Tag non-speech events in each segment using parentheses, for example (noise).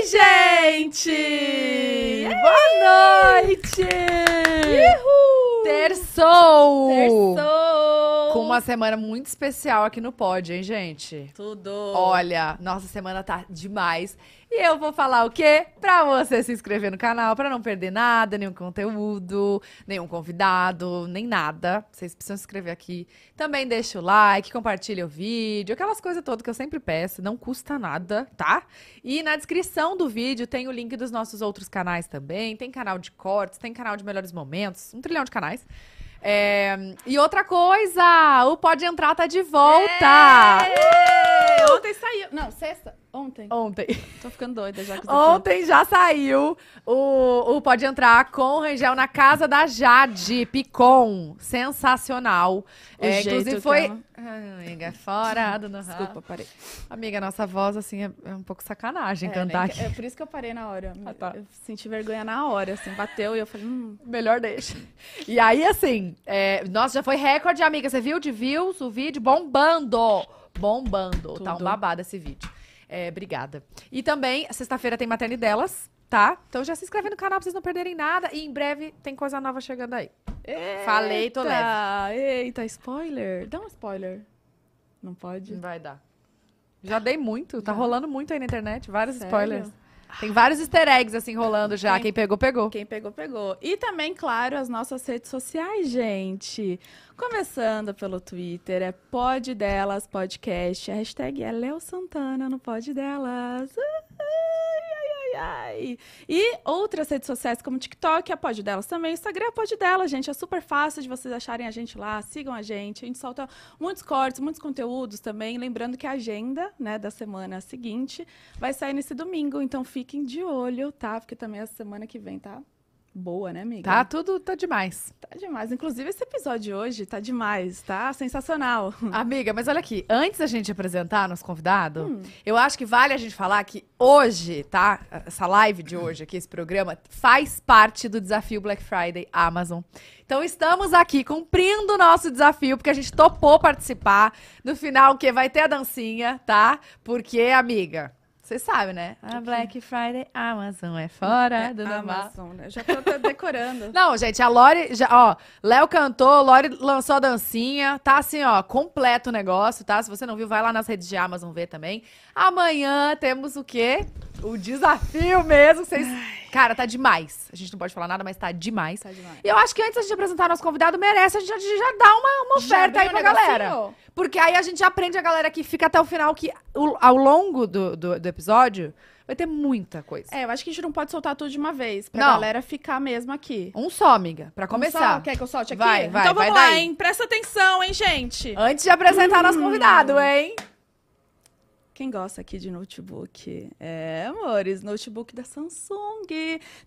Oi, gente! Boa noite! Terçou! Terçou! Com uma semana muito especial aqui no Pod, hein, gente? Tudo! Olha, nossa semana tá demais. E eu vou falar o quê? Pra você se inscrever no canal, pra não perder nada, nenhum conteúdo, nenhum convidado, nem nada. Vocês precisam se inscrever aqui. Também deixa o like, compartilha o vídeo, aquelas coisas todas que eu sempre peço, não custa nada, tá? E na descrição do vídeo tem o link dos nossos outros canais também. Tem canal de cortes, tem canal de melhores momentos, um trilhão de canais. É, e outra coisa, o Pode Entrar tá de volta! É, Ontem saiu. Não, sexta? Ontem. Ontem. Tô ficando doida já Ontem já saiu o, o Pode Entrar com o Rangel na casa da Jade Picon. Sensacional. O É, inclusive foi. ela- Ai, Amiga, fora do normal. Desculpa, parei. Amiga, nossa voz, assim, é, é um pouco sacanagem É, cantar né, aqui. É por isso que eu parei na hora. Ah, tá. Eu senti vergonha na hora, assim. Bateu e eu falei, hum. Melhor deixa. E aí, assim, é, nossa, já foi recorde, amiga. Você viu de views o vídeo? Bombando! Bombando. Tá um Tudo. babado esse vídeo. É, obrigada. E também, sexta-feira tem Materne delas, tá? Então já se inscreve no canal pra vocês não perderem nada. E em breve tem coisa nova chegando aí. Falei, tô Eita, Eita, spoiler. Dá um spoiler. Não pode? Vai dar. Já dei muito, tá rolando muito aí na internet, vários Sério? spoilers. Tem vários easter eggs assim rolando já. Quem- Quem pegou, pegou. Quem pegou, pegou. E também, claro, as nossas redes sociais, gente. Começando pelo Twitter, é Pod Delas Podcast. A hashtag é Léo Santana no Pod Delas. Ai, ai. E outras redes sociais como TikTok, é Pod Delas também. Instagram é Pod Delas, gente. É super fácil de vocês acharem a gente lá. Sigam a gente. A gente solta muitos cortes, muitos conteúdos também. Lembrando que a agenda né, da semana seguinte vai sair nesse domingo. Então fiquem de olho, tá? Porque também a semana que vem tá boa, né, amiga? Tá tudo, tá demais. Tá demais. Inclusive, esse episódio de hoje tá demais, tá? Sensacional. (laughs) Amiga, mas olha aqui, antes da gente apresentar nosso convidado, Hum. eu acho que vale a gente falar que hoje, tá? Essa live de hoje aqui, esse programa, faz parte do desafio Black Friday Amazon. Então estamos aqui cumprindo o nosso desafio, porque a gente topou participar. No final, o que vai ter a dancinha, tá? Porque, amiga, você sabe, né? A Black Friday Amazon é fora do normal. Amazon, né? Já tô até decorando. (laughs) Não, gente, a Lori, já, ó, Léo cantou, Lori lançou a dancinha, tá assim, ó, completo o negócio, tá? Se você não viu, vai lá nas redes de Amazon ver também. Amanhã temos o quê? O desafio mesmo, vocês... Cara, tá demais. A gente não pode falar nada, mas tá demais. Tá demais. E eu acho que antes da gente apresentar nosso convidado, merece a gente já, já dar uma, uma oferta aí um pra negocinho? galera. Porque aí a gente aprende a galera que fica até o final, que o- ao longo do, do, do episódio vai ter muita coisa. É, eu acho que a gente não pode soltar tudo de uma vez, pra Não. galera ficar mesmo aqui. Um só, amiga, pra começar. só? Quer que eu solte aqui? Vai, vai, então vai vamos lá, daí. hein? Presta atenção, hein, gente? Antes de apresentar nosso Hum. convidado, hein? Quem gosta aqui de notebook? É, amores, notebook da Samsung.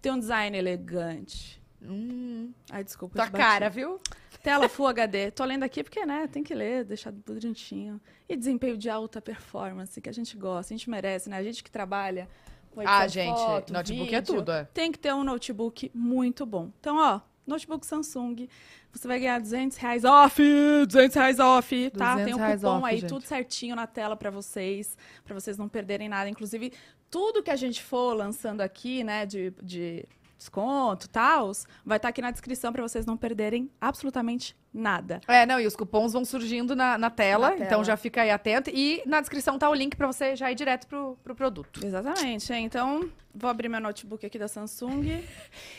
Tem um design elegante. Hum, Ai, desculpa. tua cara, viu? Tela (laughs) Full HD. Tô lendo aqui porque, né, tem que ler, deixar bonitinho. E desempenho de alta performance, que a gente gosta, a gente merece, né? A gente que trabalha com Ah, gente, foto, notebook é vídeo, tudo, é. Tem que ter um notebook muito bom. Então, ó, notebook Samsung, você vai ganhar 200 reais off, 200 reais off, tá? 200 Tem um cupom off, aí, gente. tudo certinho na tela pra vocês, pra vocês não perderem nada. Inclusive, tudo que a gente for lançando aqui, né, de, de desconto, tals, vai estar aqui na descrição pra vocês não perderem absolutamente nada. É, não, e os cupons vão surgindo na, na tela, Na tela. então já fica aí atento. E na descrição tá o link pra você já ir direto pro, pro produto. Exatamente. é, Então, vou abrir meu notebook aqui da Samsung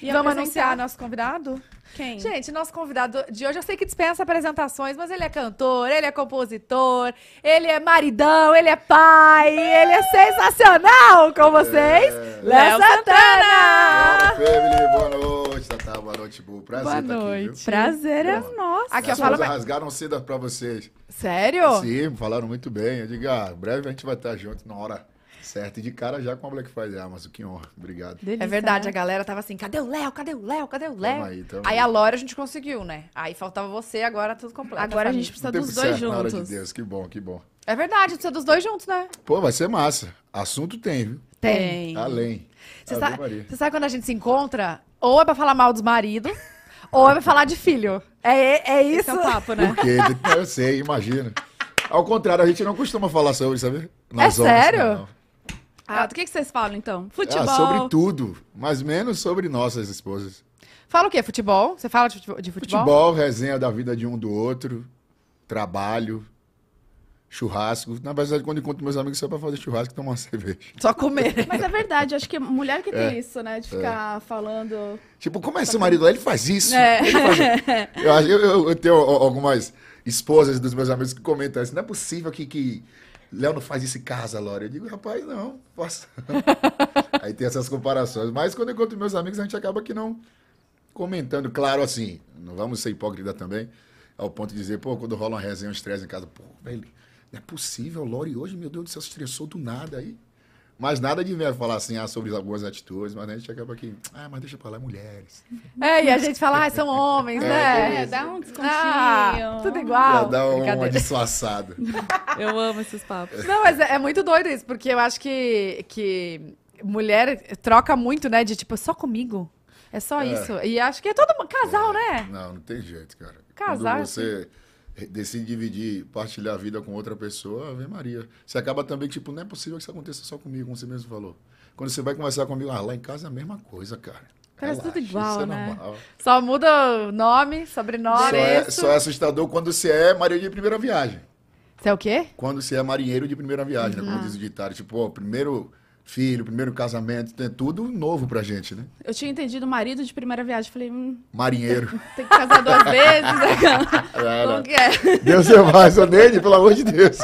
e Vamos anunciar nosso convidado? quem? Gente, nosso convidado de hoje, eu sei que dispensa apresentações, mas ele é cantor, ele é compositor, ele é maridão, ele é pai, ele é sensacional com vocês, Léo Santana! Boa, Family, boa noite, Tatá, boa noite, Bu. Prazer Boa estar aqui, noite. Prazer é Boa. Nosso. Aqui, As coisas mais- rasgaram cedo pra vocês. Sério? Sim, falaram muito bem. Eu digo, ah, breve a gente vai estar junto na hora certa. E de cara já com a Black Friday Amazon, que honra. Obrigado. Delícia, É verdade, né? a galera tava assim, cadê o Léo? Cadê o Léo? Cadê o Léo? Tamo aí, tamo Aí a Lora a gente conseguiu, né? Aí faltava você, agora tudo completo. Agora a gente precisa dos dois certo, na hora juntos. de Deus, que bom, que bom. É verdade, precisa dos dois juntos, né? Pô, vai ser massa. Assunto tem, viu? Tem. Além. Você sabe, sabe quando a gente se encontra, ou é pra falar mal dos maridos, ou é pra falar de filho. É, é Esse isso. é o papo, né? Porque, eu sei, imagina. Ao contrário, a gente não costuma falar sobre, sabe? É sério? não. Ah, do que, que vocês falam, então? Futebol. Ah, sobre tudo, mas menos sobre nossas esposas. Fala o quê? Futebol? Você fala de futebol? Futebol, resenha da vida de um do outro, trabalho, churrasco. Na verdade, quando encontro meus amigos, só pra fazer churrasco e tomar uma (laughs) cerveja. Só comer. (laughs) Mas é verdade, acho que mulher que tem É. isso, né? De ficar falando. Tipo, como é seu marido lá? Ele faz isso. É. Ele faz- (laughs) Eu, eu- eu- tenho al- algumas esposas dos meus amigos que comentam isso. Não é possível que, que Léo não faz isso em casa, Laura. Eu digo, rapaz, não, faça. Aí tem essas comparações. Mas quando eu encontro meus amigos, a gente acaba que não comentando. Claro, assim, não vamos ser hipócrita também, ao ponto de dizer, pô, quando rola uma resenha, um estresse em casa, pô, velho, não é possível, Lore hoje, meu Deus do céu, se estressou do nada aí. Mas nada de ver falar assim, ah, sobre algumas atitudes, mas a gente acaba que, ah, mas deixa pra lá, mulheres. É, e a gente fala, ah, são homens, né? É, dá um descontinho. Ah, tudo Já igual. dá uma Brincadeira. disfarçada. (laughs) Eu amo esses papos. Não, mas é, é muito doido isso, porque eu acho que, que mulher troca muito, né? De tipo, só comigo. É só É. isso. E acho que é todo mundo casal, né? Não, não tem jeito, cara. Casar, Quando você decide dividir, partilhar a vida com outra pessoa, Ave Maria. Você acaba também, tipo, não é possível que isso aconteça só comigo, como você mesmo falou. Quando você vai conversar comigo, ah, lá em casa é a mesma coisa, cara. Parece tudo igual, isso é né? normal. Só muda o nome, Só sobrenome. é, isso. só é assustador quando você é marinheiro de primeira viagem. Você é o quê? Quando você é marinheiro de primeira viagem, né? Como diz o ditado. Tipo, ó, primeiro filho, primeiro casamento, tem tudo novo pra gente, né? Eu tinha entendido marido de primeira viagem. Falei, hum, Marinheiro. tem que casar duas (laughs) vezes. Era. Como que é? Deus é mais, ô Neide, pelo amor de Deus.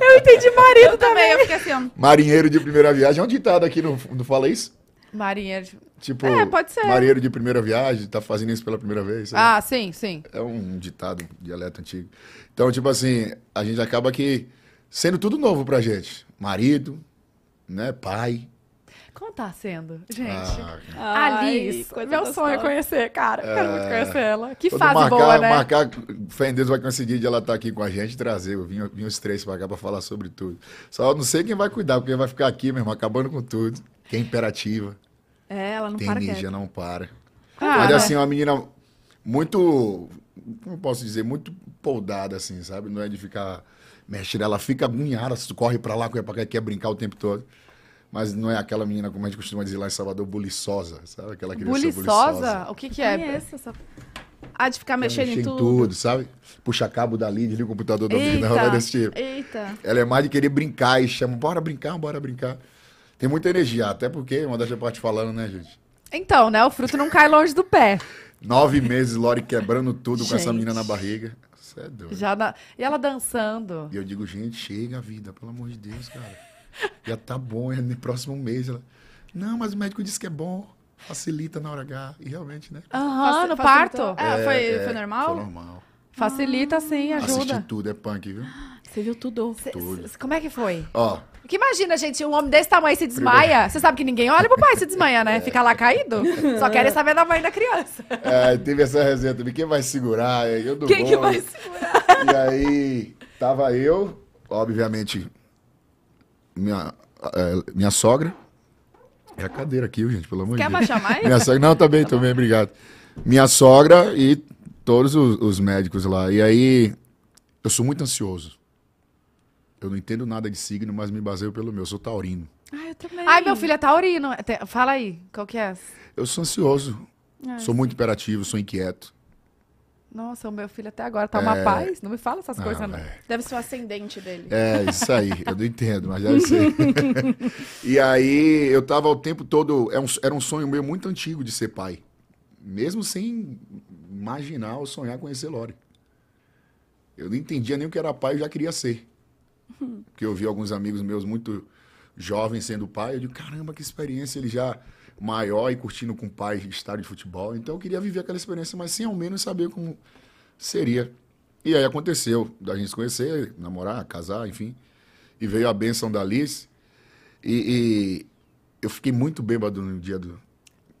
Eu entendi marido Eu também, eu fiquei assim, ó. Marinheiro de primeira viagem. É um ditado aqui, não, não fala isso? Marinheiro. Tipo, É, pode ser. marinheiro de primeira viagem, tá fazendo isso pela primeira vez. sabe? Ah, sim, sim. É um ditado, um dialeto antigo. Então, tipo assim, a gente acaba que sendo tudo novo pra gente. Marido, né, pai. Como tá sendo, gente? Ah, Ai, Alice, coisa meu sonho é conhecer, cara. Quero muito conhecer ela. Que quando fase marcar, boa, né? marcar, fé em Deus vai coincidir de ela estar aqui com a gente e trazer. Eu vim, vim os três pra cá pra falar sobre tudo. Só não sei quem vai cuidar, porque vai ficar aqui, meu irmão, acabando com tudo. Quem é imperativa, É, ela não tem para energia, quieta. não para. Ah, Mas né? assim, uma menina muito, como posso dizer, muito poldada, assim, sabe? Não é de ficar mexendo, ela fica agoniada, corre pra lá, corre pra cá, quer brincar o tempo todo. Mas não é aquela menina, como a gente costuma dizer lá em Salvador, buliçosa, sabe? Aquela criança Buliçosa? buliçosa. O que que é? Conheço essa... Ah, de ficar mexendo mexer em tudo. sabe? Puxa cabo dali, desliga o computador da menina, Eita, (laughs) ela é desse tipo. eita. Ela é mais de querer brincar e chama, bora brincar, bora brincar. Tem muita energia, até porque, uma das parte falando, né, gente? Então, né? O fruto não cai longe do pé. Nove meses, Lore quebrando tudo com essa menina na barriga. Você é doido. Já na- E ela dançando. E eu digo, gente, chega a vida, pelo amor de Deus, cara. Já tá bom, é no próximo mês. Ela, não, mas o médico disse que é bom, facilita na hora H. E realmente, né? Aham, Faci- no facilitou. parto. É, foi, É, foi normal? Foi normal. Facilita sim, Assistir ajuda. tudo, é punk, viu? Você viu tudo. Tudo. Como é que foi? Ó, Porque imagina, gente, um homem desse tamanho se desmaia. Você sabe que ninguém olha pro pai se desmaia, né? (laughs) Fica lá caído. Só querem saber da mãe da criança. é, teve essa resenha também. Quem vai segurar? É, Eu do Quem que bom. vai segurar? E aí, tava eu, obviamente, minha, é, minha sogra. É a cadeira aqui, gente, pelo amor Quer de Deus. abaixar mais? Minha sogra, não, também, também, obrigado. Minha sogra e todos os, os médicos lá. E aí, eu sou muito ansioso. Eu não entendo nada de signo, mas me baseio pelo meu. Eu sou taurino. Ai, eu também. Ai, meu filho é taurino. Fala aí, qual que é? Eu sou ansioso. Ai, Sou muito imperativo, sou inquieto. Nossa, o meu filho até agora tá uma paz. Não me fala essas coisas, Ah, não. velho. Deve ser o ascendente dele. É, isso aí. Eu não entendo, mas deve ser. (laughs) e aí, eu tava o tempo todo. é um- Era um sonho meu muito antigo de ser pai. Mesmo sem imaginar ou sonhar conhecer Lore. Eu não entendia nem o que era pai, eu já queria ser. Porque eu vi alguns amigos meus muito jovens sendo pai. Eu digo, caramba, que experiência ele já maior e curtindo com o pai estádio de futebol. Então eu queria viver aquela experiência, mas sem ao menos saber como seria. E aí aconteceu, da gente se conhecer, namorar, casar, enfim. E veio a bênção da Alice. E, e eu fiquei muito bêbado no dia do,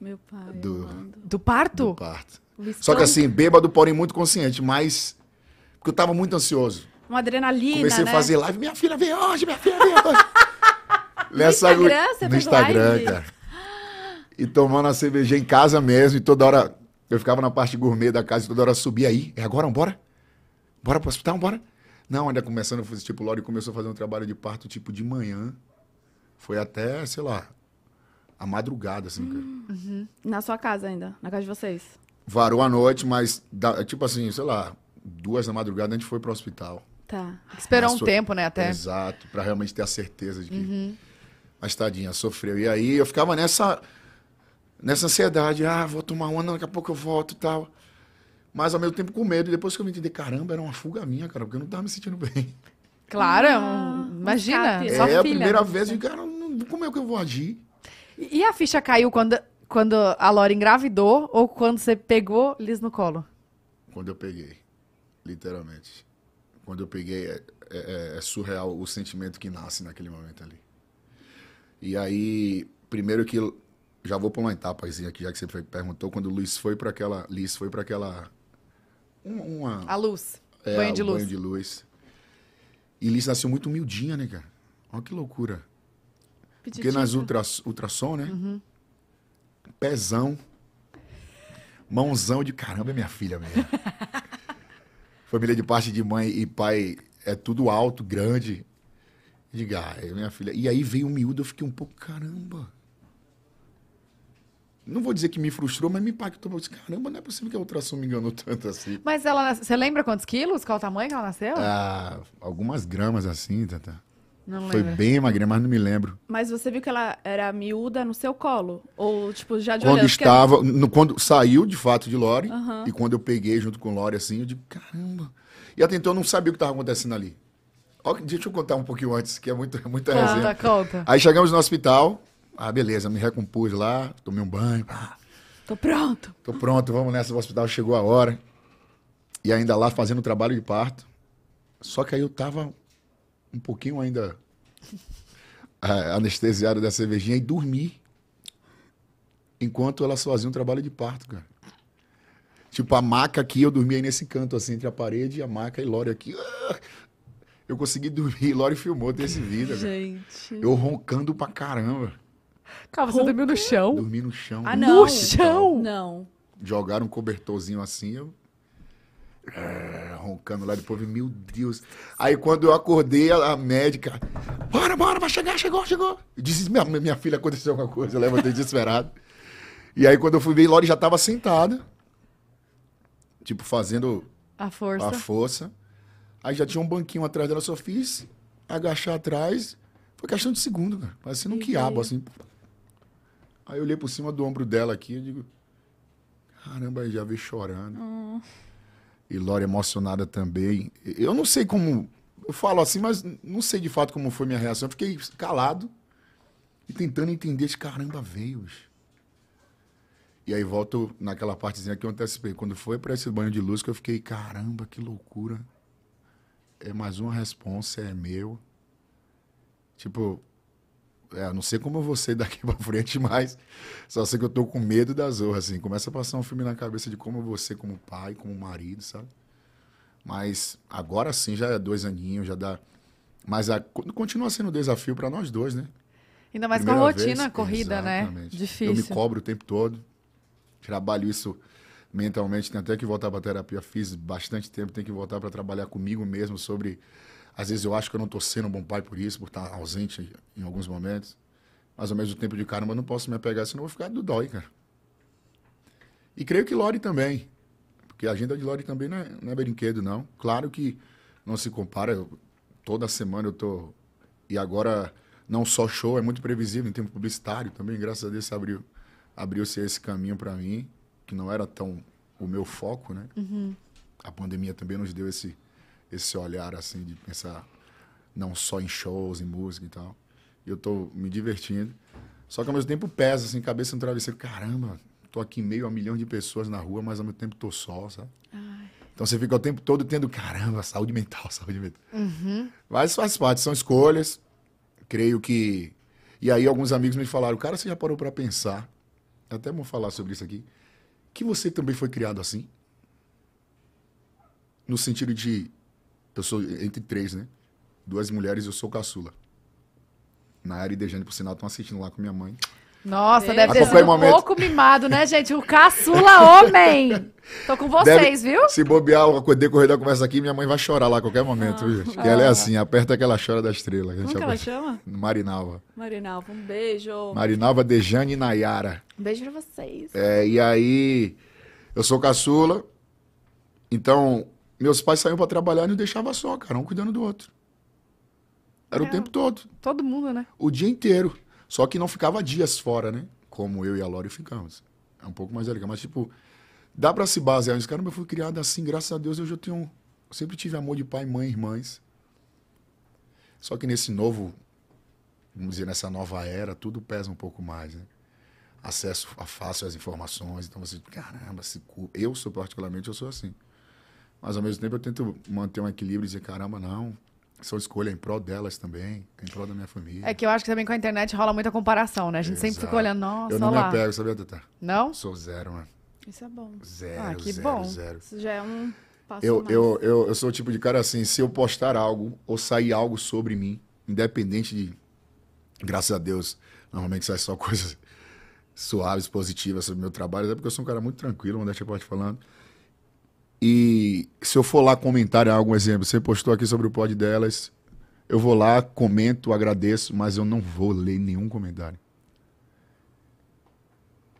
Meu pai. Do-. Do parto? do parto. Só que assim, bêbado, porém muito consciente, mas. Porque eu tava muito ansioso. Uma adrenalina, Comecei né? a fazer live, minha filha veio hoje, minha filha veio hoje. (laughs) Nessa Instagram, agulha- você No Instagram, live? cara. E tomando a cerveja em casa mesmo, e toda hora. Eu ficava na parte gourmet da casa e toda hora subia aí. É agora, bora? Bora pro hospital, bora? Não, ainda começando, tipo, o Lori começou a fazer um trabalho de parto, tipo, de manhã. Foi até, sei lá, a madrugada, assim, cara. Na sua casa ainda, na casa de vocês. Varou a noite, mas, tipo assim, sei lá, duas da madrugada a gente foi pro hospital. Tá. Esperou um Passou- tempo, né, até. Exato, pra realmente ter a certeza de que. Uhum. Mas tadinha, sofreu. E aí eu ficava nessa, nessa ansiedade, ah, vou tomar uma, não, daqui a pouco eu volto e tal. Mas ao mesmo tempo com medo. E depois que eu me entendi, caramba, era uma fuga minha, cara, porque eu não tava me sentindo bem. Claro, é Ah, um- um imagina, é a filha. primeira né? vez, e cara, não- como é que eu vou agir? E a ficha caiu quando, quando a Laura engravidou ou quando você pegou Liz no colo? Quando eu peguei, literalmente. Quando eu peguei, é, é- é surreal o sentimento que nasce naquele momento ali. E aí, primeiro que já vou pular uma etapazinha aqui, já que você perguntou, quando o Luiz foi para aquela, Liz foi para aquela um- uma A luz. é, banho de luz. banho de luz. E Liz nasceu muito humildinha, né, cara? Olha que loucura. Porque nas ultra, ultrassom, né? Uhum. Pezão. Mãozão de caramba, é minha filha mesmo. (laughs) Família de parte de mãe e pai é tudo alto, grande. Diga, ah, minha filha. E aí veio o miúdo, eu fiquei um pouco, caramba. Não vou dizer que me frustrou, mas me impactou. Eu disse, caramba, não é possível que a ultrassom me enganou tanto assim. Mas ela, você lembra quantos quilos? Qual o tamanho que ela nasceu? Ah, algumas gramas assim, Tata. Não Foi lembro. bem magrinha, mas não me lembro. Mas você viu que ela era miúda no seu colo? Ou, tipo, já de Quando olhando? Porque- estava, no- quando saiu de fato de Lore, Aham. e quando eu peguei junto com Lore assim, eu digo, caramba. E até então eu não sabia o que estava acontecendo ali. Ó, deixa eu contar um pouquinho antes, que é muito, é muita Conta, resenha. conta. Aí chegamos no hospital, ah, beleza, me recompus lá, tomei um banho, Tô pronto. tô pronto, vamos nessa, o hospital chegou a hora. E ainda lá fazendo o trabalho de parto. Só que aí eu tava um pouquinho ainda (laughs) ah, anestesiado da cervejinha e dormi. Enquanto ela fazia um trabalho de parto, cara. Tipo, a maca aqui, eu dormia aí nesse canto, assim, entre a parede e a maca e Lore aqui. Ah! Eu consegui dormir, Lore filmou desse vídeo, cara. Gente. Eu roncando pra caramba. Calma, você dormiu no chão? Dormi no chão. Ah, não. No chão? Não. Jogaram um cobertorzinho assim, eu. É, roncando lá, depois, eu, meu Deus. Aí quando eu acordei, a, a médica. Bora, bora, vai chegar, chegou, chegou. Eu disse, minha, minha filha aconteceu alguma coisa, eu levantei desesperado. E aí quando eu fui ver, Lori já tava sentada. Tipo, fazendo A força. a força. Aí já tinha um banquinho atrás dela, só fiz agachar atrás. Foi questão de segundo, cara. Parecendo um E quiabo, veio. assim. Aí eu olhei por cima do ombro dela aqui e digo, caramba, aí já veio chorando. Hum. E Lore emocionada também. Eu não sei como. Eu falo assim, mas não sei de fato como foi minha reação. Eu fiquei calado e tentando entender de caramba, veio. bicho." E aí volto naquela partezinha que eu antecipei. Quando foi para esse banho de luz que eu fiquei, caramba, que loucura. É mais uma responsa, é meu. Tipo, é, não sei como você daqui (laughs) pra frente, mas só sei que eu tô com medo da Zorra, assim. Começa a passar um filme na cabeça de como você, como pai, como marido, sabe? Mas agora sim já é dois aninhos, já dá. Mas a- continua sendo um desafio para nós dois, né? Ainda mais com a Primeira rotina vez, corrida, né? exatamente. Eu me Difícil. cobro o tempo todo. Trabalho isso mentalmente. Tenho até que voltar para terapia. Fiz bastante tempo. Tenho que voltar para trabalhar comigo mesmo sobre. Às vezes eu acho que eu não estou sendo um bom pai por isso, por estar ausente em alguns momentos. Mas ao mesmo tempo de caramba, eu não posso me apegar, senão eu vou ficar do dói, cara. E creio que Lore também. Porque a agenda de Lore também não é, não é brinquedo, não. Claro que não se compara. eu- toda semana eu tô. E agora, não só show, é muito previsível em tempo publicitário também. Graças a Deus abriu, abriu-se esse caminho para mim, que não era tão o meu foco, né? A pandemia também nos deu esse, esse olhar, assim, de pensar não só em shows, em música e tal. E eu tô me divertindo. Só que ao mesmo tempo pesa, assim, cabeça no travesseiro. Caramba, tô aqui em meio a um milhão de pessoas na rua, mas ao mesmo tempo tô só, sabe? Então você fica o tempo todo tendo, caramba, saúde mental, (laughs) saúde mental. Mas faz parte, são escolhas. Creio que. E aí alguns amigos me falaram, cara, você já parou para pensar? Até vamos falar sobre isso aqui. Que você também foi criado assim? No sentido de. Eu sou entre três, né? Duas mulheres e eu sou caçula. Na área e Dejane, por sinal, estão assistindo lá com minha mãe. Nossa, deve A ter qualquer sido um momento- pouco mimado, né, gente? O caçula homem. Tô com vocês, Deve- viu? Se bobear o decorrer da conversa aqui, minha mãe vai chorar lá a qualquer momento, viu? gente? Que ela é assim, aperta que ela chora da estrela. Como que ela chama- chama? Marinalva. Marinalva, um beijo. Marinalva, Dejane e Nayara. Um beijo pra vocês. É, e aí, eu sou caçula, então meus pais saíam pra trabalhar e não deixava só, cara, um cuidando do outro. Era o É. tempo todo, Todo mundo, né? o dia inteiro. Só que não ficava dias fora, né? Como eu e a Lori ficamos. É um pouco mais delicado, mas tipo, dá pra se basear nisso. Caramba, eu fui criado assim, graças a Deus, eu tenho. Eu sempre tive amor de pai, mãe, irmãs. Só que nesse novo, vamos dizer, nessa nova era, tudo pesa um pouco mais, né? Acesso a fácil às informações. Então você, caramba, se cu- eu sou particularmente, eu sou assim. Mas ao mesmo tempo eu tento manter um equilíbrio e dizer, caramba, não. Sou escolha em prol delas também, em prol da minha família. É que eu acho que também com a internet rola muita comparação, né? A gente sempre Exato. fica olhando, nossa, eu não me apego, sabia, Tata? Não? Sou zero, mano. Isso é bom. Zero, Ah, que zero, bom. zero. Isso já é um passo Eu, mais. eu, eu, eu sou o tipo de cara assim, se eu postar algo ou sair algo sobre mim, independente de. Graças a Deus, normalmente sai só (laughs) coisas suaves, positivas sobre o meu trabalho, até porque eu sou um cara muito tranquilo, modéstia parte falando. E se eu for lá comentar algum exemplo, você postou aqui sobre o pod delas, eu vou lá, comento, agradeço, mas eu não vou ler nenhum comentário.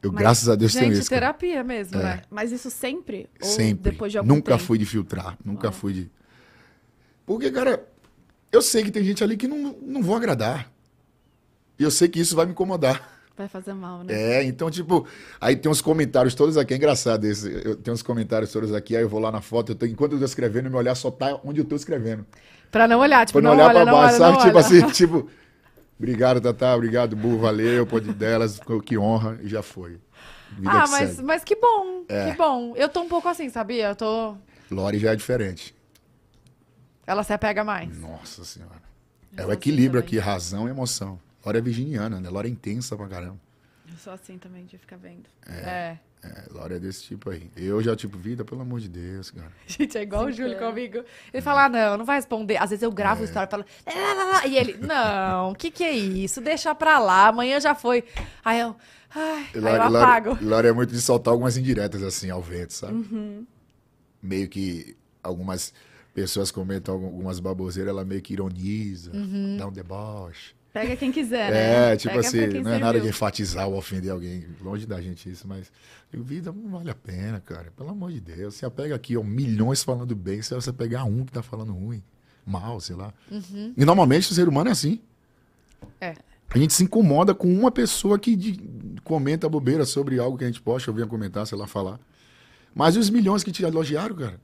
Eu, Mas, graças a Deus, tenho Gente, isso. cara. terapia mesmo, É. né? Mas isso sempre? Sempre. depois de algum nunca tempo? fui de filtrar, nunca Ah. fui de. Porque, cara, eu sei que tem gente ali que não, não vou agradar. E eu sei que isso vai me incomodar. Vai fazer mal, né? É, então, tipo, aí tem uns comentários todos aqui, é engraçado esse. Eu tenho uns comentários todos aqui, aí eu vou lá na foto, eu tô, enquanto eu tô escrevendo, meu olhar só tá onde eu tô escrevendo. Pra não olhar, tipo, Pra não, não, olhar olha, pra baixo, sabe? tipo olha. assim, (laughs) tipo, obrigado, Tatá, obrigado, Bu, valeu, pode delas, que honra, e já foi. Vida Ah, mas, segue. mas que bom, É. que bom. Eu tô um pouco assim, sabia? Eu tô... Lori já é diferente. Ela se apega mais. Nossa senhora. É o equilíbrio aqui, razão e emoção. Lora é virginiana, né? Lora é intensa pra caramba. Eu sou assim também, de ficar vendo. É. É, Lora é desse tipo aí. Eu já, tipo, vida, pelo amor de Deus, cara. (laughs) Gente, é igual o Sim, Júlio claro. comigo. Ele fala, ah, não, não vai responder. Às vezes eu gravo É. o story e falo, "Lá, lá, lá", e ele, não, o que que é isso? Deixa pra lá, amanhã já foi. Aí eu, ai, aí eu apago. Lora é muito de soltar algumas indiretas, assim, ao vento, sabe? Uhum. Meio que algumas pessoas comentam algumas baboseiras, ela meio que ironiza, Uhum. dá um deboche. Pega quem quiser, né? É, tipo Pega assim, não é nada de enfatizar ou ofender alguém. Longe da gente isso, mas vida não vale a pena, cara. Pelo amor de Deus. Você pega aqui, ó, milhões falando bem, se você pegar um que tá falando ruim, mal, sei lá. E normalmente o ser humano é assim. É. A gente se incomoda com uma pessoa que de- comenta bobeira sobre algo que a gente posta, eu venha comentar, sei lá, falar. Mas e os milhões que te elogiaram, cara?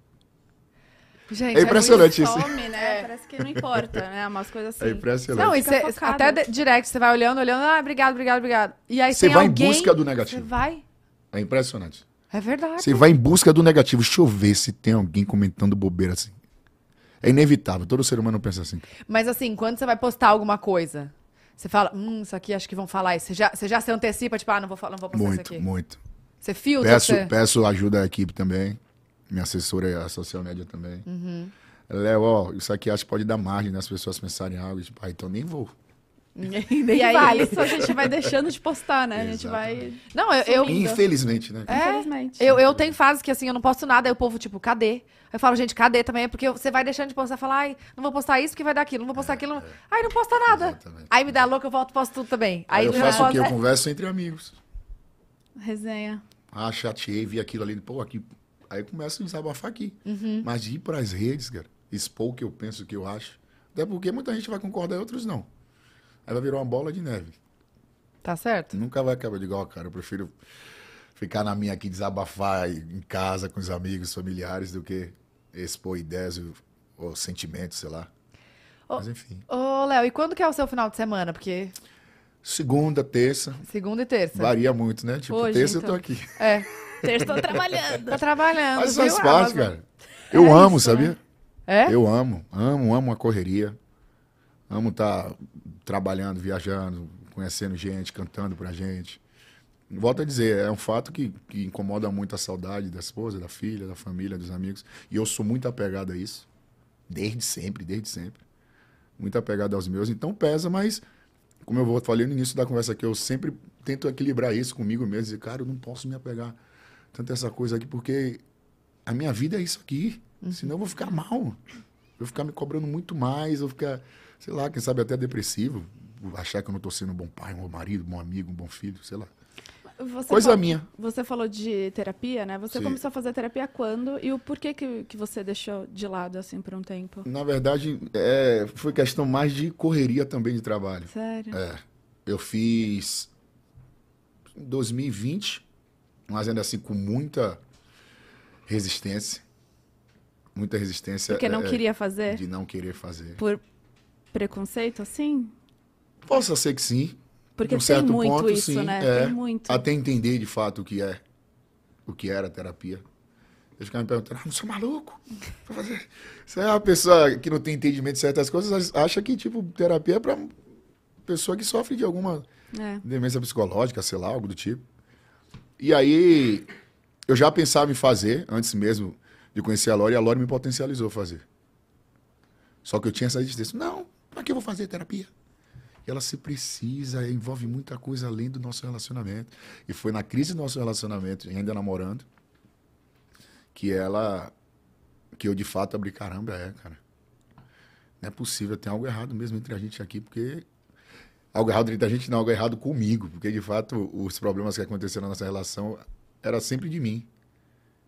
Gente, É impressionante Muito isso. Some, né? Parece que não importa, né? Umas coisas assim. É impressionante. Não, e Fica cê, focado. até de- direct, você vai olhando, olhando, ah, obrigado, obrigado, obrigado. E aí Você tem vai alguém, em busca do Você negativo. vai? É impressionante. É verdade. Você vai em busca do negativo. Deixa eu ver se tem alguém comentando bobeira assim. É inevitável. Todo ser humano pensa assim. Mas assim, quando você vai postar alguma coisa, você fala, hum, isso aqui acho que vão falar isso. Você já, você já se antecipa, tipo, ah, não vou, falar, não vou postar isso Muito, aqui. muito. Você filtra, Peço, você... peço ajuda à equipe também. Minha assessora é a social media também. Uhum. Léo, ó, isso aqui acho que pode dar margem das pessoas pensarem algo. Tipo, ah, então nem vou. (laughs) E aí, vale. isso a gente vai deixando de postar, né? A gente vai. Não, eu, eu. Infelizmente, né? É, Infelizmente. eu, eu tenho fases que assim, eu não posto nada, aí o povo, tipo, cadê? Eu falo, gente, cadê também? Porque você vai deixando de postar, fala, ai, não vou postar isso porque vai dar aquilo, não vou postar aquilo. Ai, não posta nada. Exatamente. Aí me dá louco, eu volto e posto tudo também. Aí Aí eu faço o quê? Eu converso entre amigos. Resenha. Ah, chateei, vi aquilo ali. Pô, aqui. Aí eu começo a desabafar aqui. Uhum. Mas de ir pras redes, cara, expor o que eu penso, o que eu acho. Até porque muita gente vai concordar e outros não. Aí vai virar uma bola de neve. Tá certo? Nunca vai acabar de igual, cara. Eu prefiro ficar na minha aqui, desabafar em casa com os amigos, familiares, do que expor ideias ou, ou sentimentos, sei lá. Ô. Mas enfim. Ô, Léo, e quando que é o seu final de semana? Porque Segunda, terça, segunda e terça. varia muito, né? Tipo, Hoje, terça eu então. tô aqui. É, (laughs) Tô trabalhando. tá trabalhando, Mas viu? faz parte, Amazon? cara. Eu É amo, isso, sabia? É? Eu amo, amo, amo a correria. Amo estar trabalhando, viajando, conhecendo gente, cantando pra gente. Volto a dizer, é um fato que, que incomoda muito a saudade da esposa, da filha, da família, dos amigos. E eu sou muito apegado a isso. Desde sempre, desde sempre. Muito apegado aos meus. Então pesa, mas como eu vou falei no início da conversa aqui, eu sempre tento equilibrar isso comigo mesmo, dizer, cara, eu não posso me apegar tanto a essa coisa aqui, porque a minha vida é isso aqui. Senão eu vou ficar mal. Eu vou ficar me cobrando muito mais, eu vou ficar, sei lá, quem sabe até depressivo, vou achar que eu não tô sendo um bom pai, um bom marido, um bom amigo, um bom filho, sei lá. Você Coisa falou- minha. Você falou de terapia, né? Você Sim. começou a fazer terapia quando? E o porquê que, que você deixou de lado, assim, por um tempo? Na verdade, é, foi questão mais de correria também de trabalho. Sério? É, eu fiz em 2020, mas ainda assim com muita resistência. Muita resistência. Porque não é, queria fazer? De não querer fazer. Por preconceito, assim? Possa ser que sim. Porque Num tem certo muito ponto, isso, sim, né? é. Tem muito. Até entender de fato o que é. O que era a terapia. Eu ficava me perguntando, ah, não sou maluco? Fazer- Você é uma pessoa que não tem entendimento de certas coisas, acha que, tipo, terapia é pra pessoa que sofre de alguma É. demência psicológica, sei lá, algo do tipo. E aí, eu já pensava em fazer, antes mesmo de conhecer a Lore, e a Lore me potencializou a fazer. Só que eu tinha essa resistência. Não, pra que eu vou fazer terapia? E ela se precisa, envolve muita coisa além do nosso relacionamento. E foi na crise do nosso relacionamento, ainda namorando, que ela. que eu de fato abri, caramba, é, cara. Não é possível, tem algo errado mesmo entre a gente aqui, porque algo errado entre a gente, não, algo errado comigo, porque de fato os problemas que aconteceram na nossa relação era sempre de mim.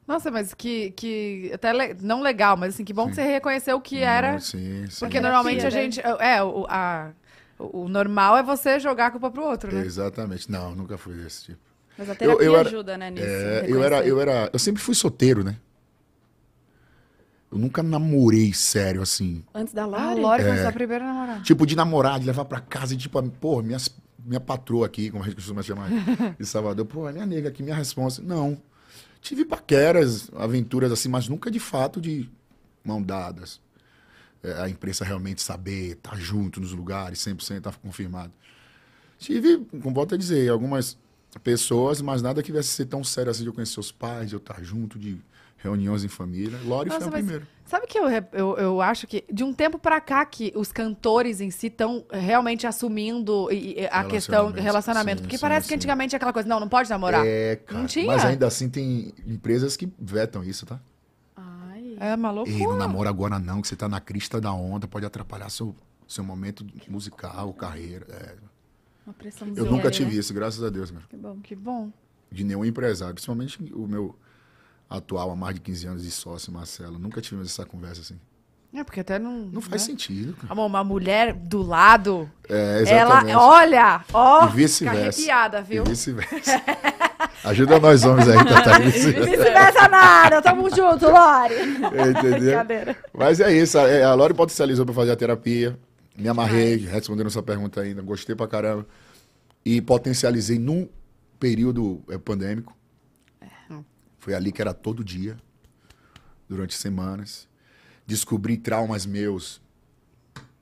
Nossa, mas que, que até le- não legal, mas assim, que bom que Sim. você reconheceu que era. Não, sim, sim. Porque normalmente a né? gente. É, o, a- o normal é você jogar a culpa pro outro, né? Exatamente. Não, nunca fui desse tipo. Mas a terapia eu era- ajuda, né, nisso. É, eu era, eu era, eu sempre fui solteiro, né? Eu nunca namorei sério assim, Antes da Ah, Lore? Lore foi sua primeira namorada. tipo de namorar, de levar pra casa, e, tipo, pô, minhas, minha patroa aqui, como a gente costuma chamar (laughs) de Salvador, pô, minha nega aqui, minha resposta. Não. Tive paqueras, aventuras assim, mas nunca de fato de mão dadas. É, a imprensa realmente saber, estar junto nos lugares, 100% tá confirmado. Tive, como volto a dizer, algumas pessoas, mas nada que viesse ser tão sério assim de eu conhecer os pais, de eu estar junto, de reuniões em família. Lore foi Nossa, a mas primeira. Sabe que eu, eu, eu acho que de um tempo pra cá que os cantores em si estão realmente assumindo e- e a questão Relacionamento, relacionamento. sim, Porque sim, parece que sim. antigamente é aquela coisa, não, não pode namorar. É, cara. Não tinha? Mas ainda assim tem empresas que vetam isso, tá? Ai. É uma Ei, não loucura. namora agora não, que você tá na crista da onda, pode atrapalhar seu, seu momento musical, carreira. É. Uma pressãozinha. Eu nunca aí, tive né? isso, graças a Deus, cara. Que bom. Que bom. De nenhum empresário, principalmente o meu atual, há mais de 15 anos de sócio, Marcelo. Nunca tivemos essa conversa assim. É, porque até não. Não faz né? sentido, cara. Amor, uma mulher do lado, É, exatamente. ela, olha, ó, E vice-versa. fica arrepiada, viu? Vice-versa. (laughs) Ajuda nós homens aí, Tata. (laughs) vice-versa. Nada, tamo junto, Lore. (laughs) Entendeu? Brincadeira. Mas é isso, a, Lore potencializou pra fazer a terapia. Me amarrei, respondendo sua pergunta ainda, gostei pra caramba. E potencializei num período é, pandêmico. Foi ali que era todo dia, durante semanas. Descobri traumas meus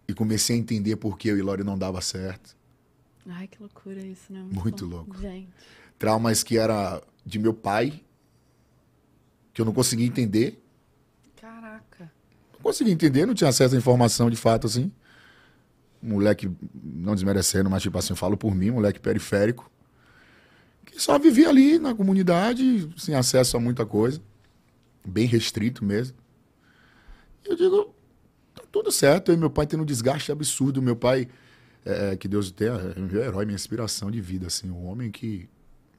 e comecei a entender por que eu e Lore não dava certo. Ai, que loucura isso, né? Muito bom. louco. Gente. Traumas que era de meu pai, que eu não conseguia entender. Caraca. Não conseguia entender, não tinha acesso à informação de fato, assim. Moleque, não desmerecendo, mas tipo assim, eu falo por mim, moleque periférico. Que só vivia ali na comunidade, sem acesso a muita coisa. Bem restrito mesmo. E eu digo, tá tudo certo. Eu e meu pai tendo um desgaste absurdo. Meu pai, é, que Deus o tenha, é meu herói, minha inspiração de vida, assim. Um homem que,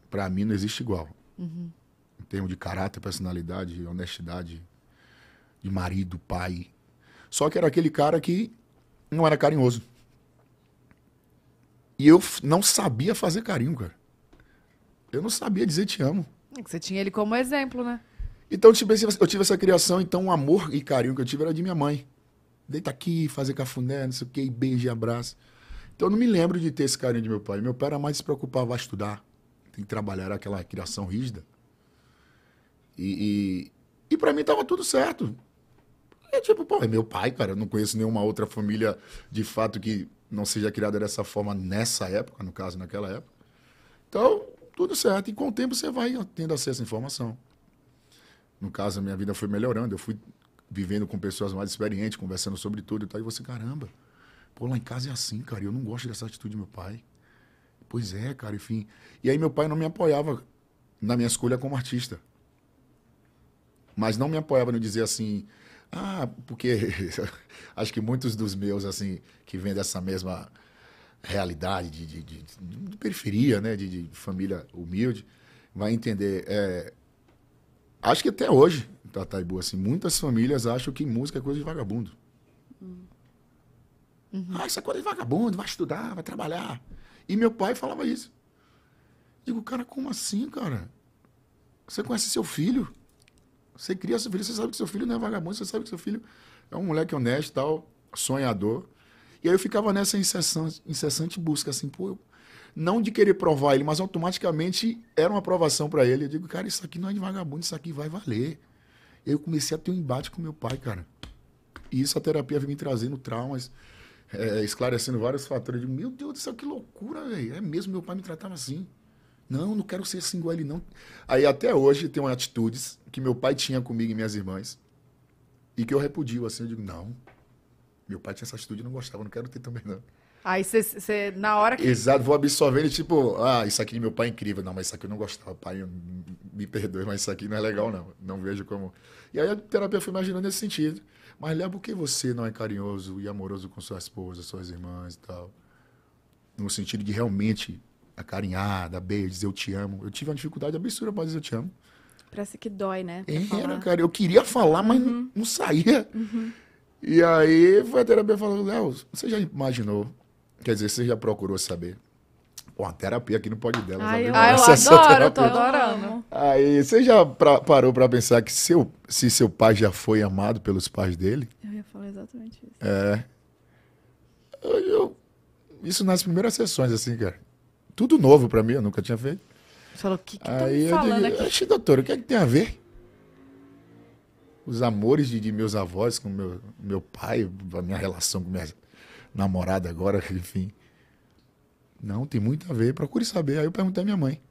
pra mim, não existe igual. Em termos de caráter, personalidade, honestidade, de marido, pai. Só que era aquele cara que não era carinhoso. E eu não sabia fazer carinho, cara. Eu não sabia dizer te amo. É que Você tinha ele como exemplo, né? Então tive, esse- eu tive essa criação, então o amor e carinho que eu tive era de minha mãe. Deita aqui, fazer cafuné, não sei o que, beijo e abraço. Então eu não me lembro de ter esse carinho de meu pai. Meu pai era mais se preocupar, vai estudar, tem que trabalhar, era aquela criação rígida. E, e, e para mim tava tudo certo. É tipo, pô, é meu pai, cara. Eu não conheço nenhuma outra família de fato que não seja criada dessa forma nessa época, no caso, naquela época. Então, tudo certo. E com o tempo você vai tendo acesso à informação. No caso, a minha vida foi melhorando. Eu fui vivendo com pessoas mais experientes, conversando sobre tudo e tal. E você, caramba, Pô, lá em casa é assim, cara, eu não gosto dessa atitude do meu pai. Pois é, cara, enfim. E aí meu pai não me apoiava na minha escolha como artista. Mas não me apoiava no dizer assim, ah, porque (laughs) acho que muitos dos meus, assim, que vêm dessa mesma realidade de, de, de, de periferia, né, de, família humilde, vai entender. É, acho que até hoje, Tataibu, assim, muitas famílias acham que música é coisa de vagabundo. Uhum. Ah, isso é coisa de vagabundo, vai estudar, vai trabalhar. E meu pai falava isso. Digo, cara, como assim, cara? Você conhece seu filho? Você cria seu filho, você sabe que seu filho não é vagabundo, você sabe que seu filho é um moleque honesto tal, sonhador. E aí eu ficava nessa incessante, incessante busca, assim, pô, não de querer provar ele, mas automaticamente era uma aprovação para ele. Eu digo, cara, isso aqui não é de vagabundo, isso aqui vai valer. E aí eu comecei a ter um embate com meu pai, cara. E isso a terapia vem me trazendo traumas, é, esclarecendo vários fatores. Eu digo, meu Deus do céu, que loucura, velho. É mesmo, meu pai me tratava assim. Não, não quero ser assim igual ele, não. Aí até hoje tem atitudes que meu pai tinha comigo e minhas irmãs e que eu repudio, assim, eu digo, não. Meu pai tinha essa atitude e não gostava, não quero ter também, não. Aí você, na hora que. Exato, vou absorvendo, tipo, ah, isso aqui de meu pai é incrível. Não, mas isso aqui eu não gostava, pai, me perdoe, mas isso aqui não é legal, não. Não vejo como. E aí a terapia foi imaginando nesse sentido. Mas, Léo, por que você não é carinhoso e amoroso com sua esposa, suas irmãs e tal? No sentido de realmente acarinhar, dar beijo, dizer eu te amo. Eu tive uma dificuldade absurda para dizer eu te amo. Parece que dói, né? Era, cara. Eu queria falar, mas uhum. não, saía. Uhum. E aí foi a terapia falando, Léo, você já imaginou? Quer dizer, você já procurou saber? Pô, a terapia aqui no pode dela. Ai, eu, eu adoro, eu tô adorando. Aí, você já pra, parou para pensar que seu, se seu pai já foi amado pelos pais dele? Eu ia falar exatamente isso. É. Eu, eu, isso nas primeiras sessões, assim, cara tudo novo para mim, eu nunca tinha feito. Você falou, o que, que Aí tá falando digo, aqui? doutor, o que é que tem a ver? Os amores de, de meus avós com meu, meu pai, a minha relação com minha namorada agora, (laughs) enfim. Não, tem muito a ver, procure saber. Aí eu perguntei à minha mãe.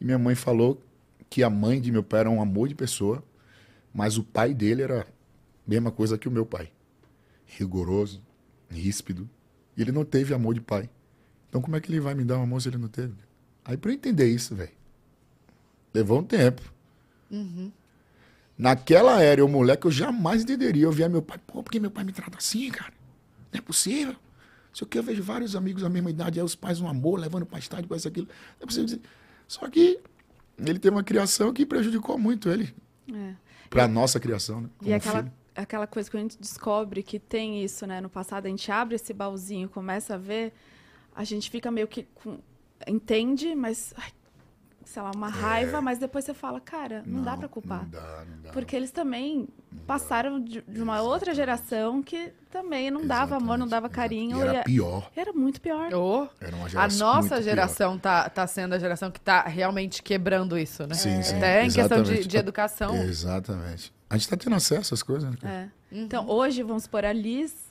E minha mãe falou que a mãe de meu pai era um amor de pessoa, mas o pai dele era a mesma coisa que o meu pai. Rigoroso, ríspido. E ele não teve amor de pai. Então como é que ele vai me dar um amor se ele não teve? Aí para eu entender isso, velho, levou um tempo. Uhum. Naquela era, o moleque, eu jamais entenderia. Eu via meu pai, pô, por que meu pai me trata assim, cara? Não é possível. Só que eu vejo vários amigos da mesma idade, aí os pais um amor, levando para estádio, para isso, aquilo. Não é possível dizer. Só que ele teve uma criação que prejudicou muito ele. É. Para a nossa criação, né? e aquela, aquela coisa que a gente descobre que tem isso, né? No passado, a gente abre esse baúzinho, começa a ver a gente fica meio que com, entende, mas ai, sei lá, uma é. raiva, mas depois você fala, cara, não, não dá para culpar. Não dá, não dá. Porque eles também não passaram de, de, uma Exatamente. outra geração que também não dava amor, não dava carinho. E era e pior. Era muito pior. Oh, era uma geração a nossa geração tá, tá sendo a geração que tá realmente quebrando isso, né? Sim, sim. Até em questão de, de, educação. Exatamente. A gente tá tendo acesso às coisas, né? É. Uhum. Então, hoje, vamos por a Liz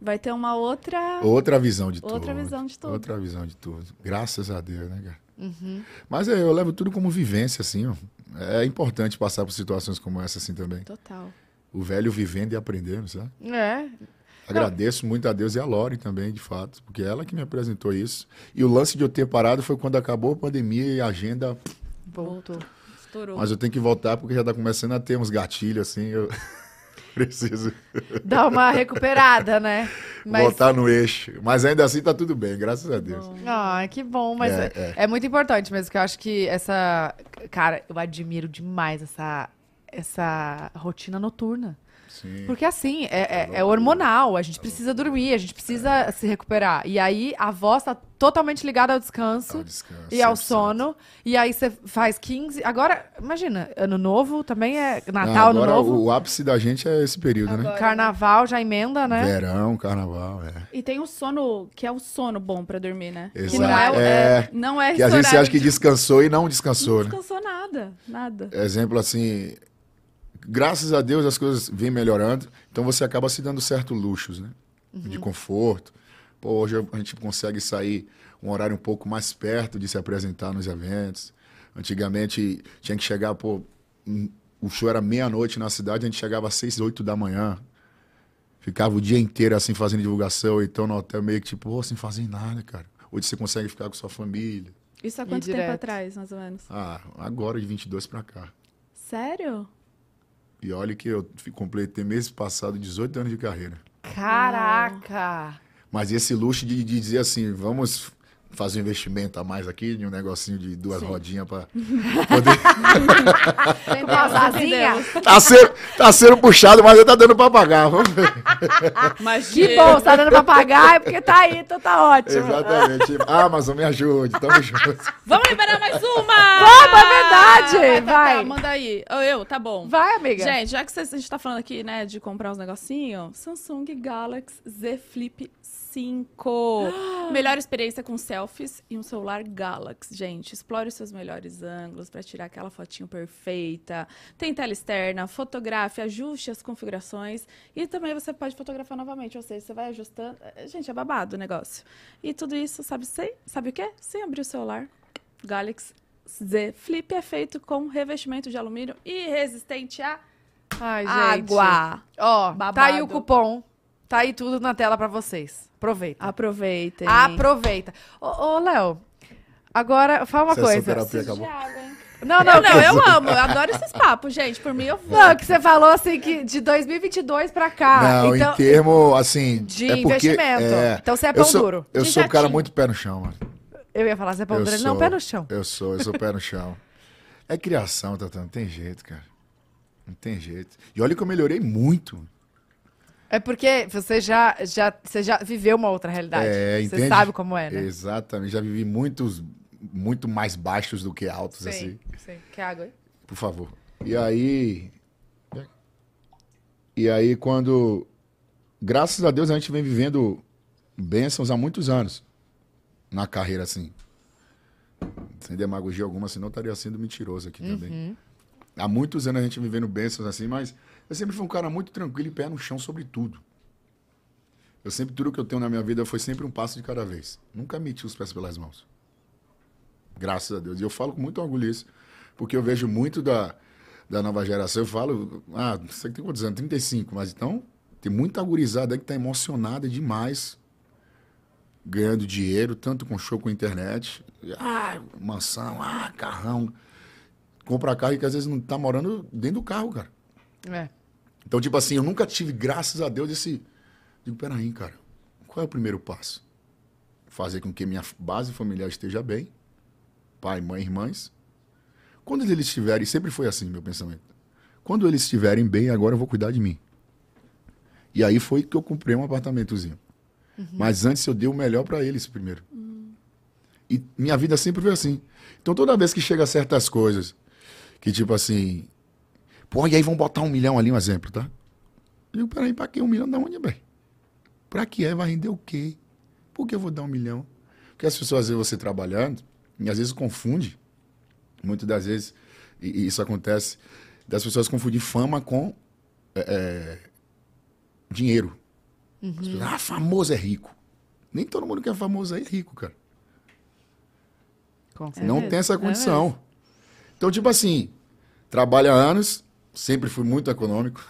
vai ter uma outra outra visão de outra tudo. Outra visão de tudo. Outra visão de tudo. Graças a Deus, né, cara? Uhum. Mas é, eu levo tudo como vivência, assim. Ó. É importante passar por situações como essa, assim, também. Total. O velho vivendo e aprendendo, sabe? É. Agradeço Não. muito a Deus e a Lore também, de fato, porque é ela que me apresentou isso. E o lance de eu ter parado foi quando acabou a pandemia e a agenda. Voltou. Estourou. Mas eu tenho que voltar porque já tá começando a ter uns gatilhos, assim. Eu... Preciso. (laughs) Dar uma recuperada, né? Mas... Voltar no eixo. Mas ainda assim tá tudo bem, graças a Deus. Ah, que bom. Mas é, é. é muito importante mesmo, que eu acho que essa. Cara, eu admiro demais essa, essa rotina noturna. Sim. Porque assim, é, é, é, hormonal, a gente precisa dormir, a gente precisa se recuperar. E aí a voz tá totalmente ligada ao descanso, ao descanso e ao 100%. sono. E aí você faz 15. Agora, imagina, ano novo também é Natal, Não, ano novo. O ápice da gente é esse período, né? agora, né? Carnaval já emenda, né? Verão, carnaval, é. E tem o sono, que é o sono bom para dormir, né? Exato. Que não é, é, é não é Que a gente acha que descansou e não descansou, não né? descansou nada, nada. Exemplo assim, graças a Deus as coisas vêm melhorando, então você acaba se dando certo luxos, né? Uhum. De conforto. Pô, hoje a gente consegue sair um horário um pouco mais perto de se apresentar nos eventos. Antigamente tinha que chegar, pô, o show era meia-noite na cidade, a gente chegava às seis, oito da manhã. ficava o dia inteiro assim fazendo divulgação, então no hotel meio que tipo, pô, sem fazer nada, cara. Hoje você consegue ficar com sua família. Isso há quanto tempo atrás, mais ou menos? Ah, agora de 22 pra cá. Sério? E olha que eu completei mês passado 18 anos de carreira. Caraca! Mas esse luxo de, de dizer assim, vamos fazer um investimento a mais aqui, de um negocinho de duas rodinhas pra poder. (laughs) Uma asinha? tá, sendo, tá sendo puxado, mas tá dando pra pagar. Vamos ver. Mas Que bom, você tá dando pra pagar, é porque tá aí, então tá ótimo. Exatamente. Amazon, me ajude, tamo junto. Vamos liberar mais uma! Vamos, é verdade! Tá, tá, Vai. tá, manda aí. Ou eu, tá bom. Vai, amiga. Gente, já que cês- a gente tá falando aqui, né, de comprar uns negocinhos, Samsung Galaxy Z Flip 5. (gasps) Melhor experiência com selfies e um celular Galaxy. Gente, explore os seus melhores ângulos para tirar aquela fotinho perfeita. Tem tela externa, fotografe, ajuste as configurações e também você pode fotografar novamente, ou seja, você vai ajustando. Eh, Gente, é babado o negócio. E tudo isso, sabe, sei, sabe o quê? Sem abrir o celular. Galaxy Z Flip é feito com revestimento de alumínio e resistente a Ai, água. Ó, tá aí o Babado. cupom. Tá aí tudo na tela pra vocês. Aproveita. Aproveitem. Aproveita. Ô, ô, Léo, agora fala uma Sessão coisa. terapia acabou. Não, não, Não, eu amo, eu adoro esses papos, gente. Por mim, eu vou. Não, que você falou assim que de 2022 pra cá. Não, então, em termo, assim. de é porque, investimento. é, Então você é eu pão sou, duro. Eu De sou um cara muito pé no chão, mano. Eu ia falar, você é pão Eu duro. sou, Não, pé no chão. Eu sou, eu sou pé no chão. É criação, Tatá, não tem jeito, cara. Não tem jeito. E olha que eu melhorei muito. É porque você já, já, você já viveu uma outra realidade. É, você entende? sabe como é, né? Exatamente. Já vivi muitos, muito mais baixos do que altos, assim. sim. Quer água aí? Por favor. E aí. E aí, quando. Graças a Deus a gente vem vivendo bênçãos há muitos anos. Na carreira, assim. Sem demagogia alguma, senão eu estaria sendo mentiroso aqui também. Há muitos anos a gente vivendo bênçãos assim, mas eu sempre fui um cara muito tranquilo e pé no chão sobre tudo. Eu sempre, tudo que eu tenho na minha vida foi sempre um passo de cada vez. Nunca meti os pés pelas mãos. Graças a Deus. E eu falo com muito orgulho isso, porque eu vejo muito da, da nova geração. Eu falo, ah, você tem quantos anos? 35, mas então tem muita gurizada aí que tá emocionada demais, ganhando dinheiro, tanto com show com internet. Ah, mansão, ah, carrão. Compra carro e que às vezes não tá morando dentro do carro, cara. É. Então, tipo assim, eu nunca tive, graças a Deus, esse. Digo, peraí, cara, qual é o primeiro passo? Fazer com que minha base familiar esteja bem, pai, mãe, irmãs. Quando eles estiverem, sempre foi assim meu pensamento. Quando eles estiverem bem, agora eu vou cuidar de mim. E aí foi que eu comprei um apartamentozinho. Mas antes eu dei o melhor para eles primeiro. E minha vida sempre foi assim. Então toda vez que chega certas coisas, que tipo assim, Pô, e aí vão botar um milhão ali, um exemplo, tá? Eu digo, peraí, pra que um milhão da onde, bem? Pra que é? Vai render o quê? Por que eu vou dar um milhão? Porque as pessoas veem você trabalhando e às vezes confunde. Muitas das vezes, e, e isso acontece, das pessoas confundir fama com é, é, dinheiro. As pessoas, ah, famoso é rico. Nem todo mundo que é famoso aí é rico, cara. Com É não tem essa é condição. então, tipo assim, trabalha anos, sempre fui muito econômico.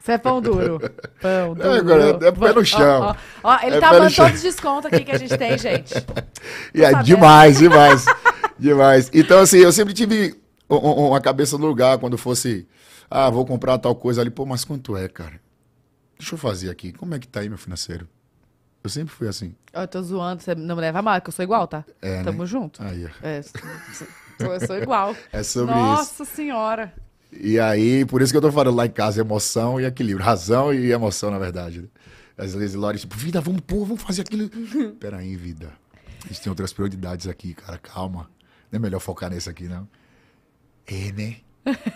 Você é pão duro. (laughs) Pão duro. agora é pé no chão. Ó, ó, ó, ele É tá dando todos os descontos aqui que a gente tem, gente. (laughs) E é sabendo. demais, demais, (laughs) demais. Então, assim, eu sempre tive um- um- uma cabeça no lugar quando fosse, ah, vou comprar tal coisa ali. Pô, mas quanto é, cara? Deixa eu fazer aqui. Como é que tá aí meu financeiro? Eu sempre fui assim. Eu tô zoando, você não me leva mal, que eu sou igual, tá? É, Tamo né? junto. Aí, ó. É, eu sou igual. é sobre isso. Nossa senhora. E aí, por isso que eu tô falando lá em casa, emoção e equilíbrio. Razão e emoção, na verdade. Às vezes, Lore, tipo, vida, vamos pôr, vamos fazer aquilo. (laughs) Peraí, vida. A gente tem outras prioridades aqui, cara, calma. Não é melhor focar nesse aqui, não. É, né?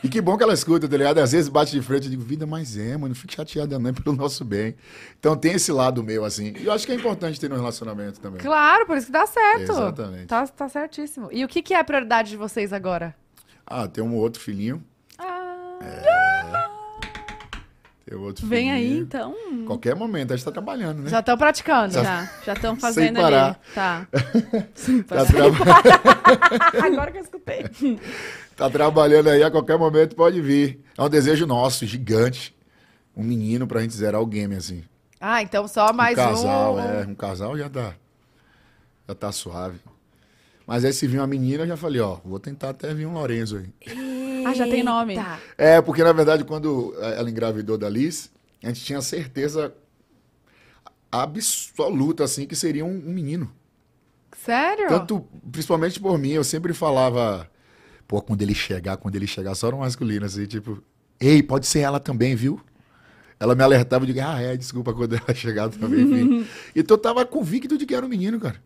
E que bom que ela escuta, tá ligado? Às vezes bate de frente e digo, vida, mas é, mano, não fique chateada não, é pelo nosso bem. Então tem esse lado meu, assim. E eu acho que é importante ter no relacionamento também. Claro, por isso que dá certo. Exatamente. Tá, tá certíssimo. E o que, que é a prioridade de vocês agora? Ah, tem um outro filhinho. Tem outro Vem aí, então. Qualquer momento, a gente tá trabalhando, né? já estão praticando. Já, já estão (laughs) fazendo parar. ali. Tá. (laughs) Tá, tra- (laughs) Agora que eu escutei. tá trabalhando aí, a qualquer momento pode vir. É um desejo nosso, gigante, um menino pra gente zerar o game, assim. Ah, então só mais um casal, um. é. Um casal já tá. Já tá suave. Mas aí se vir uma menina, eu já falei, ó, vou tentar até vir um Lorenzo aí. Ah, já tem nome. É, porque na verdade, quando ela engravidou da Liz, a gente tinha certeza absoluta, assim, que seria um, um menino. Sério? Tanto, principalmente por mim, eu sempre falava, pô, quando ele chegar, quando ele chegar, só no masculino, assim, tipo, ei, pode ser ela também, viu? Ela me alertava, eu digo, ah, é, desculpa, quando ela (laughs) chegar também, enfim. (laughs) então eu tava convicto de que era um menino, cara.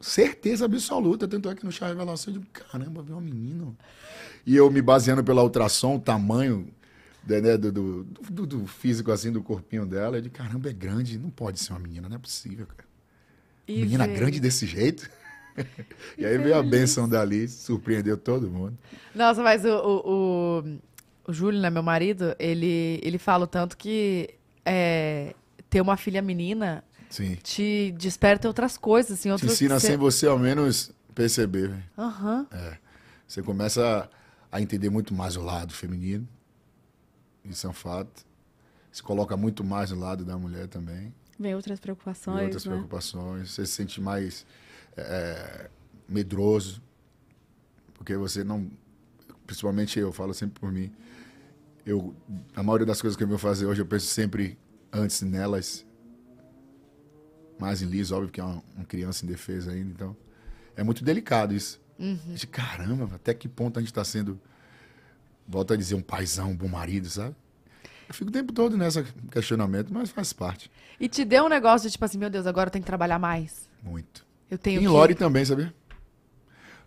Certeza absoluta, tanto é que no chá revelação eu digo, caramba, viu um menino. E eu me baseando pela ultrassom, o tamanho né, né, do, do, do- do físico, assim, do corpinho dela, eu digo, caramba, é grande, não pode ser uma menina, não é possível, cara. E Menina veio. grande desse jeito. (laughs) e aí veio a benção dali, surpreendeu todo mundo. Nossa, mas o, o, o, o Júlio, né, meu marido, ele, ele fala tanto que é, ter uma filha menina Sim. te desperta outras coisas, assim, Te ensina sem você ao menos perceber. Aham. Você começa a entender muito mais o lado feminino. Isso é um fato. Se coloca muito mais no lado da mulher também. Vem outras preocupações, outras né? preocupações. Você se sente mais é, medroso. Porque você não. Principalmente eu, falo sempre por mim. Eu, a maioria das coisas que eu vou fazer hoje, eu penso sempre antes nelas. Mais em Liz, óbvio que é uma, uma criança indefesa ainda. Então, é muito delicado isso. De caramba, até que ponto a gente está sendo, volta a dizer, um paizão, um bom marido, sabe? Eu fico o tempo todo nesse questionamento, mas faz parte. E te deu um negócio de tipo assim, meu Deus, agora eu tenho que trabalhar mais. Muito. Eu tenho Em que... Lore também, sabia?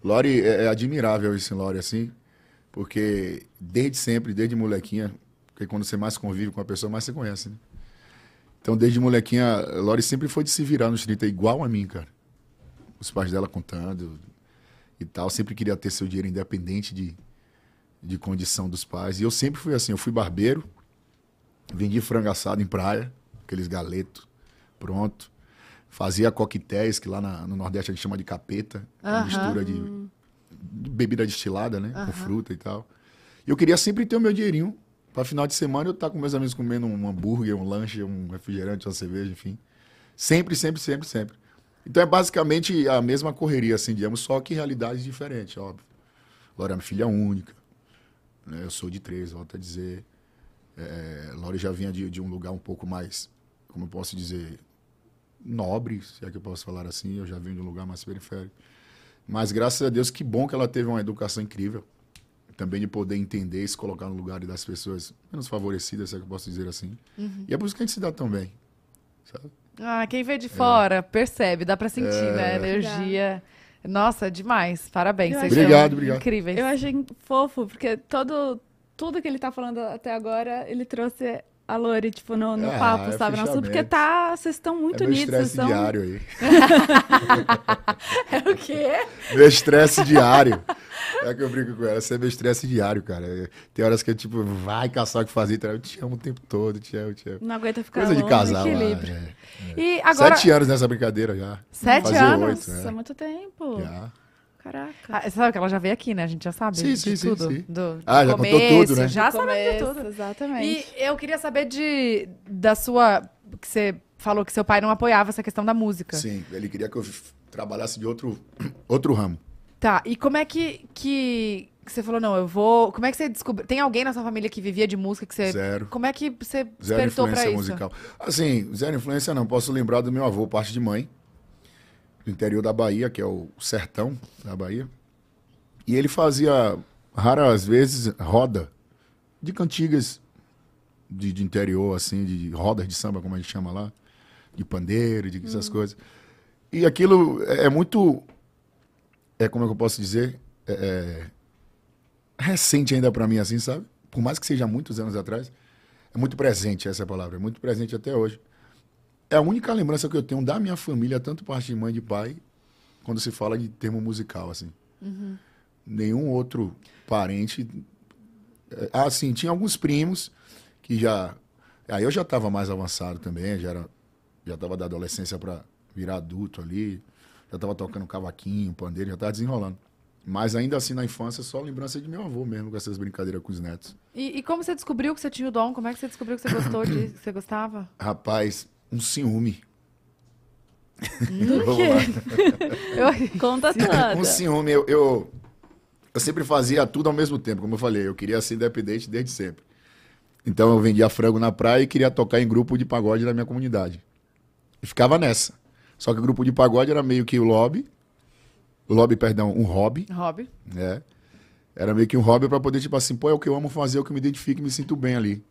Lore é, é admirável isso em Lore, assim, porque desde sempre, desde molequinha, porque quando você mais convive com a pessoa, mais você conhece, né? Então, desde molequinha, Lore sempre foi de se virar nos 30, igual a mim, cara. Os pais dela contando e tal, sempre queria ter seu dinheiro independente de, de condição dos pais. E eu sempre fui assim, eu fui barbeiro, vendi frango assado em praia, aqueles galetos, pronto. Fazia coquetéis, que lá na- no Nordeste a gente chama de capeta, Aham. mistura de, de bebida destilada, né? Com fruta e tal. E eu queria sempre ter o meu dinheirinho. Pra final de semana eu estar com meus amigos comendo um hambúrguer, um lanche, um refrigerante, uma cerveja, enfim. Sempre, sempre, sempre, sempre. Então é basicamente a mesma correria, assim, digamos, só que realidades diferentes, óbvio. Laura é minha filha única. né? Eu sou de três, volto a dizer. É, Laura já vinha de, de um lugar um pouco mais, como eu posso dizer, nobre, se é que eu posso falar assim. Eu já vim de um lugar mais periférico. Mas graças a Deus, que bom que ela teve uma educação incrível. Também de poder entender e se colocar no lugar das pessoas menos favorecidas, se é que eu posso dizer assim. E é por isso que a gente se dá tão bem. Sabe? Ah, quem vê de fora percebe, dá pra sentir, É. né? Energia. Nossa, demais. Parabéns. Eu vocês Obrigado, obrigado. Incríveis. Eu achei fofo, porque todo, tudo que ele tá falando até agora, ele trouxe a Lori, tipo, no, no Ah, papo, é sabe? Nossa, porque fechamento. tá, vocês estão muito é meu unidos. Vocês estresse são... diário aí. (laughs) É o quê? Meu estresse diário. É que eu brinco com ela, esse é meu estresse diário, cara. Tem horas que eu, tipo, vai caçar o que fazer, então eu te amo o tempo todo, te amo, te amo. Não aguenta ficar Coisa de longe, casal. lá, equilíbrio. é. E agora. Sete anos nessa brincadeira já. Sete Fazer anos? oito, Nossa, é. muito tempo. Já. Caraca. Ah, você sabe que ela já veio aqui, né? A gente já sabe Sim, de sim, sim, tudo. sim. Do, Ah, do já contou tudo, né? Já sabe de tudo. Exatamente. E eu queria saber de da sua. Que você falou que seu pai não apoiava essa questão da música. Sim, ele queria que eu trabalhasse de outro, (clears throat) outro ramo. Tá, e como é que, que, que você falou, não, eu vou. Como é que você descobriu? Tem alguém na sua família que vivia de música que você. Zero. Como é que você Zero despertou pra influência isso? musical. Assim, zero influência não. Posso lembrar do meu avô, parte de mãe, do interior da Bahia, que é o sertão da Bahia. E ele fazia, raras vezes, roda de cantigas de, de interior, assim, de rodas de samba, como a gente chama lá, de pandeiro, de essas coisas. E aquilo é, é muito. É como é que eu posso dizer? É, é recente ainda pra mim, assim, sabe? Por mais que seja muitos anos atrás. É muito presente essa palavra, é muito presente até hoje. É a única lembrança que eu tenho da minha família, tanto parte de mãe e de pai, quando se fala de termo musical, assim. Nenhum outro parente. é, Ah, sim, tinha alguns primos que já. Aí eu já estava mais avançado também, já era, já estava da adolescência para virar adulto ali, já estava tocando cavaquinho, pandeiro, já estava desenrolando. Mas ainda assim, na infância, só lembrança de meu avô mesmo, com essas brincadeiras com os netos. E, e como você descobriu que você tinha o dom? Como é que você descobriu que você gostou disso, que você gostava? Rapaz, um ciúme. Do (laughs) Vamos quê? lá. (laughs) Eu- Conta toda. Um ciúme, eu, eu, eu sempre fazia tudo ao mesmo tempo, como eu falei, eu queria ser independente desde sempre. Então eu vendia frango na praia e queria tocar em grupo de pagode na minha comunidade. E ficava nessa. Só que o grupo de pagode era meio que o lobby, o lobby, perdão, um hobby, Hobby. né? Era meio que um hobby pra poder, tipo assim, pô, é o que eu amo fazer, é o que eu me identifico e me sinto bem ali.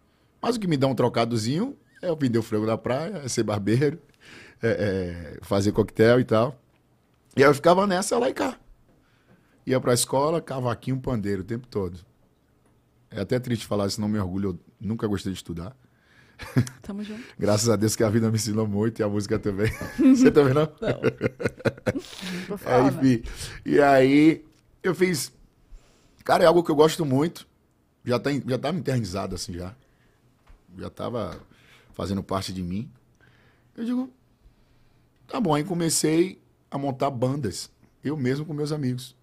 Mas o que me dá um trocadozinho é eu vender o frango na praia, é ser barbeiro, é- é fazer coquetel e tal. E aí eu ficava nessa lá e cá. Ia pra escola, cavaquinho, pandeiro o tempo todo. É até triste falar isso, não me orgulho, eu nunca gostei de estudar. (laughs) Tamo junto. Graças a Deus que a vida me ensinou muito e a música também. (laughs) Você também não? Tô (laughs) É, enfim. E aí eu fiz. Cara, é algo que eu gosto muito. Já tá, já tava internizado assim já. Já tava fazendo parte de mim. Eu digo, tá bom. Aí comecei a montar bandas. Eu mesmo com meus amigos.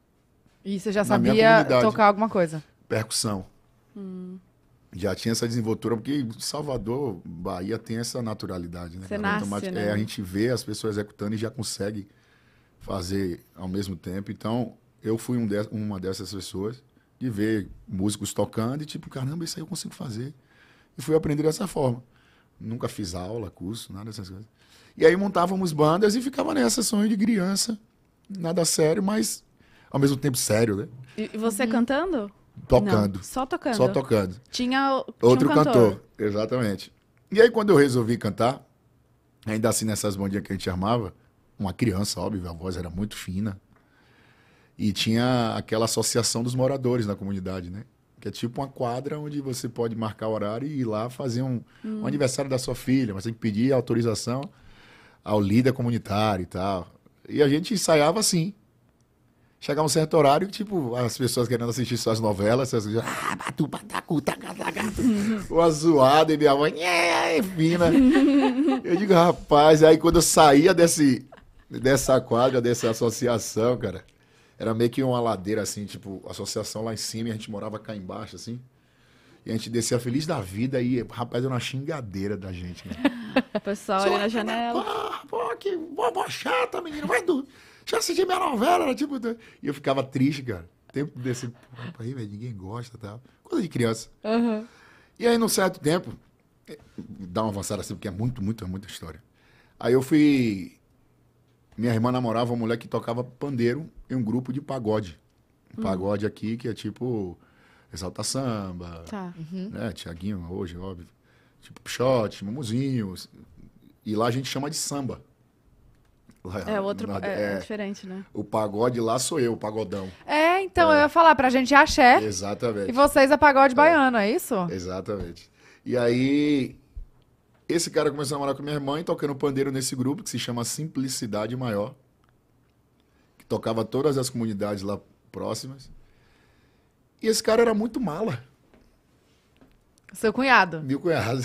E você já sabia tocar alguma coisa? Percussão. Já tinha essa desenvoltura, porque Salvador, Bahia tem essa naturalidade, né? Você nasce, né? É, a gente vê as pessoas executando e já consegue fazer ao mesmo tempo. Então, eu fui um de- uma dessas pessoas de ver músicos tocando e tipo, caramba, isso aí eu consigo fazer. E fui aprender dessa forma. Nunca fiz aula, curso, nada dessas coisas. E aí montávamos bandas e ficava nessa sonho de criança. Nada sério, mas ao mesmo tempo sério, né? E você cantando? Tocando. Não, só tocando. Só tocando. Tinha, tinha Outro um cantor. Exatamente. E aí, quando eu resolvi cantar, ainda assim nessas bandinhas que a gente armava, uma criança, óbvio, a voz era muito fina. E tinha aquela associação dos moradores na comunidade, né? Que é tipo uma quadra onde você pode marcar o horário e ir lá fazer um, um aniversário da sua filha, mas tem que pedir autorização ao líder comunitário e tal. E a gente ensaiava assim. Chegava um certo horário, tipo, as pessoas querendo assistir suas novelas, essas coisas, ah, batu, batacu, (laughs) uma zoada, e minha mãe, é, fina. Eu digo, rapaz, aí quando eu saía desse, dessa quadra, dessa associação, cara, era meio que uma ladeira, assim, tipo, associação lá em cima, e a gente morava cá embaixo, assim, e a gente descia feliz da vida, e, rapaz, era uma xingadeira da gente, né? (laughs) O pessoal ali na janela. Pô, pô, que boba chata, menino. Vai do. Já assisti minha novela, era tipo. E eu ficava triste, cara. Tempo desse. Pô, aí, velho, ninguém gosta tal. Coisa de criança. E aí, num certo tempo, eh, dá uma avançada assim, porque é muito, muito, é muita história. Aí eu fui. Minha irmã namorava uma mulher que tocava pandeiro em um grupo de pagode. Um Pagode aqui, que é tipo. Exalta samba, Tá. né? Tiaguinho, hoje, óbvio. Tipo, Pichote, Mumuzinho. E lá a gente chama de samba. Lá- É outro. na- É, é, diferente, né? o pagode lá sou eu, o pagodão. É, então eu ia falar, pra gente é axé Exatamente. e vocês é pagode baiano, é isso? Exatamente. E aí, esse cara começou a namorar com minha irmã e tocando pandeiro nesse grupo que se chama Simplicidade Maior, que tocava todas as comunidades lá próximas. E esse cara era muito mala. Seu cunhado. Meu cunhado.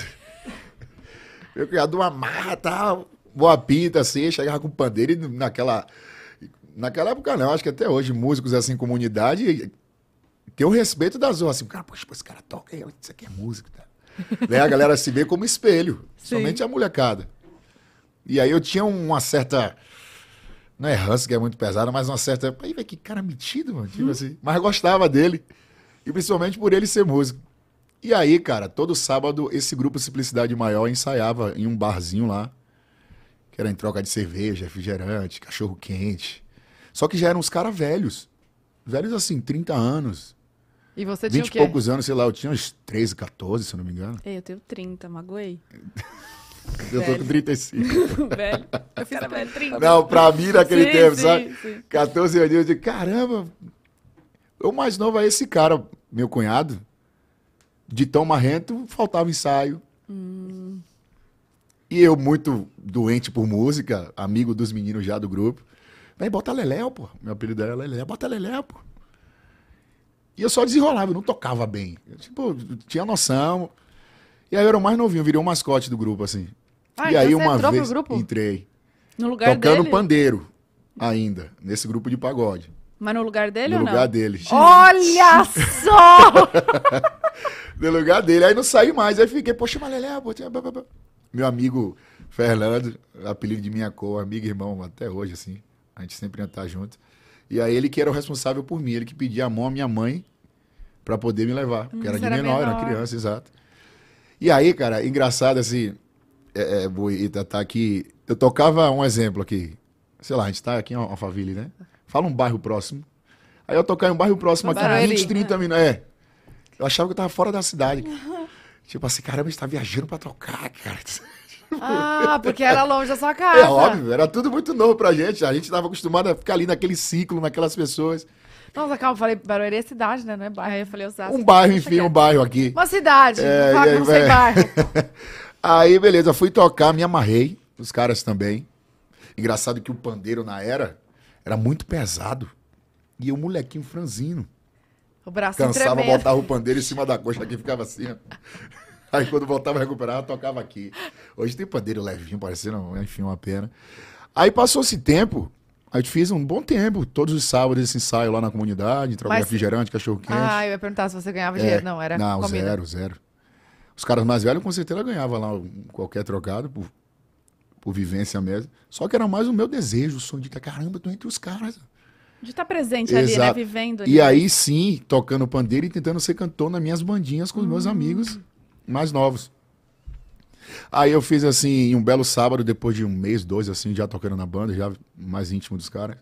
(laughs) Meu cunhado, uma marra, tal, boa pinta, assim, chegava com pandeiro e naquela. Naquela época não, acho que até hoje, músicos assim, comunidade, tem o respeito das ruas, assim, cara, poxa, esse cara toca, aí, isso aqui é música, tá? Né? A galera se vê como espelho, Sim. somente a molecada. E aí eu tinha uma certa. Não é ranço, que é muito pesada, mas uma certa. Aí, velho, que cara metido, mano. Tipo assim. Mas gostava dele. E principalmente por ele ser músico. E aí, cara, todo sábado esse grupo Simplicidade Maior ensaiava em um barzinho lá, que era em troca de cerveja, refrigerante, cachorro quente. Só que já eram uns caras velhos. Velhos assim, 30 anos, E você tinha 20 o e quê? poucos anos, sei lá, eu tinha uns 13, 14, se eu não me engano. Ei, eu tenho 30, magoei. (laughs) Eu tô com 35. (laughs) Velho. Eu fiz até 30. Não, pra mim naquele Sim, tempo, sim, sabe? sim. 14 anos, eu digo, caramba, o mais novo é esse cara, meu cunhado, de tão marrento, faltava ensaio. E eu, muito doente por música, amigo dos meninos já do grupo, Vem, bota Leléo, pô. Meu apelido era Leléo, bota Leléo, pô. E eu só desenrolava, eu não tocava bem. Eu, tipo, tinha noção. E aí eu era o mais novinho, virei o mascote do grupo, assim. Ah, e aí então você uma entrou pro vez grupo? entrei No lugar tocando dele. pandeiro ainda, nesse grupo de pagode. Mas no lugar dele no ou lugar não? dele. Olha só! (laughs) No lugar dele. Aí não saí mais. Aí fiquei, poxa, mas Lelé, pô, tinha- blá, blá, blá. Meu amigo Fernando, apelido de minha cor, amigo e irmão até hoje, assim. A gente sempre ia estar junto. E aí ele que era o responsável por mim, ele que pedia a mão à minha mãe pra poder me levar. Porque era você de era menor, era menor. criança, exato. E aí, cara, engraçado assim, é, é, Boi e Tatá, que eu tocava um exemplo aqui. Sei lá, a gente tá aqui em Alphaville, né? Fala um bairro próximo. Aí eu tocava em um bairro próximo aqui, Barueri. 20, 30 minutos. É. Eu achava que eu tava fora da cidade. (laughs) Tipo assim, caramba, a gente tá viajando pra tocar, cara. Ah, porque era longe da sua casa. É óbvio, era tudo muito novo pra gente. A gente tava acostumado a ficar ali naquele ciclo, naquelas pessoas. Nossa, calma, falei Barueri é cidade, né? Não é bairro. Aí eu falei, Osasco. Um bairro, deixa enfim, um bairro aqui. Uma cidade. É, não sei vai. bairro. (laughs) Aí, beleza, fui tocar, me amarrei, os caras também. Engraçado que o pandeiro na era era muito pesado. E o molequinho franzino. O braço Cansava, tremendo. botava o pandeiro em cima da coxa aqui, ficava assim, ó. Aí quando voltava a recuperar, tocava aqui. Hoje tem pandeiro levinho, parecendo, enfim, uma pena. Aí passou esse tempo, a gente fez um bom tempo, todos os sábados esse ensaio lá na comunidade, entregava Mas- refrigerante, cachorro quente. Ah, eu ia perguntar se você ganhava É, dinheiro. Não, era Não, comida. zero, zero. Os caras mais velhos com certeza ganhavam lá qualquer trocado por, por vivência mesmo. Só que era mais o meu desejo, o sonho de que, caramba, tô entre os caras. De estar presente ali, né? Exato. Vivendo ali. E aí sim, tocando pandeiro e tentando ser cantor nas minhas bandinhas com os meus amigos mais novos. Aí eu fiz assim, um belo sábado, depois de um mês, dois, assim, já tocando na banda, já mais íntimo dos caras.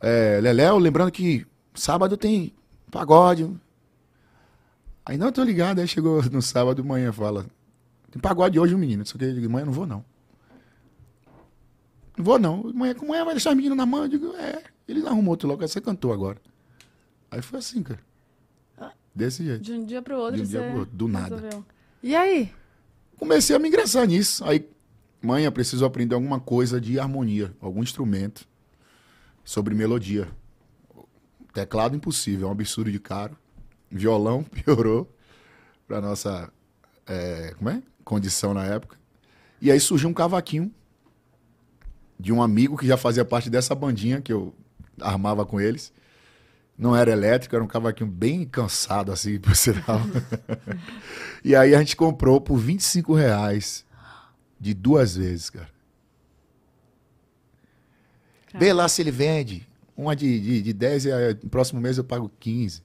É, Leléo, lembrando que sábado tem pagode. Aí não, tô ligado, aí chegou (laughs) no sábado manhã, fala, tem pagode hoje, um menino. Só que eu digo, manhã não vou não. Não vou não. Manhã, como é? Vai deixar o menino na mão? Eu digo, é. Ele arrumou outro local, você cantou agora. Aí foi assim, cara. Desse jeito. De um dia pro outro De um dia pro outro, do nada. resolveu. E aí? Comecei a me ingressar nisso. Aí, mãe, eu preciso aprender alguma coisa de harmonia, algum instrumento sobre melodia. Teclado impossível, é um absurdo de caro. Violão (laughs) piorou pra nossa é, como é? condição na época. E aí surgiu um cavaquinho de um amigo que já fazia parte dessa bandinha que eu armava com eles. Não era elétrico, era um cavaquinho bem cansado, assim, (laughs) por sinal. e aí a gente comprou por 25 reais de duas vezes, cara. Vê lá se ele vende. Uma de, de, de 10 e no próximo mês eu pago 15.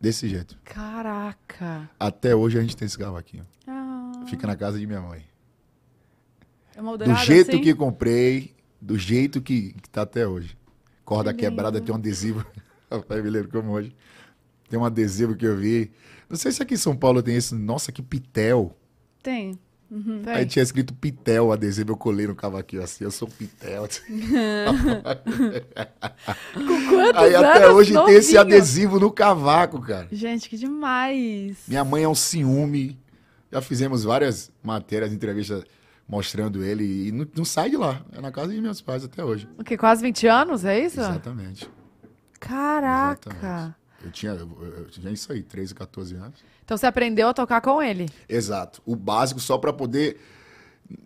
Desse jeito. Caraca. Até hoje a gente tem esse cavaquinho. Ah, Fica na casa de minha mãe. é Do jeito assim? que comprei, do jeito que, que tá até hoje. Corda Que quebrada, tem um adesivo. Rapaz, me lembro como hoje. Tem um adesivo que eu vi. Não sei se aqui em São Paulo tem esse. Nossa, que pitel. Tem. Uhum. Aí tinha escrito Pitel, o adesivo, eu colei no cavaquinho assim, eu sou Pitel. (laughs) Com quantos Aí até hoje tem esse novinho? adesivo no cavaco, cara. Gente, que demais. Minha mãe é um ciúme. Já fizemos várias matérias, entrevistas mostrando ele e não, não sai de lá. É na casa de meus pais até hoje. O quê? Quase 20 anos, é isso? Exatamente. Caraca. Exatamente. Eu tinha, eu, tinha isso aí, 13, 14 anos. Então você aprendeu a tocar com ele. Exato. O básico só para poder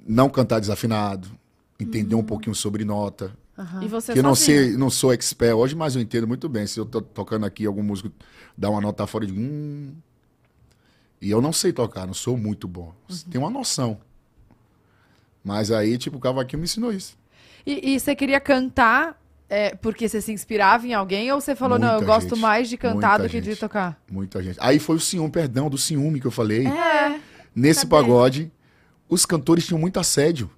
não cantar desafinado, entender um pouquinho sobre nota. E você que eu não sei, não sou expert hoje, mas eu entendo muito bem. Se eu tô tocando aqui algum músico dá uma nota fora de hum, e eu não sei tocar, não sou muito bom. Tem uma noção. Mas aí, tipo, o cavaquinho me ensinou isso. E, e você queria cantar é, porque você se inspirava em alguém ou você falou, não, eu Muita gosto gente. mais de cantar Muita do que de gente. tocar? Muita gente. Aí foi o ciúme, perdão, do ciúme que eu falei. É. Nesse cadê? pagode, os cantores tinham muito assédio.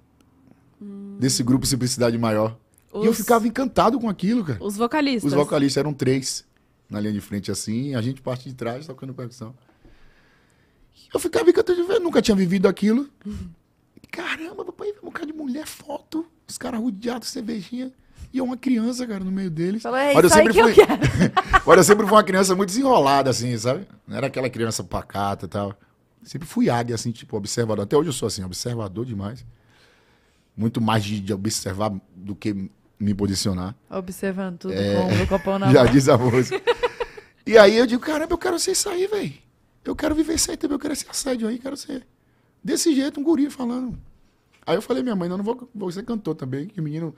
Desse grupo Simplicidade Maior. E eu Os- ficava encantado com aquilo, cara. Os vocalistas. Os vocalistas eram três na linha de frente assim, a gente parte de trás tocando percussão. Eu ficava encantado de ver, nunca tinha vivido aquilo. Caramba, papai, um bocado de mulher, foto, os caras rodeados, cervejinha. E eu uma criança, cara, no meio deles. Falou, é Mas eu sempre que eu fui-. (laughs) Mas eu sempre fui uma criança muito desenrolada, assim, sabe? Não era aquela criança pacata e tal. Sempre fui águia, assim, tipo, observador. Até hoje eu sou assim, observador demais. Muito mais de, de observar do que me posicionar. Observando tudo com o copão na É. (laughs) Já mão. diz a música. e aí eu digo, caramba, eu quero ser isso aí, velho. Eu quero viver isso aí também, eu quero ser assédio aí, quero ser. Desse jeito, um guri falando. Aí eu falei, minha mãe, não, não vou, vou ser cantor também, que o menino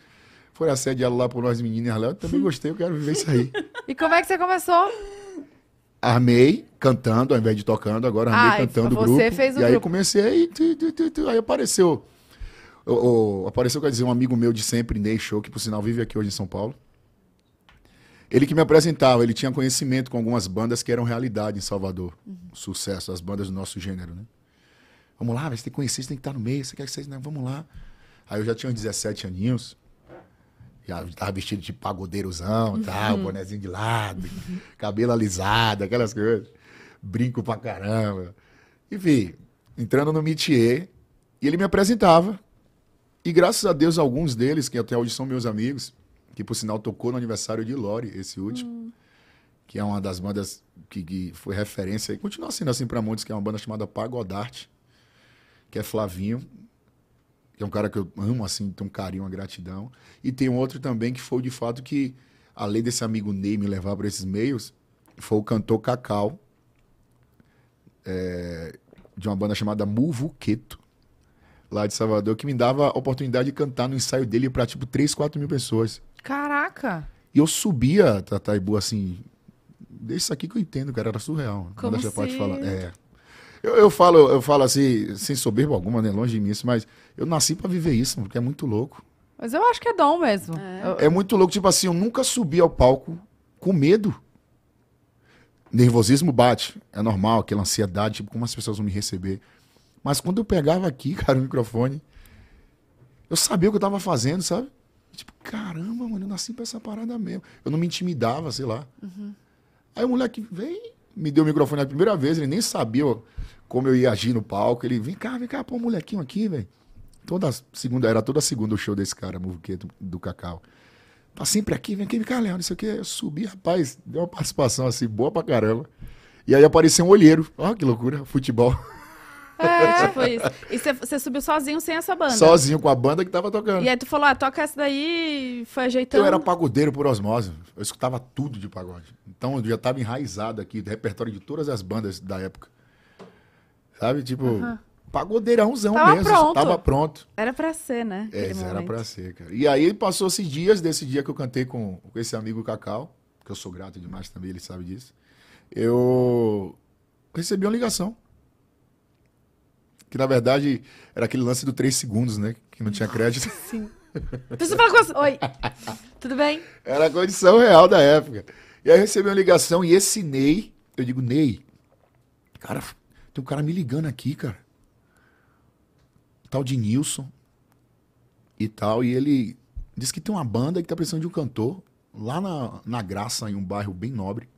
Foi assediado lá por nós meninas lá. Eu também gostei, eu quero viver isso aí. (laughs) E como é que você começou? Armei cantando, ao invés de tocando, agora armei Ah, cantando o você grupo. fez o e aí grupo. comecei, e tu, tu, tu, tu, aí apareceu. o- o- apareceu, quer dizer, um amigo meu de sempre, Ney Show, que por sinal vive aqui hoje em São Paulo. Ele que me apresentava, ele tinha conhecimento com algumas bandas que eram realidade em Salvador. Uhum. Sucesso, as bandas do nosso gênero, né? Vamos lá, você tem que conhecer, você tem que estar no meio, você quer que vocês. Não, vamos lá. Aí eu já tinha uns 17 aninhos. Já tava vestido de pagodeirozão, tal, bonezinho de lado, cabelo alisado, aquelas coisas. Brinco pra caramba. Enfim, entrando no métier, e ele me apresentava. E graças a Deus, alguns deles, que até hoje são meus amigos, que por sinal tocou no aniversário de Lore, esse último, que é uma das bandas que, que foi referência e continua sendo assim pra muitos, que é uma banda chamada Pagodarte, que é Flavinho, que é um cara que eu amo, assim, tenho um carinho, uma gratidão. E tem outro também que foi de fato que, além desse amigo Ney me levar para esses meios, foi o cantor Cacau, é, de uma banda chamada Muvuqueto, lá de Salvador, que me dava a oportunidade de cantar no ensaio dele para tipo 3, 4 mil pessoas. Caraca. E eu subia, Tataibu, assim, desse aqui que eu entendo, cara, era surreal. Como você pode se- falar. É. Eu, eu falo, eu falo assim, sem soberba alguma, né? Longe de mim isso, mas eu nasci pra viver isso, porque é muito louco. Mas eu acho que é dom mesmo. Eu- É muito louco, tipo assim, eu nunca subi ao palco com medo. Nervosismo bate, é normal, aquela ansiedade, tipo, como as pessoas vão me receber. Mas quando eu pegava aqui, (laughs) cara, o microfone, eu sabia o que eu tava fazendo, sabe? Tipo, caramba, mano, eu nasci pra essa parada mesmo. Eu não me intimidava, sei lá. Aí o moleque veio, me deu o microfone a primeira vez, ele nem sabia ó, como eu ia agir no palco. Ele, vem cá, vem cá, pô, um molequinho aqui, velho. Toda segunda, era toda segunda o show desse cara, Muvuqueto, do Cacau. Tá sempre aqui, vem aqui, vem cá, Léo, não sei o quê. Eu subi, rapaz, deu uma participação assim, boa pra caramba. E aí apareceu um olheiro. Ó, que loucura, futebol. É, tipo isso. E você- subiu sozinho sem essa banda. Sozinho com a banda que tava tocando. E aí tu falou, ah, toca essa daí e foi ajeitando. Eu era pagodeiro por osmose. Eu escutava tudo de pagode. Então eu já estava enraizado aqui, do repertório de todas as bandas da época. Sabe? Tipo, pagodeirãozão Tava mesmo. pronto. Tava pronto. Era pra ser, né? É, era momento. pra ser, cara. E aí passou esses dias, desse dia que eu cantei com, com esse amigo Cacau, que eu sou grato demais também, ele sabe disso. Eu recebi uma ligação. Que na verdade era aquele lance do 3 segundos, né? Que não tinha crédito. Sim. Preciso falar com você. Oi. Tudo bem? Era a condição real da época. E aí eu recebi uma ligação e esse Ney, eu digo, Ney, cara, tem um cara me ligando aqui, cara. Tal de Nilson e tal. E ele disse que tem uma banda que tá precisando de um cantor lá na, na Graça, em um bairro bem nobre.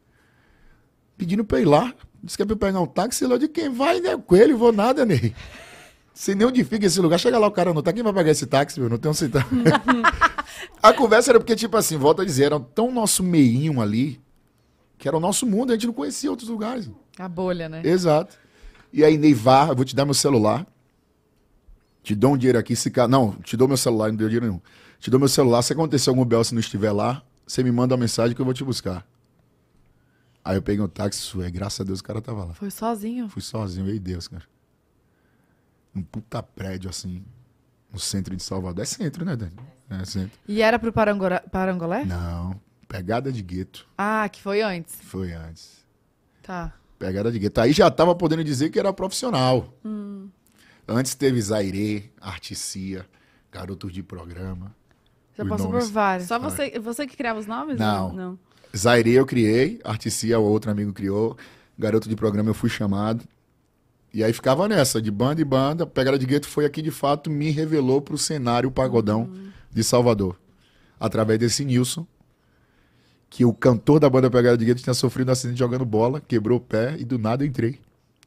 Pedindo pra eu ir lá. Disse que é pra eu pegar um táxi lá de quem vai, né? Com ele, vou nada, Ney. (laughs) Sei nem onde fica esse lugar. Chega lá, o cara não tá. Quem vai pagar esse táxi, meu? Não tem onde sentar. (laughs) A conversa era porque, tipo assim, volta a dizer, era tão nosso meinho ali, que era o nosso mundo, a gente não conhecia outros lugares. A bolha, né? Exato. E aí, Neivar, eu vou te dar meu celular. Te dou um dinheiro aqui, se ca... Não, te dou meu celular, não deu dinheiro nenhum. Te dou meu celular, se acontecer algum bel se não estiver lá, você me manda uma mensagem que eu vou te buscar. Aí eu peguei um táxi, sué, graças a Deus o cara tava lá. Foi sozinho. Fui sozinho, ei Deus, cara. Um puta prédio, assim, no centro de Salvador. É centro, né, Dani? É centro. E era pro Parangora- Parangolé? Não, pegada de gueto. Ah, que foi antes. Foi antes. Tá. Pegada de gueto. Aí já tava podendo dizer que era profissional. Antes teve Zaire, Articia, Garotos de Programa. Já passou por nomes. vários. Só você, você que criava os nomes? Não. Não. Zaire eu criei, Articia o outro amigo criou, Garoto de Programa eu fui chamado. E aí ficava nessa, de banda e banda. Pegada de Gueto foi aqui de fato me revelou pro cenário pagodão de Salvador. Através desse Nilson, que o cantor da banda Pegada de Gueto tinha sofrido um acidente jogando bola, quebrou o pé e do nada eu entrei.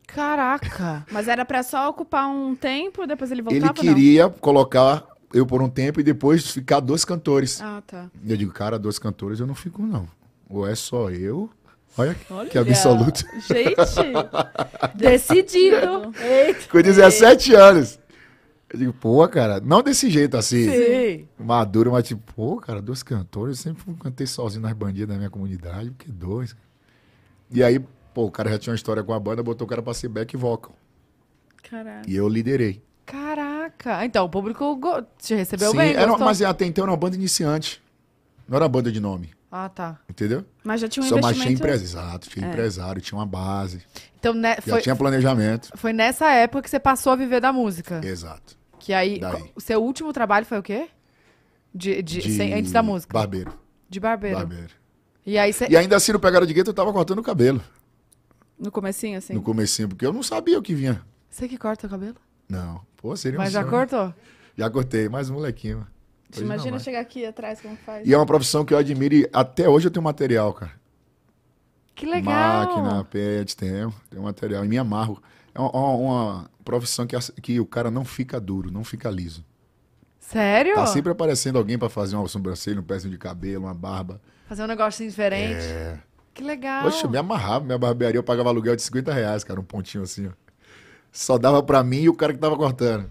Caraca. (laughs) Mas era pra só ocupar um tempo, depois ele voltava Ele não? queria colocar eu por um tempo e depois ficar dois cantores. Ah, tá. Eu digo, cara, dois cantores eu não fico, não. Ou é só eu. Olha, Olha. que absoluto. Gente, (laughs) Decidido. Eita. Com 17 anos. Eu digo, pô, cara, não desse jeito assim, Sim. maduro, mas tipo, pô, cara, dois cantores, eu sempre cantei sozinho nas bandinhas da minha comunidade, porque dois. E aí, pô, o cara já tinha uma história com a banda, botou o cara pra ser back vocal. caralho. E eu liderei. Caraca. Caraca. Então, o público go- te recebeu Sim, bem, era, gostou? mas até então era uma banda iniciante. Não era banda de nome, Ah, tá. entendeu? Mas já tinha um Só mais investimento. tinha empresário, exato, tinha É. empresário, tinha uma base, Então, né, já foi, tinha planejamento. foi nessa época que você passou a viver da música. Exato. Que aí, Daí. o seu último trabalho foi o quê? De, de- sem- antes da música? Barbeiro. De barbeiro. barbeiro. E aí você... E ainda assim, no Pegada de Gueto, eu tava cortando o cabelo No comecinho, assim. no comecinho, porque eu não sabia o que vinha. Você que corta o cabelo? Não. Pô, seria um Mas já sonho. cortou? Já cortei, mais um molequinho. Te imagina chegar aqui atrás, como faz? E é uma profissão que eu admiro e até hoje eu tenho material, cara. Que legal. Máquina, pet, tenho, tenho material. E me amarro. É uma, uma- profissão que, que o cara não fica duro, não fica liso. Sério? Tá sempre aparecendo alguém pra fazer uma sobrancelha, um pezinho de cabelo, uma barba. Fazer um negocinho diferente. É. Que legal. Poxa, eu me amarrava. Minha barbearia eu pagava aluguel de 50 reais, cara, um pontinho assim, ó. Só dava pra mim e o cara que tava cortando.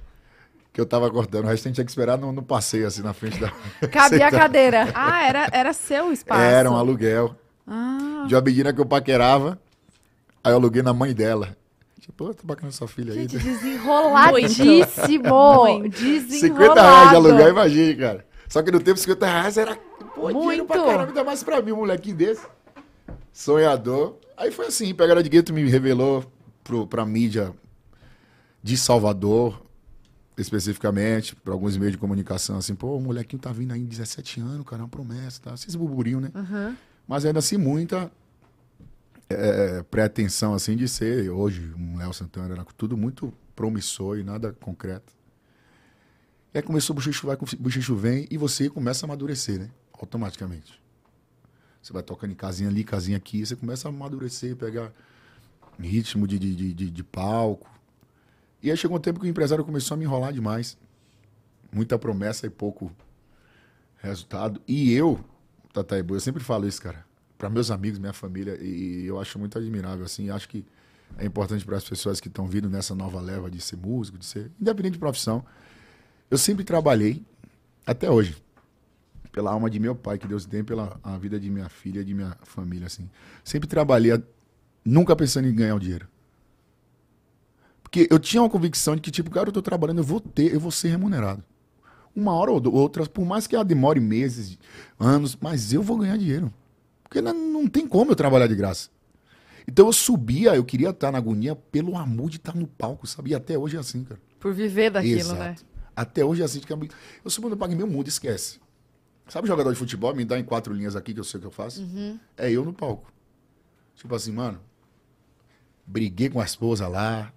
Que eu tava cortando. O resto a gente tinha que esperar no, no passeio, assim, na frente da. (laughs) Cabia a (laughs) cadeira. Ah, era, era seu espaço. Era um aluguel. Ah, De uma menina que eu paquerava. Aí eu aluguei na mãe dela. Tipo, tô bacana sua filha aí. Gente, (laughs) desenroladíssimo. Muito. 50 reais de aluguel, imagine, cara. Só que no tempo 50 reais era pô, dinheiro Muito. pra caramba, ainda mais pra mim, um molequinho desse. Sonhador. Aí foi assim, Pegada de Gueto me revelou pro, pra mídia de Salvador, especificamente, pra alguns meios de comunicação, assim, pô, o molequinho tá vindo aí, 17 anos, cara, é uma promessa, tá? Esses burburinho, né? Uhum. Mas ainda assim, muita é, pretensão, assim, de ser hoje um Léo Santana, era tudo muito promissor e nada concreto. E aí começou o bochicho vai, o bochicho vem e você começa a amadurecer, né? Automaticamente. Você vai tocando em casinha ali, casinha aqui, você começa a amadurecer, pegar ritmo de, de, de, de- de palco. E aí chegou um tempo que o empresário começou a me enrolar demais. Muita promessa e pouco resultado. E eu, Tataibu, eu sempre falo isso, cara, para meus amigos, minha família, e eu acho muito admirável, assim, acho que é importante para as pessoas que estão vindo nessa nova leva de ser músico, de ser independente de profissão. Eu sempre trabalhei, até hoje, pela alma de meu pai, que Deus tem, pela a vida de minha filha, de minha família, assim. Sempre trabalhei, nunca pensando em ganhar o dinheiro. Porque eu tinha uma convicção de que, tipo, cara, eu tô trabalhando, eu vou ter, eu vou ser remunerado. Uma hora ou outra, por mais que ela demore meses, anos, mas eu vou ganhar dinheiro. Porque não, não tem como eu trabalhar de graça. Então eu subia, eu queria estar na agonia pelo amor de estar no palco, sabe? E até hoje é assim, cara. Por viver daquilo, Exato. né? Até hoje é assim. que Eu subo no palco, meu mundo, esquece. Sabe jogador de futebol? Me dá em quatro linhas aqui que eu sei o que eu faço? É eu no palco. Tipo assim, mano, briguei com a esposa lá,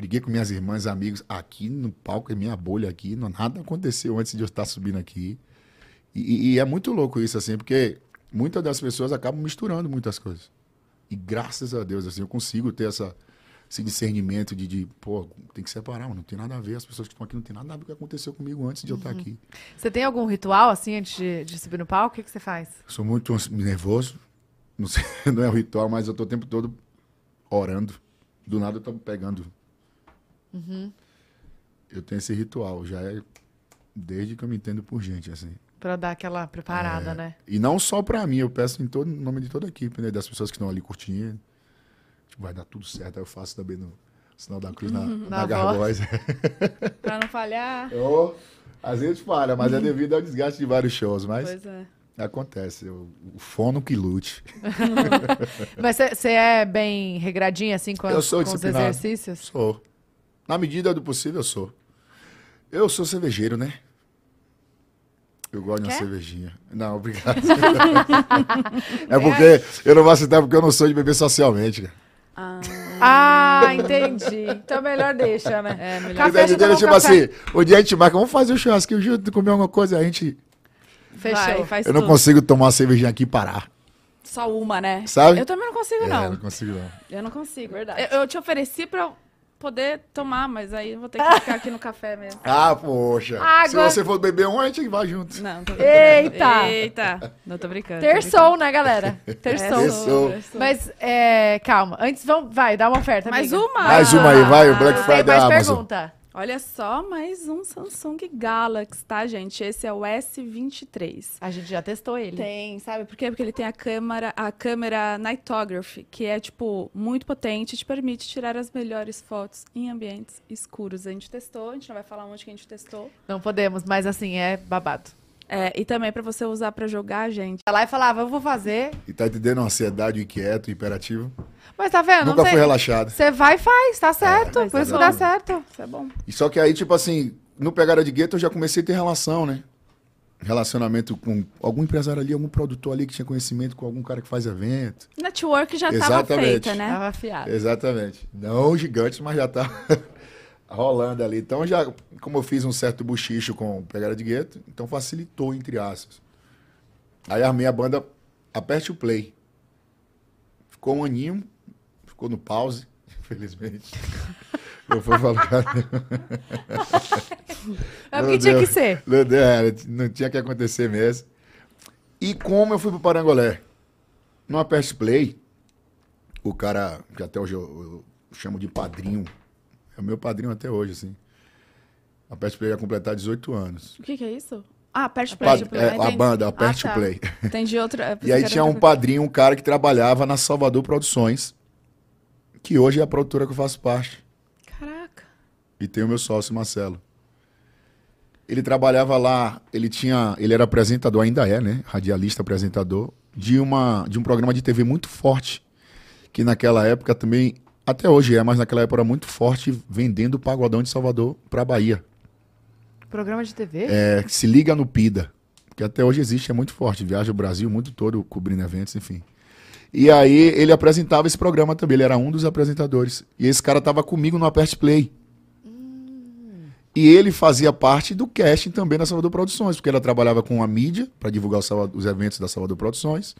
briguei com minhas irmãs, amigos. Aqui no palco, é minha bolha aqui, não, nada aconteceu antes de eu estar subindo aqui. E, e- é muito louco isso, assim, porque muitas das pessoas acabam misturando muitas coisas. E graças a Deus, assim, eu consigo ter essa, esse discernimento de, de, pô, tem que separar, não tem nada a ver. As pessoas que estão aqui não tem nada a ver com o que aconteceu comigo antes de eu estar aqui. Você tem algum ritual, assim, antes de, de subir no palco? O que, que você faz? Eu sou muito nervoso. Não, sei, (laughs) não é o ritual, mas eu tô o tempo todo orando. Do nada eu tô pegando. Eu tenho esse ritual, já é desde que eu me entendo por gente, assim. Pra dar aquela preparada, É. né? E não só pra mim, eu peço em todo em nome de toda a equipe, né? Das pessoas que estão ali curtindo. Tipo, vai dar tudo certo. Aí eu faço também no sinal da cruz na, na, Na gargóis. (laughs) pra não falhar. Eu, às vezes falha, mas é devido ao desgaste de vários shows. Mas Pois é. acontece. eu- o fono que lute. (laughs) Mas você- é bem regradinho, assim, com, Eu sou com os exercícios? Sou. Na medida do possível, eu sou. Eu sou cervejeiro, né? Eu gosto de uma Quer? cervejinha. Não, obrigado. (laughs) é porque eu não vou aceitar porque eu não sou de beber socialmente, cara. Ah, Ah, entendi. Então melhor deixa, né? é melhor. Café, deixa eu um tipo café. assim, o dia a gente marca, vamos fazer o churrasquinho junto, comer alguma coisa, a gente. Fechou. Vai, faz Eu não tudo. consigo tomar uma cervejinha aqui e parar. Só uma, né? Sabe? Eu também não consigo, É, não. não consigo não. Eu não consigo. Verdade. Eu, eu te ofereci pra eu poder tomar, mas aí vou ter que ficar aqui no café mesmo. (laughs) Ah, poxa. Água. Se você for beber um, a gente vai junto. Não, tô brincando. Eita! Eita! Não tô brincando. Terçou, né, galera? (laughs) Terçou. Terçou. Mas, é, calma. Antes, vamos, vai, dá uma oferta, Mais amiga. uma? Mais uma aí, vai, o Black Tem Friday mais da Amazon. pergunta. Olha só, mais um Samsung Galaxy, tá, gente? Esse é o S23. A gente já testou ele. Tem, sabe por quê? Porque ele tem a câmera, a câmera Nightography, que é, tipo, muito potente e te permite tirar as melhores fotos em ambientes escuros. A gente testou, a gente não vai falar onde que a gente testou. Não podemos, mas assim, é babado. É, e também pra você usar pra jogar, gente. Ia lá e falava, eu vou fazer. E tá entendendo uma ansiedade, inquieto, imperativo. Mas tá vendo? Nunca fui relaxado. Você vai e faz, tá certo. Mas Por isso tá que dá certo. Isso é bom. E só que aí, tipo assim, no Pegada de Gueto eu já comecei a ter relação, né? Relacionamento com algum empresário ali, algum produtor ali que tinha conhecimento com algum cara que faz evento. Network já tava Exatamente. feita, né? Tava afiado. Exatamente. Não gigante, mas já tá (laughs) rolando ali. Então já, como eu fiz um certo buchicho com o Pegada de Gueto, então facilitou, entre aspas. Aí armei a banda Aperte o Play. Ficou um aninho, ficou no pause, (laughs) infelizmente. Eu fui falar, É porque (laughs) tinha que ser. não, deu, é, não tinha que acontecer mesmo. E como eu fui pro Parangolé? No Aperte Play, o cara, que até hoje eu, eu chamo de padrinho, é o meu padrinho até hoje, assim. A Aperte Play ia completar 18 anos. O que que é isso? Ah, Aperte Pa- Play. é, a banda, Aperte Ah, tá. Play. Entendi outra. (laughs) E aí que tinha um padrinho, um cara que trabalhava na Salvador Produções, que hoje é a produtora que eu faço parte. Caraca. E tem o meu sócio, Marcelo. Ele trabalhava lá, ele tinha, ele era apresentador, ainda é, né? Radialista, apresentador, de, uma, de um programa de TV muito forte, que naquela época também, até hoje é, mas naquela época era muito forte, vendendo o pagodão de Salvador para Bahia. Programa de TV? É, que se liga no PIDA, que até hoje existe, é muito forte, viaja o Brasil muito todo cobrindo eventos, enfim. E aí ele apresentava esse programa também, ele era um dos apresentadores. E esse cara tava comigo no Aperte Play. E ele fazia parte do casting também da Salvador Produções, porque ela trabalhava com a mídia para divulgar os eventos da Salvador Produções,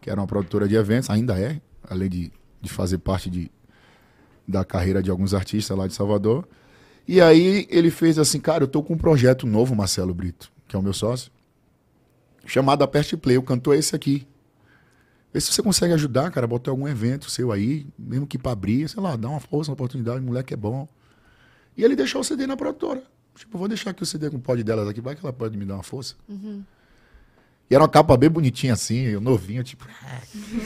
que era uma produtora de eventos, ainda é, além de, de fazer parte de, da carreira de alguns artistas lá de Salvador. E aí ele fez assim, cara, eu tô com um projeto novo, Marcelo Brito, que é o meu sócio, chamado Aperte Play, o cantor é esse aqui. Vê se você consegue ajudar, cara, botar algum evento seu aí, mesmo que pra abrir, sei lá, dá uma força, uma oportunidade, moleque é bom. E ele deixou o CD na produtora. Tipo, vou deixar aqui o CD com o pod delas aqui, vai que ela pode me dar uma força. E era uma capa bem bonitinha assim, eu novinho, tipo.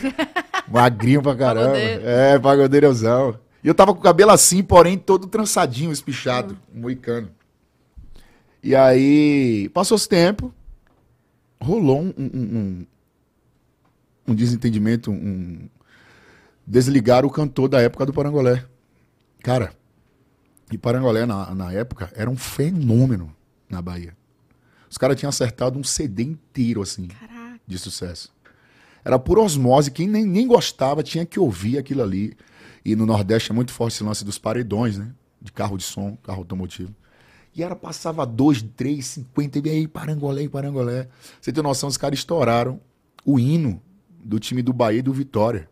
(laughs) magrinho pra caramba. Pagodeiro. É, pagodeirãozão. E eu tava com o cabelo assim, porém todo trançadinho, espichado, moicano. E aí, passou esse tempo, rolou um, um, um, um desentendimento, um. Desligar o cantor da época do Parangolé. Cara, e Parangolé, na, na época, era um fenômeno na Bahia. Os caras tinham acertado um CD inteiro, assim, Caraca. de sucesso. Era por osmose, quem nem, nem gostava tinha que ouvir aquilo ali. E no Nordeste é muito forte esse lance dos paredões, né? De carro de som, carro automotivo. E era, passava dois, três, cinquenta, e aí, Parangolé, Parangolé. Você tem noção, os caras estouraram o hino do time do Bahia e do Vitória.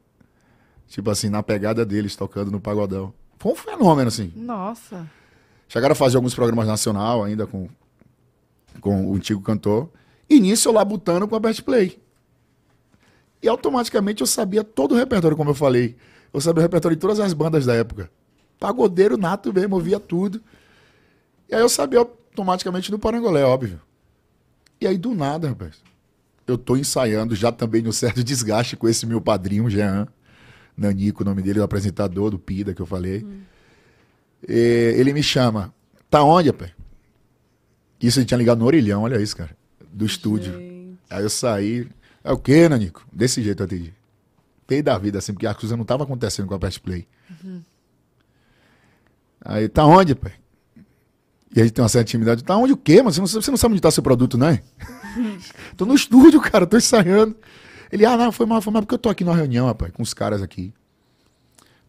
Tipo assim, na pegada deles, tocando no pagodão. Foi um fenômeno, assim. Nossa. Chegaram a fazer alguns programas nacional ainda com, com o antigo cantor. E nisso eu lá botando com a Best Play. E automaticamente eu sabia todo o repertório, como eu falei. Eu sabia o repertório de todas as bandas da época. Pagodeiro nato mesmo, ouvia tudo. E aí eu sabia automaticamente do Parangolé, óbvio. E aí do nada, rapaz. Eu tô ensaiando já também no certo desgaste com esse meu padrinho, Jean. Nanico, o nome dele, o apresentador do PIDA que eu falei. E ele me chama. Tá onde, rapaz? Isso ele tinha ligado no orelhão, olha isso, cara. Do estúdio. Gente. Aí eu saí. É o quê, Nanico? Desse jeito eu atendi. Pei da vida, assim, porque a coisa não tava acontecendo com a Best Play. Aí, tá onde, pai? E a gente tem uma certa intimidade. Tá onde o quê, mano? Você não, você não sabe onde tá seu produto, né? Tô no estúdio, cara, tô ensaiando. Ele, ah, não, foi mal, foi mal, porque eu tô aqui numa reunião, rapaz, com os caras aqui.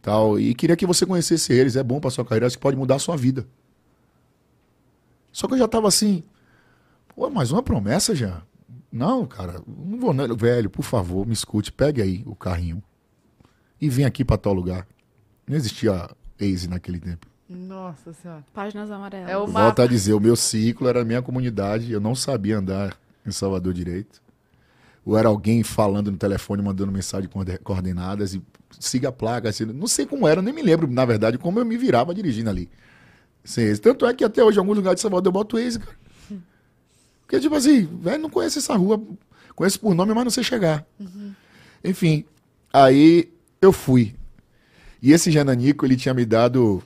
Tal, e queria que você conhecesse eles, é bom pra sua carreira, acho que pode mudar a sua vida. Só que eu já tava assim, pô, mais uma promessa já? Não, cara, não vou, não. velho, por favor, me escute, pegue aí o carrinho e vem aqui pra tal lugar. Não existia Waze naquele tempo. Nossa senhora. Páginas amarelas. É o Volto mapa. a dizer, o meu ciclo era a minha comunidade, eu não sabia andar em Salvador direito. Ou era alguém falando no telefone, mandando mensagem coorde- coordenadas e siga a placa. Assim, não sei como era, nem me lembro, na verdade, como eu me virava dirigindo ali. sem. Tanto é que até hoje, em alguns lugares de Salvador, eu boto Waze, cara. Porque, tipo assim, velho, não conheço essa rua. Conheço por nome, mas não sei chegar. Enfim, aí eu fui. E esse Jananico, ele tinha me dado,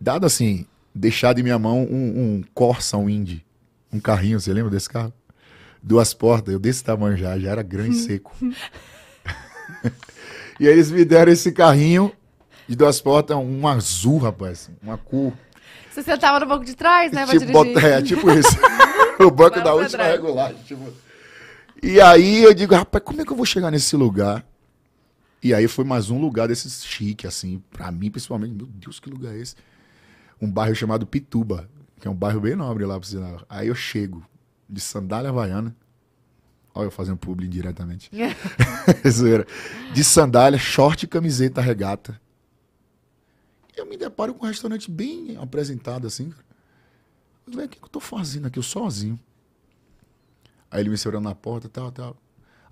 dado assim, deixado em minha mão um, um Corsa, um Indy. Um carrinho, você lembra desse carro? Duas portas, eu desse tamanho já, já era grande e seco. (laughs) e aí eles me deram esse carrinho de duas portas, um azul, rapaz, uma cor. Você sentava no banco de trás, né? Tipo, bota- é, tipo isso. (laughs) o banco Vai da última trás. regulagem. Tipo. E aí eu digo, rapaz, como é que eu vou chegar nesse lugar? E aí foi mais um lugar desses chique, assim, pra mim principalmente. Meu Deus, que lugar é esse? Um bairro chamado Pituba, que é um bairro bem nobre lá, por sinal. Aí eu chego de sandália havaiana. Olha eu fazendo publi indiretamente. (laughs) (laughs) Zoeira. de sandália, short, camiseta, regata. E eu me deparo com um restaurante bem apresentado, assim. falei, o que, que eu tô fazendo aqui? Eu sozinho. Aí ele me segurando na porta, tal, tal.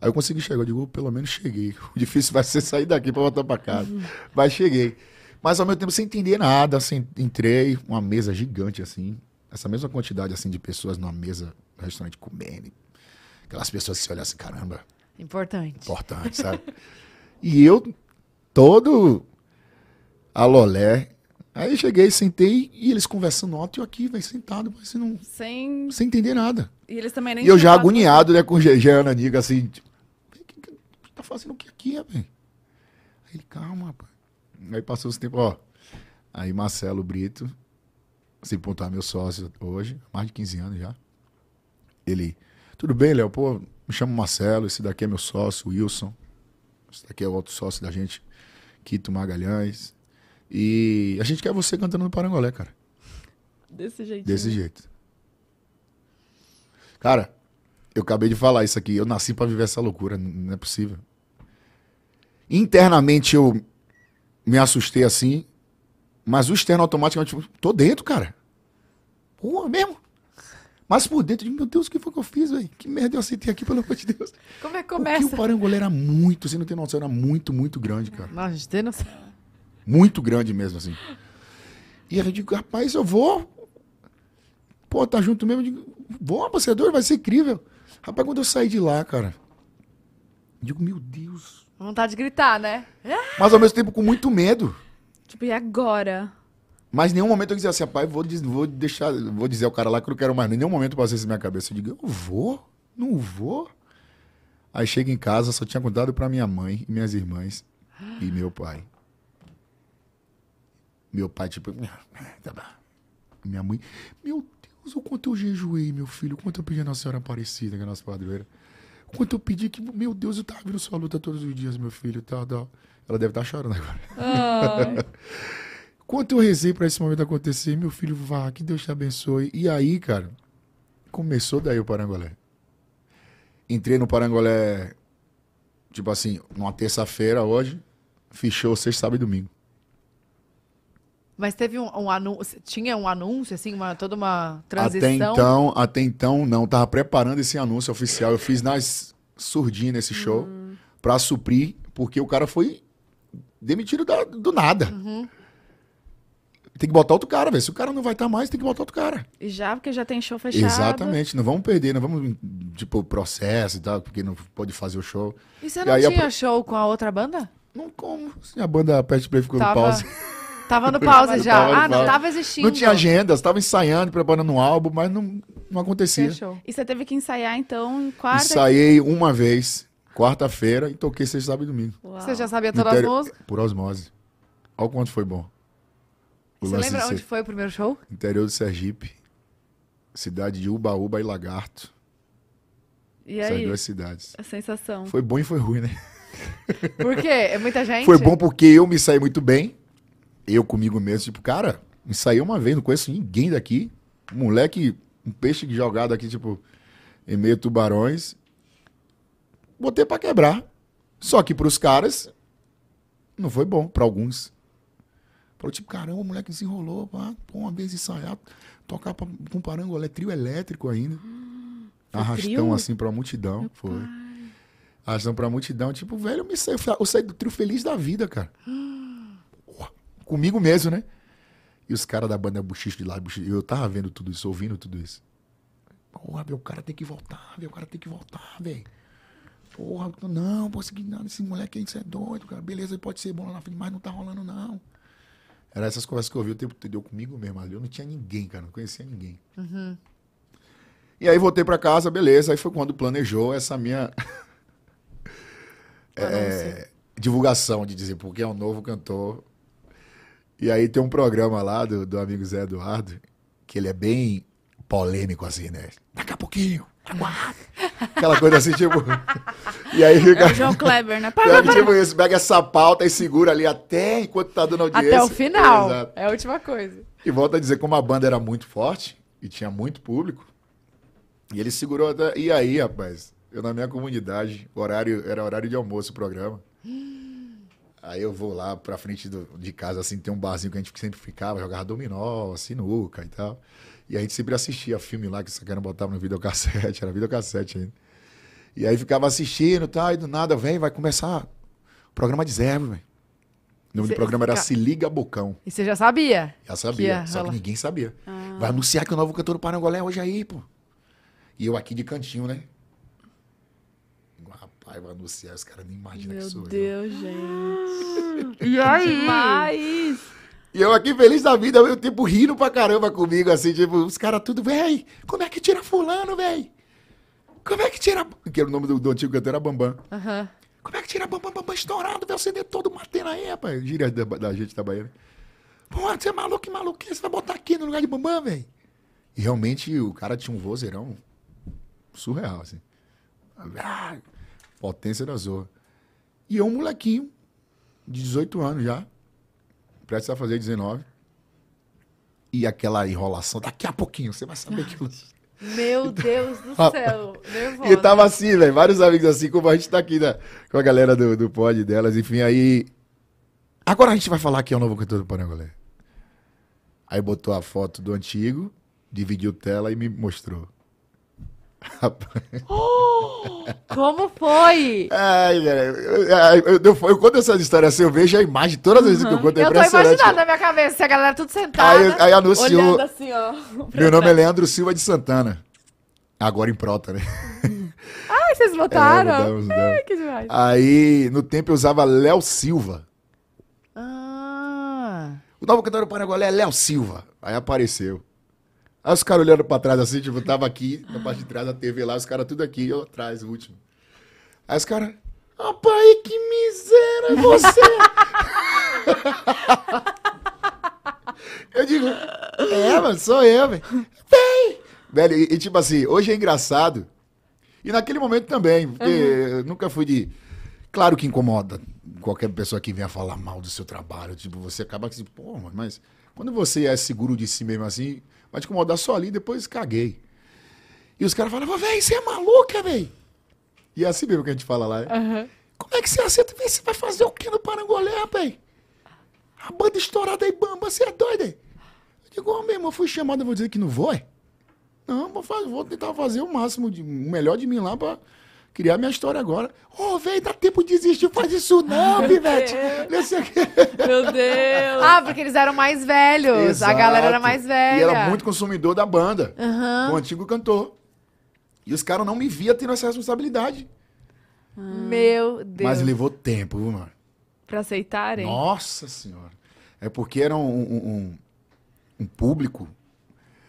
Aí eu consegui chegar. Eu digo, pelo menos cheguei. (laughs) O difícil vai ser sair daqui pra voltar pra casa. Mas cheguei. Mas ao mesmo tempo, sem entender nada, assim, entrei, uma mesa gigante, assim. Essa mesma quantidade, assim, de pessoas numa mesa, restaurante comendo. Aquelas pessoas que se olham assim, caramba, Importante. importante, sabe? e eu, todo alolé. Aí cheguei, sentei e eles conversando alto e eu aqui, velho, sentado, mas não, Sem. sem entender nada. E eles também nem E eu já agoniado, né, com o Jean Niga, assim, tipo, "Véi, que, que, que tá fazendo o que aqui, velho? Aí ele, calma, rapaz. Aí passou os tempos, ó. Aí Marcelo Brito, sem pontar meu sócio hoje, mais de 15 anos já. Ele, tudo bem, Léo? Pô, me chamo Marcelo, esse daqui é meu sócio, Wilson. Esse daqui é o outro sócio da gente, Quito Magalhães. E a gente quer você cantando no Parangolé, cara. Desse jeito. Desse jeito. Cara, eu acabei de falar isso aqui. Eu nasci pra viver essa loucura. Não é possível. Internamente eu me assustei assim. Mas o externo automaticamente, tipo, tô dentro, cara. Porra, mesmo. Mas por dentro, eu digo, meu Deus, o que foi que eu fiz, velho? Que merda eu aceitei aqui, pelo amor de Deus. Como é que Porque começa? o Parangolé era muito, você não tem noção, era muito, muito grande, cara. Não, a gente tem noção. Muito grande mesmo, assim. E aí eu digo, rapaz, eu vou. Pô, tá junto mesmo. Eu digo, vou, ambassador, vai ser incrível. Rapaz, quando eu saí de lá, cara, eu digo, meu Deus. Vontade de gritar, né? Mas ao mesmo tempo com muito medo. Tipo, e agora? Mas em nenhum momento eu dizia assim, rapaz, vou, vou deixar, vou dizer ao cara lá que eu não quero mais. Em nenhum momento passei isso na minha cabeça. Eu digo, eu vou? Não vou? Aí chega em casa, só tinha contado pra minha mãe e minhas irmãs e meu pai. Meu pai, tipo, tá (laughs) bom. Minha mãe, meu Deus, o quanto eu jejuei, meu filho, o quanto eu pedi a Nossa Senhora Aparecida, que é a nossa padroeira. O quanto eu pedi que, meu Deus, eu tava vendo sua luta todos os dias, meu filho, tal, tal. Ela deve estar chorando agora. Ai. (laughs) Quanto eu rezei pra esse momento acontecer, meu filho, vá, que Deus te abençoe. E aí, cara, começou daí o Parangolé. Entrei no Parangolé, tipo assim, numa terça-feira hoje, fechou sexta, sábado e domingo. Mas teve um, um anúncio. Tinha um anúncio, assim, uma, toda uma Até transição. então, até então, não. Tava preparando esse anúncio oficial. Eu fiz nas surdinhas nesse show pra suprir, porque o cara foi demitido da- do nada. Tem que botar outro cara, velho. Se o cara não vai estar mais, tem que botar outro cara. E já, porque já tem show fechado. Exatamente, não vamos perder, não vamos, tipo, processo e tal, porque não pode fazer o show. E você E não a tinha pro- show com a outra banda? Não como. Assim, a banda Pet Play ficou no Tava, pause. (laughs) tava no pause já. Tava no ah, não pause. tava existindo. Não tinha agenda, estava ensaiando, preparando um álbum, mas não, não acontecia. Fechou. E você teve que ensaiar, então, quarta. Ensaiei uma vez, quarta-feira, e toquei sexta, sábado e domingo. Uau. Você já sabia No todas as músicas? Por osmose. Olha o quanto foi bom. Você lembra de onde ser foi o primeiro show? interior de Sergipe, cidade de Ubaúba e Lagarto. E Essas aí? duas cidades. A sensação. Foi bom e foi ruim, né? Por quê? É muita (laughs) gente? Foi bom porque eu me saí muito bem. Eu comigo mesmo, tipo, cara, me saí uma vez, não conheço ninguém daqui. Um moleque, um peixe jogado aqui, tipo, em meio tubarões. Botei pra quebrar. Só que pros caras, não foi bom, pra alguns. Falou, tipo, caramba, o moleque desenrolou, pá, pô, uma vez ensaiar, tocar pra, com parangolé, trio elétrico ainda. Arrastão trio? assim pra multidão, foi. Arrastão pra multidão, tipo, velho, eu me saí, eu saí do trio feliz da vida, cara. (gasps) Comigo mesmo, né? E os caras da banda Buchicho de lá, Buchicho, eu tava vendo tudo isso, ouvindo tudo isso. Porra, velho, o cara tem que voltar, velho, o cara tem que voltar, velho. Porra, não, pô, esse, não, esse moleque aí, isso é doido, cara. Beleza, ele pode ser bom lá na frente, mas não tá rolando, não. Era essas conversas que eu ouvi o tempo todo, comigo mesmo ali. Eu não tinha ninguém, cara, não conhecia ninguém. E aí voltei pra casa, beleza. Aí foi quando planejou essa minha (laughs) é, divulgação de dizer porque é um novo cantor. E aí tem um programa lá do, do amigo Zé Eduardo, que ele é bem polêmico assim, né? Daqui a pouquinho, aguarda. Aquela coisa assim, tipo. (laughs) E aí fica. É o João Kleber, né? Pega, tipo isso, pega essa pauta e segura ali até enquanto tá dando audiência. Até o final. Exato. É a última coisa. E volta a dizer, como a banda era muito forte e tinha muito público, e ele segurou até. E aí, rapaz, eu na minha comunidade, horário, era horário de almoço o programa. (gasps) Aí eu vou lá pra frente do- de casa, assim, tem um barzinho que a gente sempre ficava, jogava dominó, sinuca e tal. E a gente sempre assistia filme lá, que essa cara botava no videocassete, (laughs) era videocassete ainda. E aí ficava assistindo e tal, e do nada, vem, vai começar o programa de Zé, velho. O nome Cê do programa era fica- Se Liga Bocão. E você já sabia? Já Que sabia, ia só que ninguém sabia. Vai anunciar que o novo cantor do Parangolé é hoje aí, pô. E eu aqui de cantinho, né? Rapaz, vai anunciar, os caras nem imaginam que Meu sou eu. Deus, gente. E aí? Demais. E eu aqui feliz da vida, eu tipo rindo pra caramba comigo, assim, tipo, os caras tudo, véi, como é que tira fulano, véi? Como é que tira... Que era o nome do, do antigo cantor, era Bambam. Aham. Como é que tira Bambam, Bambam estourado, velho, o CD todo matando aí, rapaz. Gíria da, da gente da Bahia, né? Pô, você é maluco, que maluco, você vai botar aqui no lugar de Bambam, velho? E realmente o cara tinha um vozeirão surreal, assim. Ah, potência da zorra. E eu, um molequinho, de 18 anos já, prestes a fazer 19. E aquela enrolação, daqui a pouquinho, você vai saber que... Meu Deus do céu. Nervosa. E tava assim, velho, vários amigos assim, como a gente tá aqui né, com a galera do, do pod delas, enfim, aí... Agora a gente vai falar que é o novo cantor do Parangolé. Aí botou a foto do antigo, dividiu tela e me mostrou. (gasps) Como foi? Ai. Eu, eu, eu, eu conto essas histórias assim, eu vejo a imagem todas as vezes que eu conto, é Eu tô imaginando na minha cabeça, a galera tudo sentada. Aí, aí anunciou. Olhando assim, ó. Meu nome é Leandro Silva de Santana. Agora em prota, né? (laughs) Ai, vocês votaram? É, mudamos, mudamos. Ai, que demais. Aí, no tempo, eu usava Léo Silva. Ah. O novo cantor do Parangolé é Léo Silva. Aí apareceu. Aí os caras olhando pra trás assim, tipo, tava aqui, na parte de trás da TV lá, os caras tudo aqui, eu atrás, o último. Aí os caras, rapaz, que miséria é você! (laughs) eu digo, é, mano, sou eu, velho. Vem! Velho, e, e tipo assim, hoje é engraçado. E naquele momento também, porque eu nunca fui de. Claro que incomoda qualquer pessoa que venha falar mal do seu trabalho. Tipo, você acaba que, pô, mano, mas quando você é seguro de si mesmo assim, vai te incomodar só ali, depois caguei. E os caras falavam, véi, você é maluca, véi. E é assim mesmo que a gente fala lá. né? Como é que você aceita? Véi, você vai fazer o que no Parangolé, rapaz? A banda estourada aí, bamba, você é doido, hein? Eu digo, ô, meu irmão, eu fui chamado, eu vou dizer que não vou, é? Não, vou, fazer, vou tentar fazer o máximo, de, o melhor de mim lá pra criar minha história agora. Ô, velho, dá tempo de desistir, faz isso não, Pivete. Meu Deus. Ah, porque eles eram mais velhos. A galera era Exato. mais velha. E era muito consumidor da banda. O antigo cantor. E os caras não me via tendo essa responsabilidade. Meu Deus. Mas levou tempo, viu, mano? Pra aceitarem? Nossa senhora. É porque era um, um- um- um público.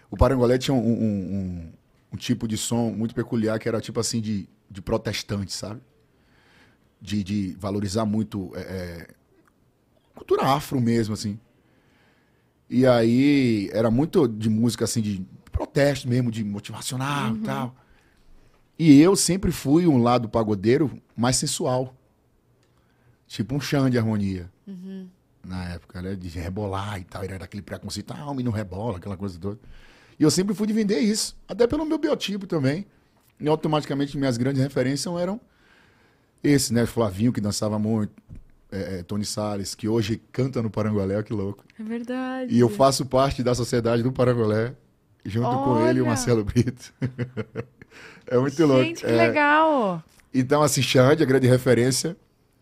O Parangolé tinha um, um- um- um tipo de som muito peculiar que era tipo assim de, de protestante, sabe? De, de valorizar muito é, é, cultura afro mesmo, assim. E aí era muito de música assim de protesto mesmo, de motivacional e tal. E eu sempre fui um lado pagodeiro mais sensual. Tipo um chão de harmonia. Na época, né? De rebolar e tal. Era aquele preconceito, ah, homem não rebola, aquela coisa toda. E eu sempre fui de vender isso. Até pelo meu biotipo também. E automaticamente minhas grandes referências eram esses, né? Flavinho, que dançava muito. é, é, Tony Salles, que hoje canta no Parangolé, olha que louco. É verdade. E eu faço parte da sociedade do Parangolé, junto com ele e o Olha! Marcelo Brito. (laughs) é muito louco. Gente, que É, legal. então, assim, Xande, a grande referência,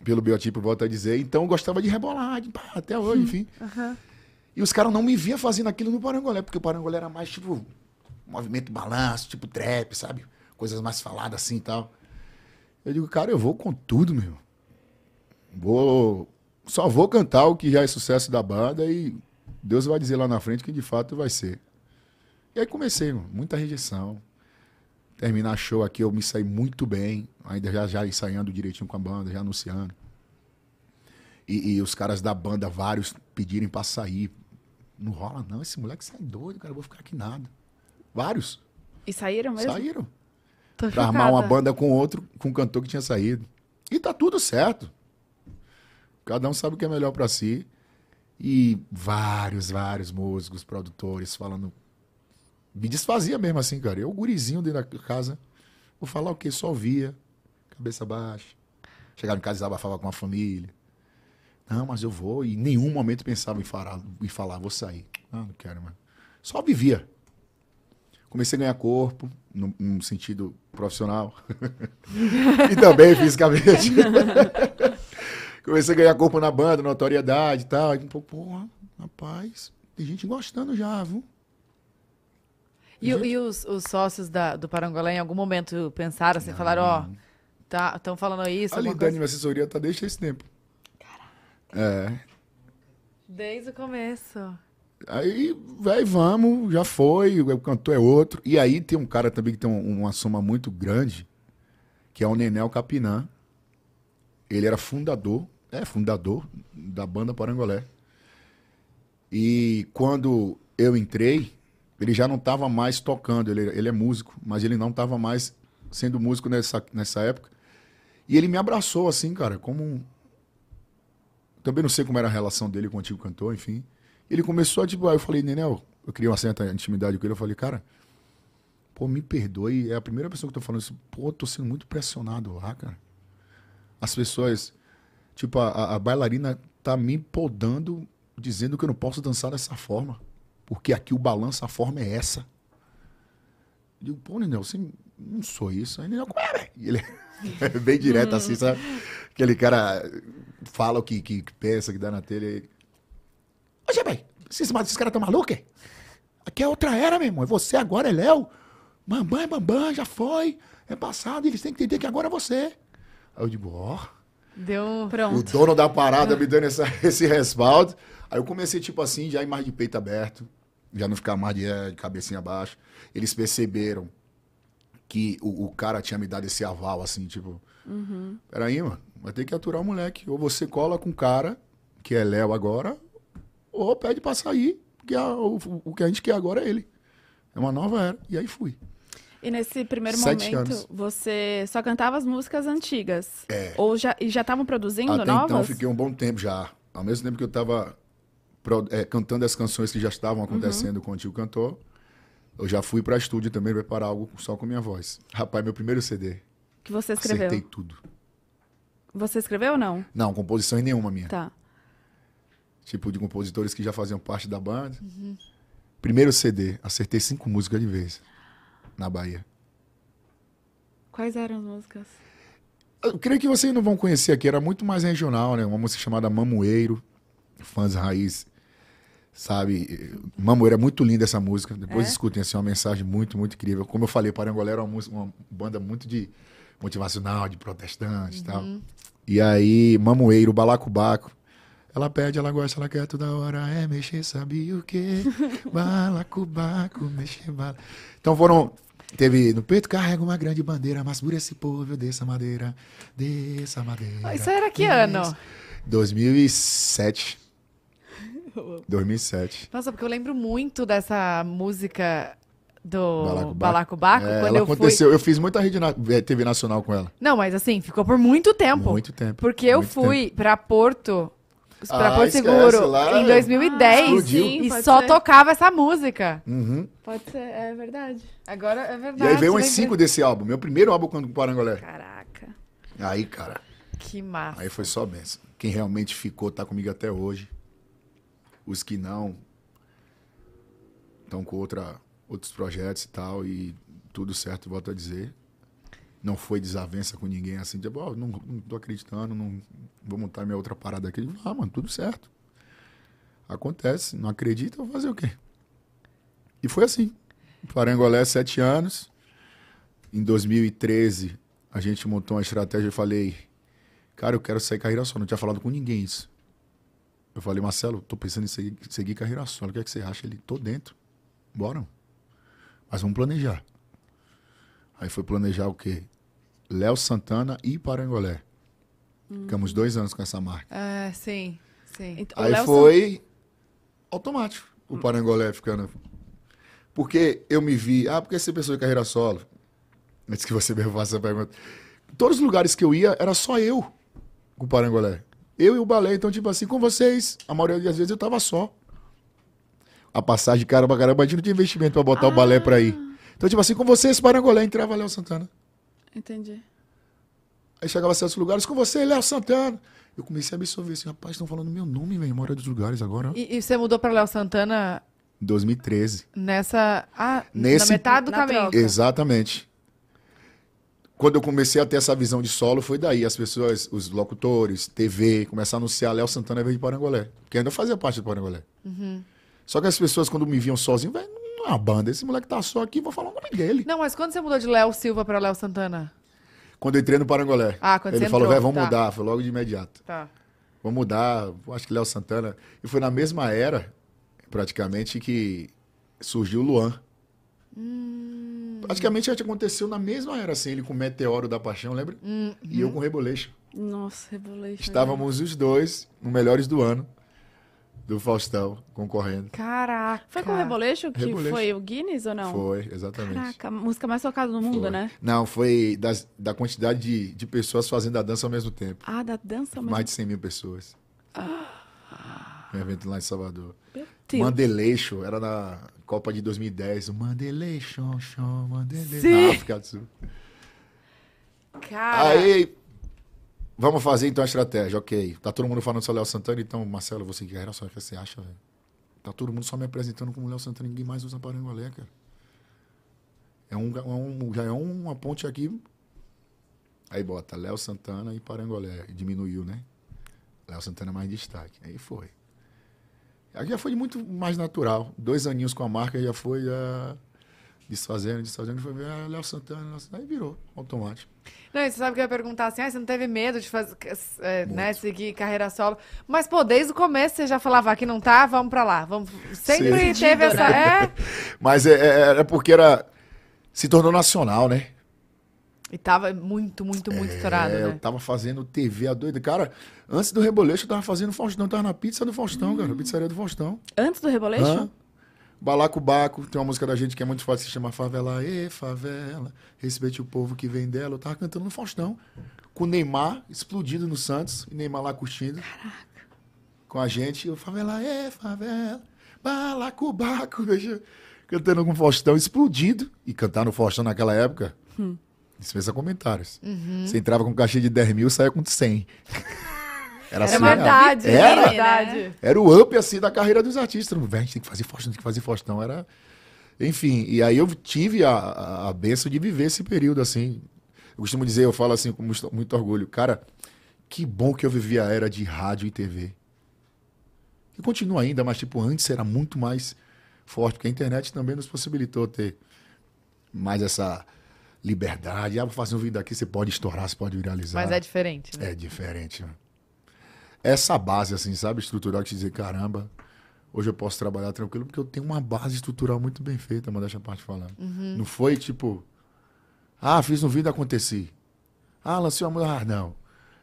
pelo biotipo, volto a dizer. Então, eu gostava de rebolar, de pá, até hoje, enfim. E os caras não me viam fazendo aquilo no Parangolé, porque o Parangolé era mais tipo movimento balanço, tipo trap, sabe? Coisas mais faladas assim e tal. Eu digo, cara, eu vou com tudo, meu. Vou. Só vou cantar o que já é sucesso da banda e Deus vai dizer lá na frente que de fato vai ser. E aí comecei, mano, muita rejeição. Terminar show aqui, eu me saí muito bem. Ainda já, já ensaiando direitinho com a banda, já anunciando. E, e os caras da banda, vários, pedirem pra sair. Não rola, não. Esse moleque sai doido, cara. Eu vou ficar aqui nada. Vários. E saíram mesmo? Saíram. Tô Pra armar uma banda com outro, com um cantor que tinha saído. E tá tudo certo. Cada um sabe o que é melhor pra si. E vários, vários músicos, produtores falando. Me desfazia mesmo assim, cara. Eu, gurizinho dentro da casa, vou falar o quê? Só ouvia, cabeça baixa. Chegava em casa e desabafava com a família. Não, mas eu vou. E em nenhum momento pensava em falar, em falar vou sair. Não, não quero, mano. Só vivia. Comecei a ganhar corpo, no, no sentido profissional. (laughs) e também fisicamente. (laughs) Comecei a ganhar corpo na banda, notoriedade e tal. E, pô, porra, rapaz, tem gente gostando já, viu? E, o- e os, os sócios da- do Parangolé, em algum momento, pensaram assim, falaram, ó, tá, estão falando isso, Ali, Dani, coisa? minha assessoria tá desde esse tempo. É. Desde o começo. Aí, vai, vamos, já foi, o cantor é outro. E aí tem um cara também que tem um- uma soma muito grande, que é o Nenel Capinã. Ele era fundador, é fundador da banda Parangolé. E quando eu entrei, ele já não estava mais tocando, ele, ele é músico, mas ele não estava mais sendo músico nessa, nessa época. E ele me abraçou assim, cara, como um... Também não sei como era a relação dele com o antigo cantor, enfim. Ele começou a, tipo, aí eu falei, Nenel, eu criei uma certa intimidade com ele, eu falei, cara, pô, me perdoe, é a primeira pessoa que eu tô falando isso, pô, tô sendo muito pressionado lá, cara. As pessoas, tipo, a, a- bailarina tá me podando, dizendo que eu não posso dançar dessa forma, porque aqui o balanço, a forma é essa. Eu digo, pô, Nenel, você não sou isso. Aí, Nenel, como é, velho? Ele (laughs) é bem direto assim, sabe? Aquele cara fala o que, que, que pensa, que dá na telha. e- Ô, bem, esses, esses caras tão malucos? é? Aqui é outra era, meu irmão. É você agora, é Léo. Bambam é Bambam, já foi. É passado, eles têm que entender que agora é você. Aí eu digo, ó. Deu um... O Pronto. dono da parada me dando essa- (laughs) esse respaldo. Aí eu comecei, tipo assim, já ir mais de peito aberto. Já não ficar mais de, eh, de cabecinha abaixo. Eles perceberam que o, o cara tinha me dado esse aval, assim, tipo... Peraí, mano. Vai ter que aturar o moleque. Ou você cola com o cara, que é Léo agora, ou pede pra sair, porque a- o, o que a gente quer agora é ele. É uma nova era. E aí fui. E nesse primeiro Sete momento, anos. você só cantava as músicas antigas? É. Ou já e já estavam produzindo Até novas? então fiquei um bom tempo já. Ao mesmo tempo que eu estava cantando as canções que já estavam acontecendo com o antigo cantor, eu já fui para estúdio também preparar algo só com minha voz. Rapaz, meu primeiro CD. Que você escreveu? Acertei tudo. Você escreveu ou não? Não, composição nenhuma minha. Tá. Tipo de compositores que já faziam parte da banda. Primeiro CD, acertei cinco músicas de vez. Na Bahia. Quais eram as músicas? Eu creio que vocês não vão conhecer aqui, era muito mais regional, né? Uma música chamada Mamoeiro, fãs raiz, sabe? Mamoeiro é muito linda essa música. Depois É? escutem, assim, uma mensagem muito, muito incrível. Como eu falei, Parangolé era uma, música, uma banda muito de motivacional, de protestante e tal. E aí, Mamoeiro, Balacobaco. Ela pede, ela gosta, ela quer toda hora. É mexer, sabe o quê? (laughs) Balacobaco, mexer bala. Então foram. Teve no peito carrega uma grande bandeira, mas por esse povo eu desço a madeira, desça madeira. Isso era que desça. ano? 2007. 2007. (laughs) Nossa, porque eu lembro muito dessa música do Balacobaco. Balacobaco, É, quando eu fui... aconteceu, eu fiz muita rede na, eh, TV nacional com ela. Não, mas assim, ficou por muito tempo. Muito tempo. Porque eu fui pra Porto, pra Ah, Porto Seguro, lá em 2010. explodiu. e pode só ser. tocava essa música. Uhum. Pode ser, é verdade. Agora é verdade. E aí veio uns lembrei. cinco desse álbum. Meu primeiro álbum com o Parangolé. Caraca. Aí, cara, Que massa. aí foi só benção. Quem realmente ficou tá comigo até hoje. Os que não estão com outra, outros projetos e tal. E tudo certo, volto a dizer. Não foi desavença com ninguém assim, tipo, ó, não, não tô acreditando, não vou montar minha outra parada aqui. Ah, mano, tudo certo. Acontece, não acredita, vou fazer o quê? E foi assim. Parangolé, sete anos. Em 2013, a gente montou uma estratégia e falei, cara, eu quero sair carreira solo. Não tinha falado com ninguém isso. Eu falei, Marcelo, tô pensando em seguir, seguir carreira solo. O que é que você acha? Ele, tô dentro. Bora. Mas vamos planejar. Aí foi planejar o quê? Léo Santana e Parangolé. Ficamos dois anos com essa marca. É, sim, sim. Então, o Aí Léo foi automático o Parangolé ficando. Porque eu me vi, ah, porque você pensou em carreira solo? Antes que você (laughs) me faça essa pergunta. Todos os lugares que eu ia, era só eu com o Parangolé. Eu e o balé. Então, tipo assim, com vocês, a maioria das vezes eu tava só. A passagem, caramba, caramba, a gente não tinha investimento pra botar o balé pra ir. Então, tipo assim, com vocês, Parangolé, entrava Léo Santana. Entendi. Aí chegava a certos lugares, com você, Léo Santana. Eu comecei a absorver assim, rapaz, estão falando meu nome, velho, maioria dos lugares agora. E, e você mudou pra Léo Santana Em 2013. nessa. Ah, Nesse- na metade do na caminho. troca. Exatamente. Quando eu comecei a ter essa visão de solo, foi daí. As pessoas, os locutores, TV, começaram a anunciar Léo Santana veio de Parangolé. Porque ainda fazia parte do Parangolé. Só que as pessoas, quando me viam sozinho, velho, não é uma banda. Esse moleque tá só aqui, vou falar o nome dele. Não, mas quando você mudou de Léo Silva pra Léo Santana? Quando eu entrei no Parangolé. Ah, quando ele você falou, velho, vamos tá. mudar. Foi logo de imediato. Tá. Vamos mudar. Acho que Léo Santana. E foi na mesma era, praticamente, que surgiu o Luan. Praticamente já aconteceu na mesma era, assim, ele com o Meteoro da Paixão, lembra? E eu com o Reboleixo. Nossa, Revolution. Estávamos os dois no Melhores do Ano, do Faustão, concorrendo. Caraca. Foi com o Reboleixo que Reboleixo. foi o Guinness ou não? Foi, exatamente. Caraca, a música mais tocada do mundo, Foi. né? Não, foi das- da quantidade de, de pessoas fazendo a dança ao mesmo tempo. Ah, da dança mesmo. Mais de 100 mil pessoas. Um evento lá em Salvador. Meu Deus. Mandeleixo, era na Copa de 2010. O Mandeleixo, show, Mandeleixo. Na África do Sul. Cara. Aí, vamos fazer então a estratégia, ok. Tá todo mundo falando só Léo Santana, então, Marcelo, você que era só o que você acha, velho? Tá todo mundo só me apresentando como Léo Santana, ninguém mais usa Parangolé, cara. É um, é um- já é uma ponte aqui. Aí bota Léo Santana e Parangolé. Diminuiu, né? Léo Santana é mais destaque. Aí foi. Aí já foi muito mais natural. Dois aninhos com a marca já foi já desfazendo, desfazendo. Foi ah, Léo Santana, Léo Santana. Aí virou automático. Não, e você sabe que eu ia perguntar assim, ah, você não teve medo de fazer, é, né, seguir carreira solo? Mas, pô, desde o começo você já falava, aqui não tá, vamos pra lá. Vamos... Sempre Sim. teve essa... É, (laughs) Mas é, é, é porque era. Se tornou nacional, né? e tava muito, muito, muito estourado, É, né? Eu tava fazendo TV a doida. Cara, antes do Reboleixo, eu tava fazendo Faustão. Eu tava na pizza do Faustão, cara. Pizzaria do Faustão. Antes do Rebolation? Hã? Balacobaco, tem uma música da gente que é muito forte, se chama Favela. Ê, favela, respeite o povo que vem dela. Eu tava cantando no Faustão. Com o Neymar explodido no Santos. E Neymar lá curtindo. Com a gente. (laughs) Eu, favela, ê, favela, balacobaco. Veja, cantando com o Faustão explodido. E cantar no Faustão naquela época, dispensa comentários. Você entrava com cachê de 10 mil, saia com 100. (laughs) Era assim, verdade, Era? é verdade. era o up, assim, da carreira dos artistas. A gente tem que fazer Faustão, tem que fazer Faustão. Era... Enfim, e aí eu tive a, a, a benção de viver esse período, assim. Eu costumo dizer, eu falo assim com muito, muito orgulho. Cara, que bom que eu vivi a era de rádio e TV. E continua ainda, mas, tipo, antes era muito mais forte, porque a internet também nos possibilitou ter mais essa liberdade. Ah, vou fazer um vídeo aqui, você pode estourar, você pode viralizar. Mas é diferente, né? É diferente, né? Essa base, assim, sabe, estrutural, que te dizer, caramba, hoje eu posso trabalhar tranquilo, porque eu tenho uma base estrutural muito bem feita, mas deixa a parte falar. Não foi tipo, ah, fiz um vídeo aconteci. Ah, lancei uma música. Ah, não.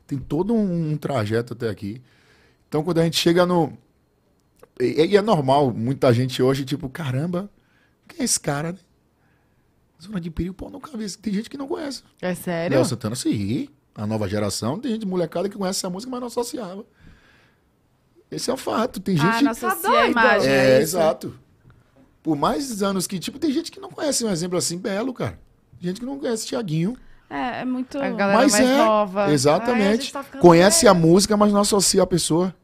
Tem todo um, um trajeto até aqui. Então, quando a gente chega no. E, e é normal, muita gente hoje, tipo, caramba, quem é esse cara, né? Zona de perigo, pô, nunca vi. Tem gente que não conhece. É sério? Léo Santana, sim. A nova geração, tem gente molecada que conhece essa música, mas não associava. Esse é o fato. Tem Ah, gente. não associa a imagem. é, a isso. exato. Por mais anos que, tipo, tem gente que não conhece um exemplo assim, belo, cara. Gente que não conhece Tiaguinho. É, é muito. A galera Mas mais é, nova. Ai, a exatamente. gente tá conhece velho. a música, mas não associa a pessoa.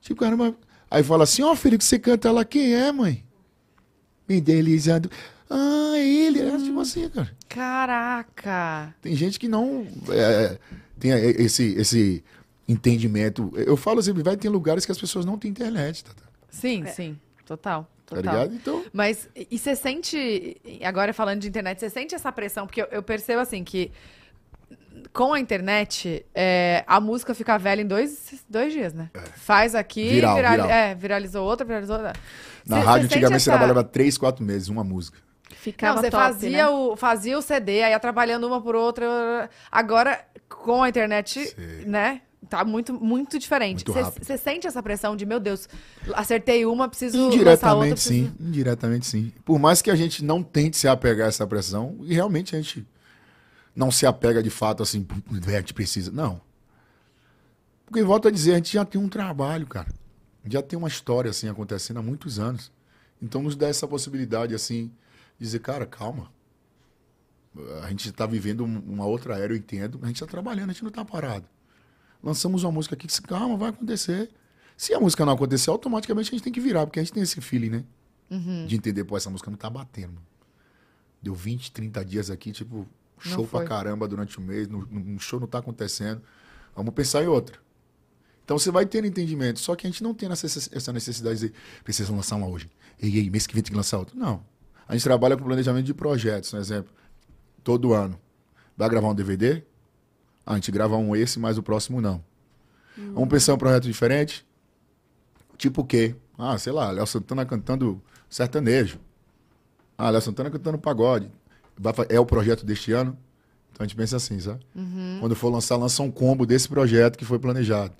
Tipo, caramba. Aí fala assim, ó, filho, que você canta lá, quem é, mãe? Me delizando. Ah, é ele. É tipo assim, cara. Caraca. Tem gente que não é, tem esse, esse entendimento. Eu falo assim, vai ter lugares que as pessoas não têm internet, tá? Sim, sim. Total. Tá Total. ligado? Então, Mas, e você sente, agora falando de internet, você sente essa pressão? Porque eu, eu percebo assim que com a internet, é, a música fica velha em dois, dois dias, né? Faz aqui, É. Viral, viral. É, viralizou outra, viralizou outra. na Cê- cê rádio, sente antigamente, você essa- trabalhava três, quatro meses, uma música. Ficava Não, você top, fazia, né? o, fazia o CD, aí ia trabalhando uma por outra. Agora, com a internet, Sei. né? Tá muito, muito diferente. Você sente essa pressão de, meu Deus, acertei uma, preciso lançar outra. Indiretamente, preciso... sim. Indiretamente, sim. Por mais que a gente não tente se apegar a essa pressão, e realmente a gente não se apega de fato assim, "Pô, a gente precisa. Não. Porque, volto a dizer, a gente já tem um trabalho, cara. Já tem uma história assim acontecendo há muitos anos. Então nos dá essa possibilidade, assim, dizer, cara, calma. A gente está vivendo um- uma outra era, eu entendo. A gente está trabalhando, a gente não está parado. Lançamos uma música aqui que, calma, vai acontecer. Se a música não acontecer, automaticamente a gente tem que virar, porque a gente tem esse feeling, né? Uhum. De entender, pô, essa música não tá batendo. mano. Deu 20, 30 dias aqui, tipo, show pra caramba durante o mês, um show não tá acontecendo. Vamos pensar em outra. Então você vai tendo entendimento, só que a gente não tem essa necessidade de dizer, precisa lançar uma hoje. Ei, ei, mês que vem tem que lançar outra. Não. A gente trabalha com planejamento de projetos, por exemplo. Todo ano. Vai gravar um DVD? Ah, a gente grava um esse, mas o próximo não. Vamos pensar um projeto diferente? Tipo o quê? Ah, sei lá, Léo Santana cantando sertanejo. Ah, Léo Santana cantando pagode. É o projeto deste ano? Então a gente pensa assim, sabe? Quando for lançar, lança um combo desse projeto que foi planejado.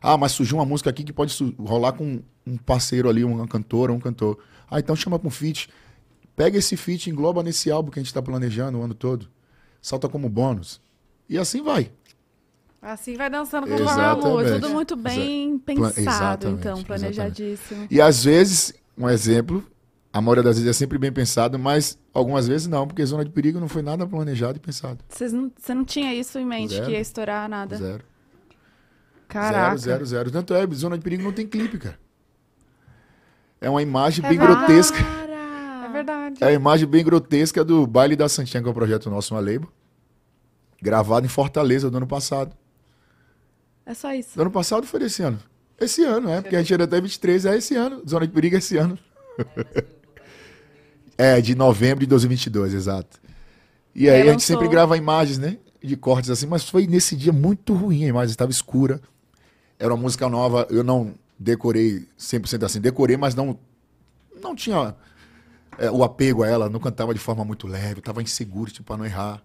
Ah, mas surgiu uma música aqui que pode rolar com um parceiro ali, uma cantora, um cantor. Ah, então chama com feat. Pega esse feat, engloba nesse álbum que a gente está planejando o ano todo. Salta como bônus. E assim vai. Assim vai dançando conforme a Exatamente. música. Tudo muito bem pensado, exatamente, então, planejadíssimo. E às vezes, um exemplo, a maioria das vezes é sempre bem pensado, mas algumas vezes não, porque zona de perigo não foi nada planejado e pensado. Vocês não, você não tinha isso em mente, Zero. que ia estourar nada? Zero. Caraca. Zero, zero, zero. Tanto é, zona de perigo não tem clipe, cara. É uma imagem bem grotesca. É verdade. É a imagem bem grotesca do Baile da Santinha, que é o projeto nosso, uma label. Gravado em Fortaleza do ano passado. É só isso. Do ano passado foi desse ano. Esse ano, é, porque a gente era até 23, é esse ano. Zona de perigo é esse ano. (laughs) é, de novembro de 2022, exato. E aí a gente sempre grava imagens, né? De cortes assim, mas foi nesse dia muito ruim, a imagem estava escura. Era uma música nova, eu não decorei 100% assim, decorei, mas não não tinha é, o apego a ela, não cantava de forma muito leve, tava inseguro, tipo, pra não errar.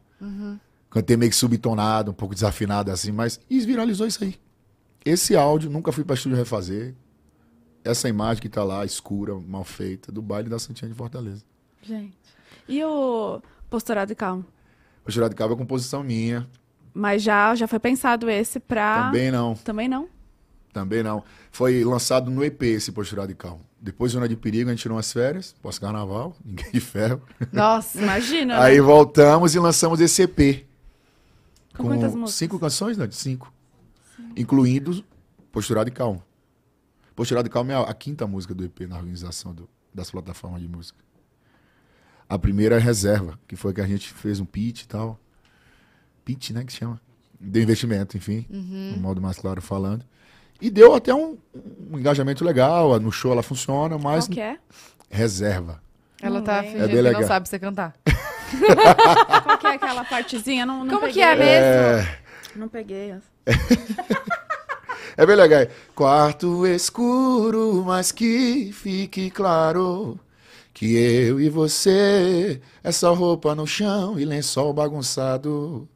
Cantei meio que subtonado, um pouco desafinado assim, mas e viralizou isso aí. Esse áudio, nunca fui pra estúdio refazer. Essa imagem que tá lá, escura, mal feita, do baile da Santinha de Fortaleza. Gente. E o Posturado e Calmo? O Jurado de Cabo é composição minha. Mas já, já foi pensado esse pra... Também não, Também não? também não. Foi lançado no EP esse Posturado de Calmo. Depois Zona de Perigo, a gente tirou umas férias, pós-carnaval, (laughs) ninguém de ferro. Nossa. Imagina, Aí né? voltamos e lançamos esse EP. Com músicas? cinco canções, né? Cinco. Incluindo Posturado e Calmo. Posturado e Calmo é a, quinta música do EP na organização do- das plataformas de música. A primeira é Reserva, que foi que a gente fez um pitch e tal. Pitch, né, que chama? Deu investimento, enfim, no modo mais claro falando. E deu até um, um engajamento legal, no show ela funciona, mas Qual que é? Reserva. Ela Não tá lembro. fingindo É bem que não legal. sabe você cantar. (laughs) Qual que é aquela partezinha? Não, não Como peguei. que é mesmo? É, Não peguei. (laughs) É bem legal. Quarto escuro, mas que fique claro que eu e você é só roupa no chão e lençol bagunçado.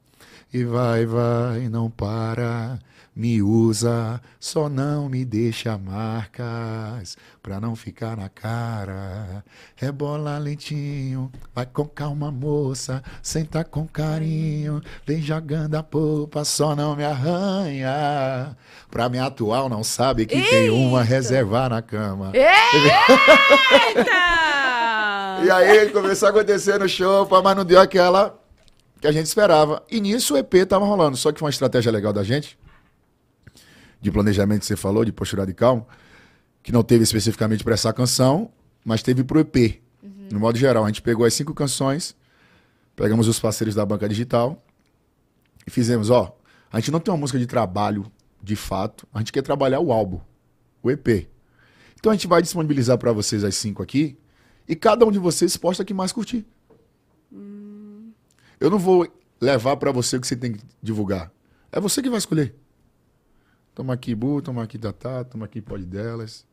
E vai, vai, não para, me usa, só não me deixa marcas pra não ficar na cara. Rebola lentinho, vai com calma, moça, senta com carinho, vem jogando a polpa, só não me arranha. Pra me atual não sabe que tem uma reservar na cama. Eita! (laughs) E aí começou a acontecer no show, mas não deu aquela que a gente esperava. E nisso o EP tava rolando. Só que foi uma estratégia legal da gente, de planejamento que você falou, de postura calmo, que não teve especificamente para essa canção, mas teve pro EP. No modo geral, a gente pegou as cinco canções, pegamos os parceiros da banca digital e fizemos, ó, a gente não tem uma música de trabalho de fato, a gente quer trabalhar o álbum, o EP. Então a gente vai disponibilizar para vocês as cinco aqui e cada um de vocês posta que mais curtir. Eu não vou levar para você o que você tem que divulgar. É você que vai escolher. Toma aqui Bu, toma aqui Tatá, toma aqui Pode Delas,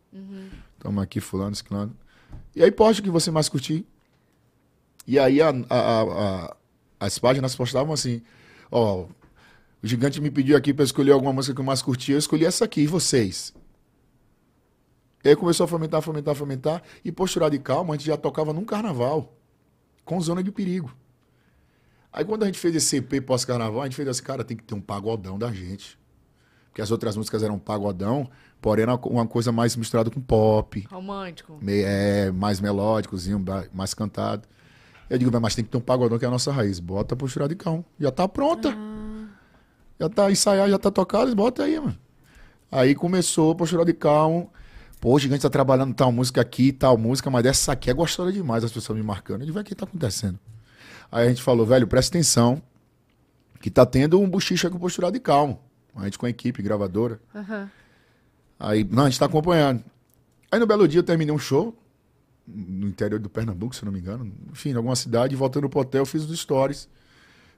toma aqui Fulano, Ciclano. E aí poste o que você mais curtir. E aí a- a- a- as páginas postavam assim, ó, o gigante me pediu aqui para escolher alguma música que eu mais curti, eu escolhi essa aqui, e vocês? E aí começou a fomentar, fomentar, fomentar, e Posturar de Calma a gente já tocava num carnaval, com Zona de Perigo. Aí quando a gente fez esse EP pós-carnaval, a gente fez assim, cara, tem que ter um pagodão da gente. Porque as outras músicas eram pagodão, porém era uma coisa mais misturada com pop, Romântico. me- é, mais melódicozinho, mais cantado. Eu digo, mas tem que ter um pagodão que é a nossa raiz. Bota postura de cão. Já tá pronta. Já tá ensaiado, já tá tocado, bota aí, mano. Aí começou postura de calmo. Pô, o gigante tá trabalhando tal música aqui, tal música, mas essa aqui é gostosa demais, as pessoas me marcando. Eu digo, o que tá acontecendo? Aí a gente falou, velho, presta atenção, que tá tendo um buchicho aqui com postura de calmo. A gente com a equipe gravadora. Aham. Aí, não, a gente tá acompanhando. Aí no belo dia eu terminei um show no interior do Pernambuco, se eu não me engano, enfim, em alguma cidade, voltando pro hotel, fiz os stories.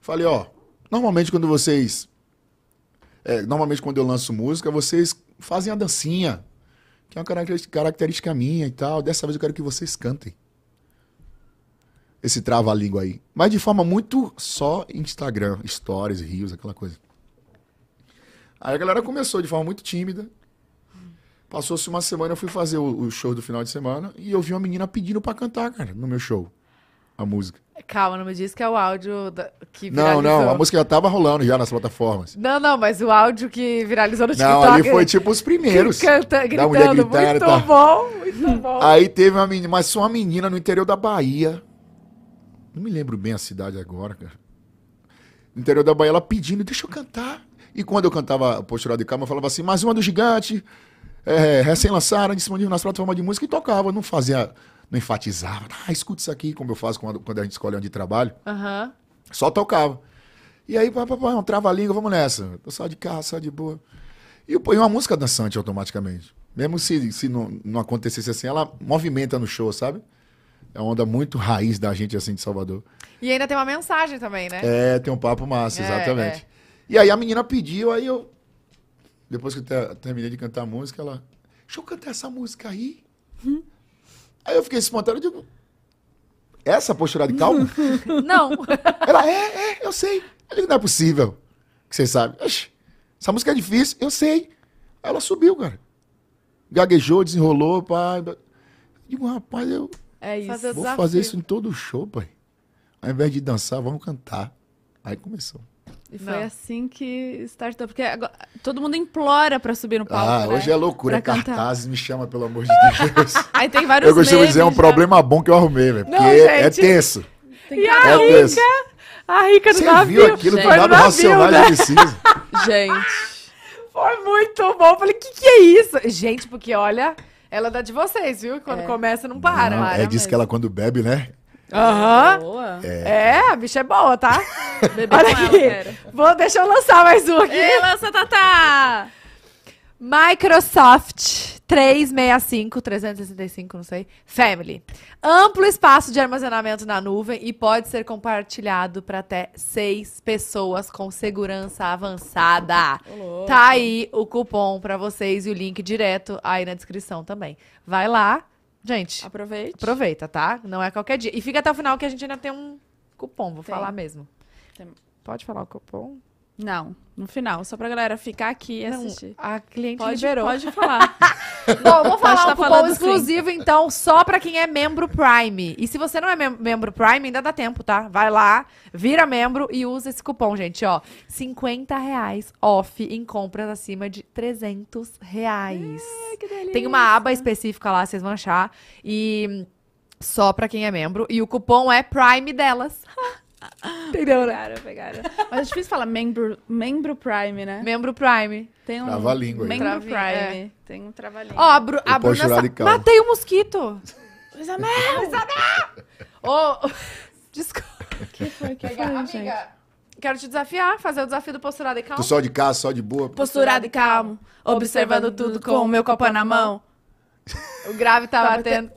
Falei, ó, normalmente quando vocês. é, normalmente quando eu lanço música, vocês fazem a dancinha, que é uma característica, característica minha e tal. Dessa vez eu quero que vocês cantem. Esse trava-língua aí. Mas de forma muito só Instagram, stories, rios, aquela coisa. Aí a galera começou de forma muito tímida. Passou-se uma semana, eu fui fazer o, o show do final de semana e eu vi uma menina pedindo pra cantar, cara, no meu show. A música. Calma, não me diz que é o áudio da- que Não, viralizou. não, a música já tava rolando já nas plataformas. Não, não, mas o áudio que viralizou no Não, TikTok. ali foi tipo os primeiros. (laughs) Canta, Da mulher gritando, gritando muito tal. bom, muito bom. Aí teve uma menina, mas só uma menina no interior da Bahia. Não me lembro bem a cidade agora, cara. No interior da Bahia, ela pedindo, deixa eu cantar. E quando eu cantava Posturado de Calma, eu falava assim, mais uma do Gigante, é, recém-lançada, disponível nas plataformas de música, e tocava. Não fazia, não enfatizava. Ah, escuta isso aqui, como eu faço quando, quando a gente escolhe onde trabalho. Aham. Só tocava. E aí, pá, pá, pá, um trava-língua, vamos nessa. Eu só de carro, só de boa. E eu ponho uma música dançante automaticamente. Mesmo se, se não, não acontecesse assim, ela movimenta no show, sabe? É uma onda muito raiz da gente, assim, de Salvador. E ainda tem uma mensagem também, né? É, tem um papo massa, É, exatamente. é. E aí a menina pediu, aí eu... Depois que eu te- terminei de cantar a música, ela... Deixa eu cantar essa música aí. Aí eu fiquei espontâneo, eu digo... Essa postura de calma? (laughs) Não. (laughs) Ela, é, é, eu sei. Eu digo, não é possível. Que você sabe. Essa música é difícil, eu sei. Aí ela subiu, cara. Gaguejou, desenrolou, pai. Eu digo, rapaz, eu É isso. Fazer vou desafio. fazer isso em todo show, pai. Ao invés de dançar, vamos cantar. Aí começou. E foi Não. assim que startou. Porque agora, todo mundo implora pra subir no palco. ah, né? hoje é loucura, é cantar. cartazes, me chama, pelo amor de Deus. (laughs) Aí tem vários eu costumo memes dizer, é um já. problema bom que eu arrumei, velho. Porque Não, é gente. tenso. Tem E cada É um. tenso. A rica do Você navio. viu aquilo do lado navio, racional né? de precisa. (laughs) Gente. Foi muito bom. Eu Falei, que que é isso? Gente, porque olha, ela é da de vocês, viu? Quando É. começa, não para. Não, para é mesmo. que ela quando bebe, né? Aham. Boa. É, a bicha é boa, tá? (laughs) Beber Olha ela, aqui. quero. Vou, deixa eu lançar mais um aqui. Ei, lança Tatá! Microsoft 365, 365, não sei, Family. Amplo espaço de armazenamento na nuvem e pode ser compartilhado para até seis pessoas com segurança avançada. Tá aí o cupom para vocês e o link direto aí na descrição também. Vai lá, gente. Aproveite. Aproveita, tá? Não é qualquer dia. E fica até o final que a gente ainda tem um cupom, vou Tem. falar mesmo. Tem. Pode falar o cupom? Não, no final. Só pra galera ficar aqui e Não, assistir. a cliente Pode, liberou. pode (laughs) falar. Bom, vou falar tá um cupom falando sim. exclusivo, então, só pra quem é membro Prime. E se você não é mem- membro Prime, ainda dá tempo, tá? Vai lá, vira membro e usa esse cupom, gente, ó. 50 reais off em compras acima de 300 reais. que delícia. Tem uma aba específica lá, vocês vão achar. E só pra quem é membro. E o cupom é Prime delas. (laughs) Entendeu, né? Pegaram, pegaram. Mas é difícil falar membro, membro Prime, né? Membro Prime. Tem um Trava a língua aí. membro Prime. é. Tem um trava-língua. Ó, a, Bru a Bruna... sa-. Matei um mosquito. (laughs) Luísa Mel! (laughs) Ô, (laughs) desculpa. que foi, que Amiga, foi, gente? Quero te desafiar, fazer o desafio do posturado e calmo. Tu só de casa, só de boa. Posturado e calmo, observando tudo com o meu copo na mão. O grave tá Tá batendo.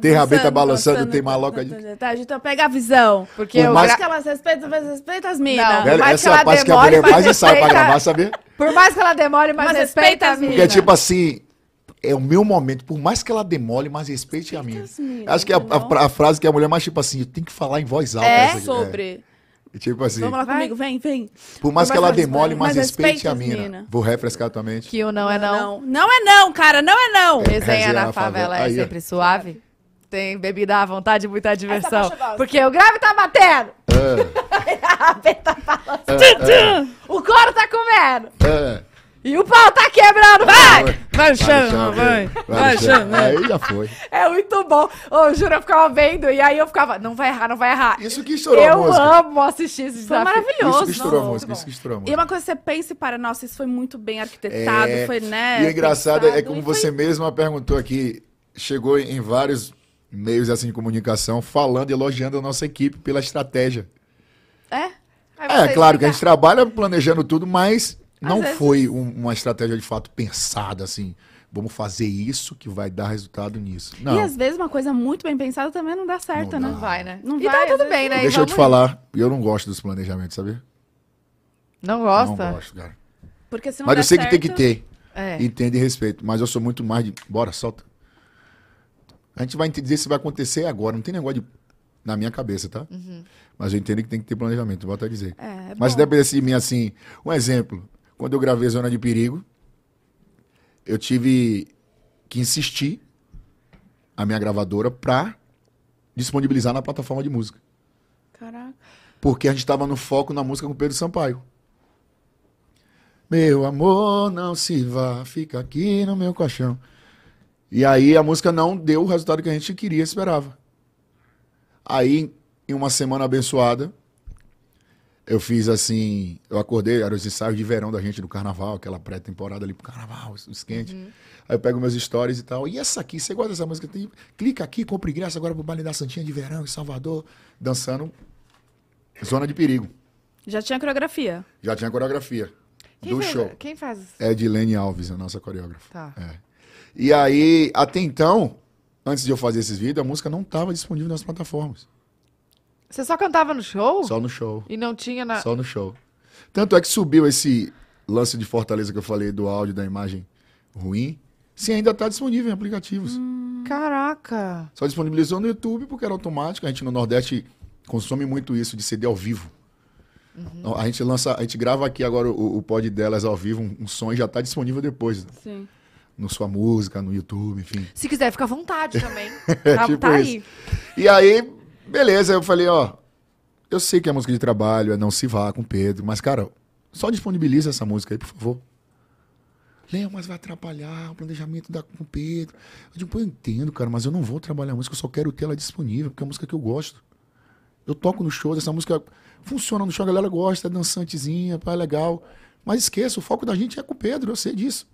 Tem rabeta balançando, tem maloca de- Tá, então pega a visão. Porque Por o mais gra- Acho que elas respeitam, mas respeitam as minas. Velho, essa que é a ela parte que a mulher mais ensaia pra respeita- gravar, sabia? Por mais que ela demore, mas, Mas respeita respeita a as mina. Porque é tipo assim, é o meu momento, por mais que ela demole, mas respeite a minha. minas, Acho que é a, a- a frase que a mulher mais tipo assim, eu tenho que falar em voz alta. É essa aqui. sobre. É. Tipo assim, Vamos lá Vai. comigo, vem, vem. por mais que ela demole, mas, mas respeite a mina. mina. Vou refrescar tua mente. Que o não é não. Não é não, cara, não é não. É. Resenha Resenha na na favela favela. é sempre suave. Tem bebida à vontade, muita diversão. Porque o grave tá batendo. É, (laughs) A rabeta balançando. é, O couro tá comendo. é. E o pau tá quebrando. Vai! Vai, chama, chão, vai. vai Vai, no chão. chama. Aí já foi. É muito bom. Ô, juro, eu ficava vendo e aí eu ficava, não vai errar, não vai errar. Isso que estourou a eu música. amo assistir esse Foi maravilhoso. Isso que estourou a não, música, muito isso que estourou a E música. uma coisa que você pensa e para, nossa, isso foi muito bem arquitetado, É, foi, né? E o engraçado é como e foi- você mesma perguntou aqui, chegou em vários meios assim de comunicação falando, elogiando a nossa equipe pela estratégia. É? É, claro que a gente trabalha planejando tudo, mas não vezes- foi um- uma estratégia de fato pensada assim. Vamos fazer isso que vai dar resultado nisso. Não. E às vezes uma coisa muito bem pensada também não dá certo, Não né? Não vai, né? Não e vai, tá tudo vezes bem, né? Deixa eu te falar, eu não gosto dos planejamentos, sabe? Não gosta? Não gosto, cara. Porque se não Mas eu sei que tem certo- que ter. É. Entende e respeito. Mas eu sou muito mais de. Bora, solta. A gente vai entender se vai acontecer agora. Não tem negócio de. Na minha cabeça, tá? Mas eu entendo que tem que ter planejamento, volto a dizer. É, é Mas se dependesse de mim assim. Um exemplo. Quando eu gravei Zona de Perigo, eu tive que insistir a minha gravadora pra disponibilizar na plataforma de música. Caraca. Porque a gente estava no foco na música com Pedro Sampaio. Meu amor, não se vá, fica aqui no meu colchão. E aí a música não deu o resultado que a gente queria, esperava. Aí, em uma semana abençoada, eu fiz assim, eu acordei, eram os ensaios de verão da gente do carnaval, aquela pré-temporada ali pro carnaval, os esquente. Aí eu pego meus stories e tal. E essa aqui, você gosta dessa música? Tem- Clica aqui, compra ingresso agora pro baile da Santinha de verão em Salvador, dançando Zona de Perigo. Já tinha coreografia. Já tinha coreografia Quem do fez- show. Quem faz? É de Lene Alves, a nossa coreógrafa. Tá. É. E aí, até então, antes de eu fazer esses vídeos, a música não estava disponível nas plataformas. Você só cantava no show? Só no show. E não tinha na. Só no show. Tanto é que subiu esse lance de Fortaleza que eu falei do áudio da imagem ruim. Sim, ainda está disponível em aplicativos. Caraca! Só disponibilizou no YouTube porque era automático. A gente no Nordeste consome muito isso de CD ao vivo. Uhum. A gente lança, a gente grava aqui agora o, o pod delas ao vivo, um, um som e já está disponível depois. Sim. No sua música, no YouTube, enfim. Se quiser, fica à vontade também. (laughs) É, tá tipo tá isso. aí. E aí, beleza, eu falei, ó, eu sei que é música de trabalho, é Não Se Vá com Pedro, mas, cara, só disponibiliza essa música aí, por favor. Léo, mas vai atrapalhar o planejamento da, com o Pedro. Eu digo, pô, eu entendo, cara, mas eu não vou trabalhar a música, eu só quero ter ela disponível, porque é a música que eu gosto. Eu toco no show, essa música funciona no show, a galera gosta, é dançantezinha, é legal. Mas esqueça, o foco da gente é com o Pedro, eu sei disso.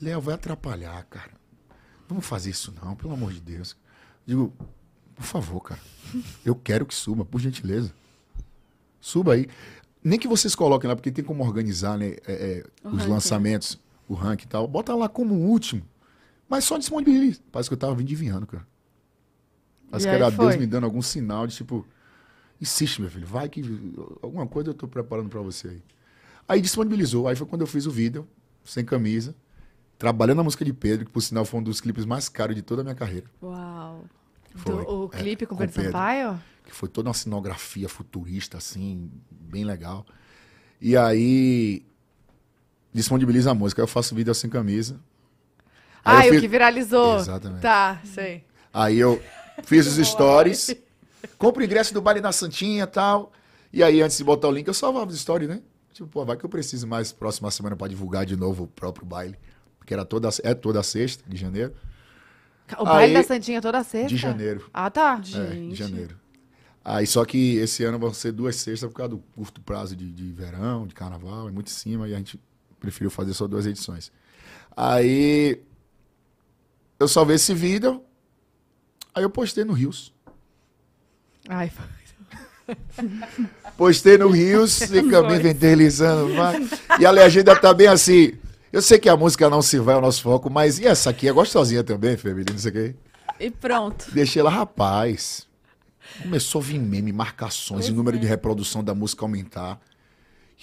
Léo, vai atrapalhar, cara. Vamos fazer isso não, pelo amor de Deus. Digo, por favor, cara. Eu quero que suba, por gentileza. Suba aí. Nem que vocês coloquem lá, porque tem como organizar né, é, é, os ranking, lançamentos, o ranking e tal. Bota lá como último. Mas só disponibiliza. Parece que eu tava vindiviando, cara. Parece E que era Deus foi? me dando algum sinal de tipo, insiste, meu filho, vai que alguma coisa eu tô preparando pra você aí. Aí disponibilizou. Aí foi quando eu fiz o vídeo, sem camisa, trabalhando a música de Pedro, que por sinal foi um dos clipes mais caros de toda a minha carreira. Uau. Foi. Do- o É, clipe com o Pedro. Sampaio? que foi toda uma cenografia futurista, assim, bem legal. E aí disponibiliza a música. Eu faço vídeo sem camisa. Aí Ah, o fiz- que viralizou. Exatamente. Tá, sei. Aí eu fiz os (laughs) stories, compro o ingresso do baile da Santinha e tal. E aí, antes de botar o link, eu salvava os stories, né? Tipo, pô, vai que eu preciso mais próxima semana pra divulgar de novo o próprio baile. Porque era toda, é toda sexta de janeiro. O baile Aí- da Santinha toda sexta? De janeiro. Ah, tá. É, de janeiro. Aí só que esse ano vão ser duas sextas por causa do curto prazo de, de verão, de carnaval, é muito em cima, e a gente preferiu fazer só duas edições. Aí eu salvei esse vídeo, aí eu postei no Rios. Ai, foi. Postei no Rios, (laughs) e também vem deslizando. E a legenda tá bem assim. Eu sei que a música não se vai ao nosso foco, mas e essa aqui é gostosinha também, feminina, não sei o quê. E pronto. Deixei ela, rapaz. Começou a vir meme, marcações, e o número é. de reprodução da música aumentar.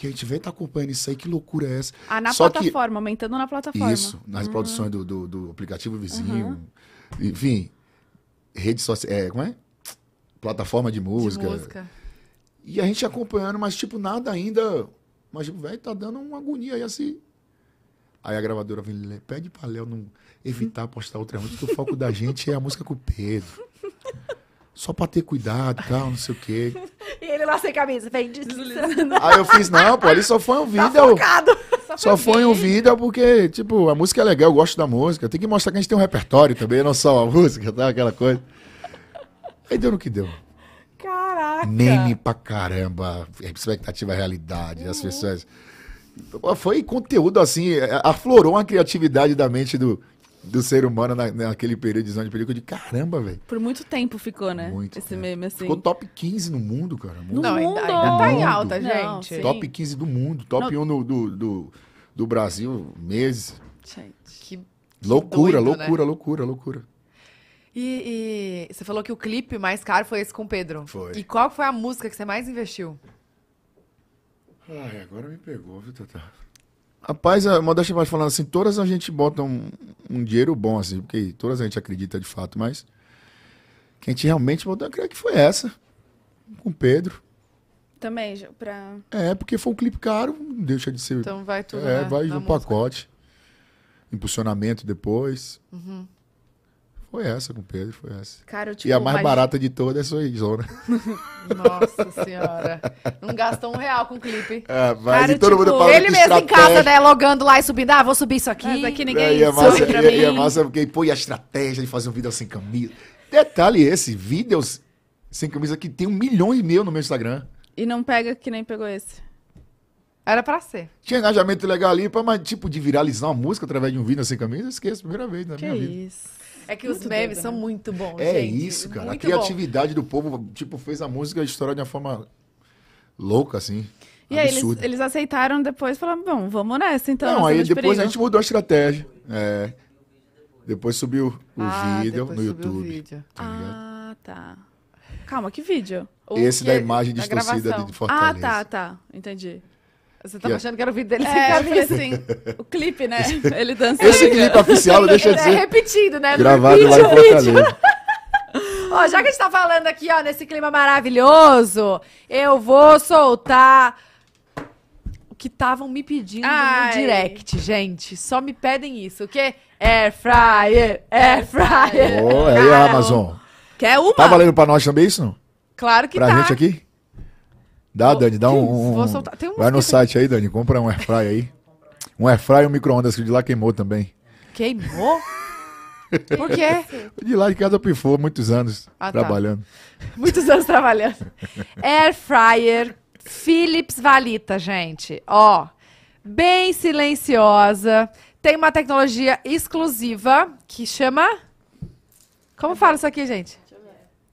E a gente vem tá acompanhando isso aí, que loucura é essa? Ah, na Só que- plataforma, aumentando na plataforma. Isso, nas reproduções do, do, do aplicativo vizinho. Enfim, rede social. É, como é? Plataforma de música. De música. E a gente acompanhando, mas tipo, nada ainda. Mas, tipo, velho, tá dando uma agonia aí assim. Aí a gravadora vem, "Lé, pede pra Léo não evitar (laughs) postar outra música, que o foco da gente é a música com o Pedro. Só pra ter cuidado e tal, não sei o quê. E ele lá sem camisa, vem deslizando. Aí eu fiz, não, pô, ali só foi um vídeo. Focado. Só foi um vídeo porque, tipo, a música é legal, eu gosto da música. Tem que mostrar que a gente tem um repertório também, não só a música, tá? Aquela coisa. Aí deu no que deu. Caraca. Meme pra caramba, expectativa realidade, as pessoas. Foi conteúdo assim, aflorou uma criatividade da mente do, do ser humano na, naquele período de zona de perigo de caramba, velho. Por muito tempo ficou, né? Muito Esse tempo. meme, assim. Ficou top 15 no mundo, cara. No Não, ainda, mundo. ainda tá em Mundo. alta, Não, gente. Top 15 do mundo, top 1 do, do, do, do Brasil, meses. Gente. Que Loucura, doido, né? loucura, loucura, loucura. E, e você falou que o clipe mais caro foi esse com o Pedro. Foi. E qual foi a música que você mais investiu? Ai, agora me pegou, viu, Tata? Rapaz, a modéstia vai falando assim, todas a gente bota um, um dinheiro bom, assim, porque todas a gente acredita de fato, mas quem a gente realmente botou, eu creio que foi essa, com o Pedro. Também, pra... É, porque foi um clipe caro, não deixa de ser. Então vai tudo, é, né, vai no música. pacote. Impulsionamento depois. Uhum. Foi essa com o Pedro, foi essa. Cara, eu, tipo, e a mais imagi- barata de todas é a Zona. (laughs) Nossa senhora. Não gastou um real com o clipe. É, mas Cara, e todo tipo, mundo falando Ele que mesmo em casa, né? Logando lá e subindo. Ah, vou subir isso aqui. Mas aqui É, ninguém e é massa, e é- e é mim. massa porque, pô, e a estratégia de fazer um vídeo sem camisa. Detalhe esse, vídeos sem camisa que tem um milhão e meio no meu Instagram. E não pega que nem pegou esse. Era pra ser. Tinha engajamento legal ali, mas tipo, de viralizar uma música através de um vídeo sem camisa, eu esqueço, primeira vez na Que minha vida. isso. É que os memes são né? muito bons, É gente. isso, cara. Muito a criatividade do povo, tipo, fez a música estourar de uma forma louca, assim. E aí, eles, eles aceitaram depois e falaram, bom, vamos nessa, então. Não, aí de depois a perigo. gente mudou a estratégia. É. Depois subiu o Ah, vídeo no YouTube. vídeo. tá? Ah, tá. Calma, que vídeo? O Esse que- da imagem da distorcida de Ah, Fortaleza. tá, tá. Entendi. Você tava Que- achando que era o vídeo dele sem É, eu falei camisa. assim, o clipe, né? (laughs) Ele dançando. Esse clipe oficial, deixa Ele de é ser repetido, né? no gravado vídeo. lá em Fortaleza. (laughs) Ó, já que a gente tá falando aqui, ó, nesse clima maravilhoso, eu vou soltar o que estavam me pedindo Ai. no direct, gente. Só me pedem isso, o quê? Air fryer, air fryer. Ô, aí a Amazon. Quer uma? Tá valendo pra nós também isso, não? Claro que Pra tá. gente aqui? Dá, Dani, dá um... um- Vou soltar. Tem um Vai no site aí, Dani, compra um airfry aí. Um airfry e um micro-ondas, que de lá queimou também. Queimou? (laughs) Por quê? De lá de casa pifou muitos anos Ah, tá. trabalhando. (laughs) Muitos anos trabalhando. Air fryer Philips Valita, gente. Ó, bem silenciosa. Tem uma tecnologia exclusiva que chama. Como fala isso aqui, gente?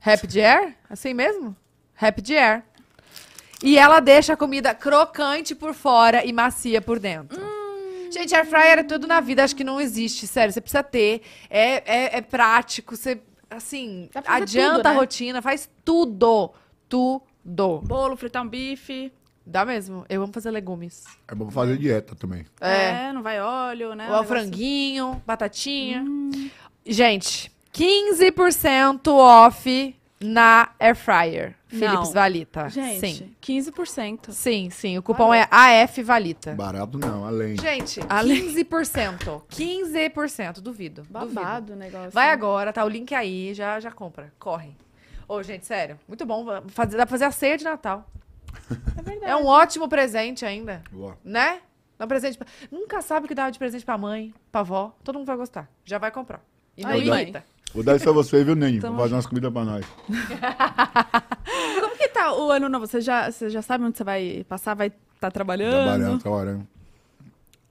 Rapid Air? Assim mesmo? Rapid Air. E ela deixa a comida crocante por fora e macia por dentro. Gente, air fryer é tudo na vida, acho que não existe, sério. Você precisa ter, é, é, é prático, você, assim, adianta tudo, a né? rotina, faz tudo, tudo. Bolo, fritar um bife. Dá mesmo, eu amo fazer legumes. É bom fazer dieta também. É, É, não vai óleo, né? o negócio- franguinho, batatinha. Gente, 15% off na air fryer, Philips Não. Valita. Gente, Sim, 15%. sim, sim, o cupom é AF Valita. Barato não, além. Gente, Além- 15%. 15%, duvido. duvido. Babado o negócio. Vai agora, tá o link aí, já, já compra. Corre. Ô, gente, sério, muito bom. Fazer, dá pra fazer a ceia de Natal. É verdade. É um ótimo presente ainda, Boa. né? Dá um presente pra... Nunca sabe o que dá de presente pra mãe, pra avó. Todo mundo vai gostar. Já vai comprar. E não Aí, imita. Vou dar isso pra você, viu, Neni? Tamo Vou fazer umas comidas pra nós. (laughs) Como que tá o ano novo? Você já, você já sabe onde você vai passar? Vai estar tá trabalhando? Trabalhando, trabalhando.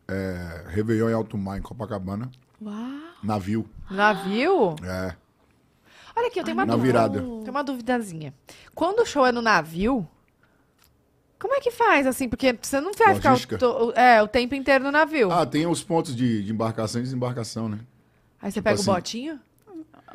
É, Réveillon em Alto Mar, em Copacabana. Uau. Navio. Navio? É. Olha aqui, eu tenho uma Na dúvida. virada. Tem uma duvidazinha. Quando o show é no navio, como é que faz, assim? Porque você não vai ficar o, Logística. to- é, o tempo inteiro no navio. Ah, tem os pontos de, de embarcação e desembarcação, né? Aí você tipo pega assim. o botinho?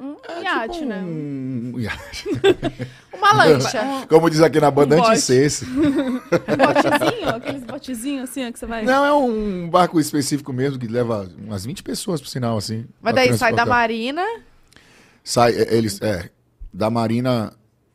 Um iate, né? Um (laughs) iate. (laughs) Uma lancha. Como diz aqui na banda, Um bote. anti-cesse. (laughs) Um botezinho, aqueles botezinhos assim, ó, que você vai... Não, é um barco específico mesmo que leva umas 20 pessoas, por sinal, assim. Mas pra daí sai da marina. Sai, é, eles, é, da Marina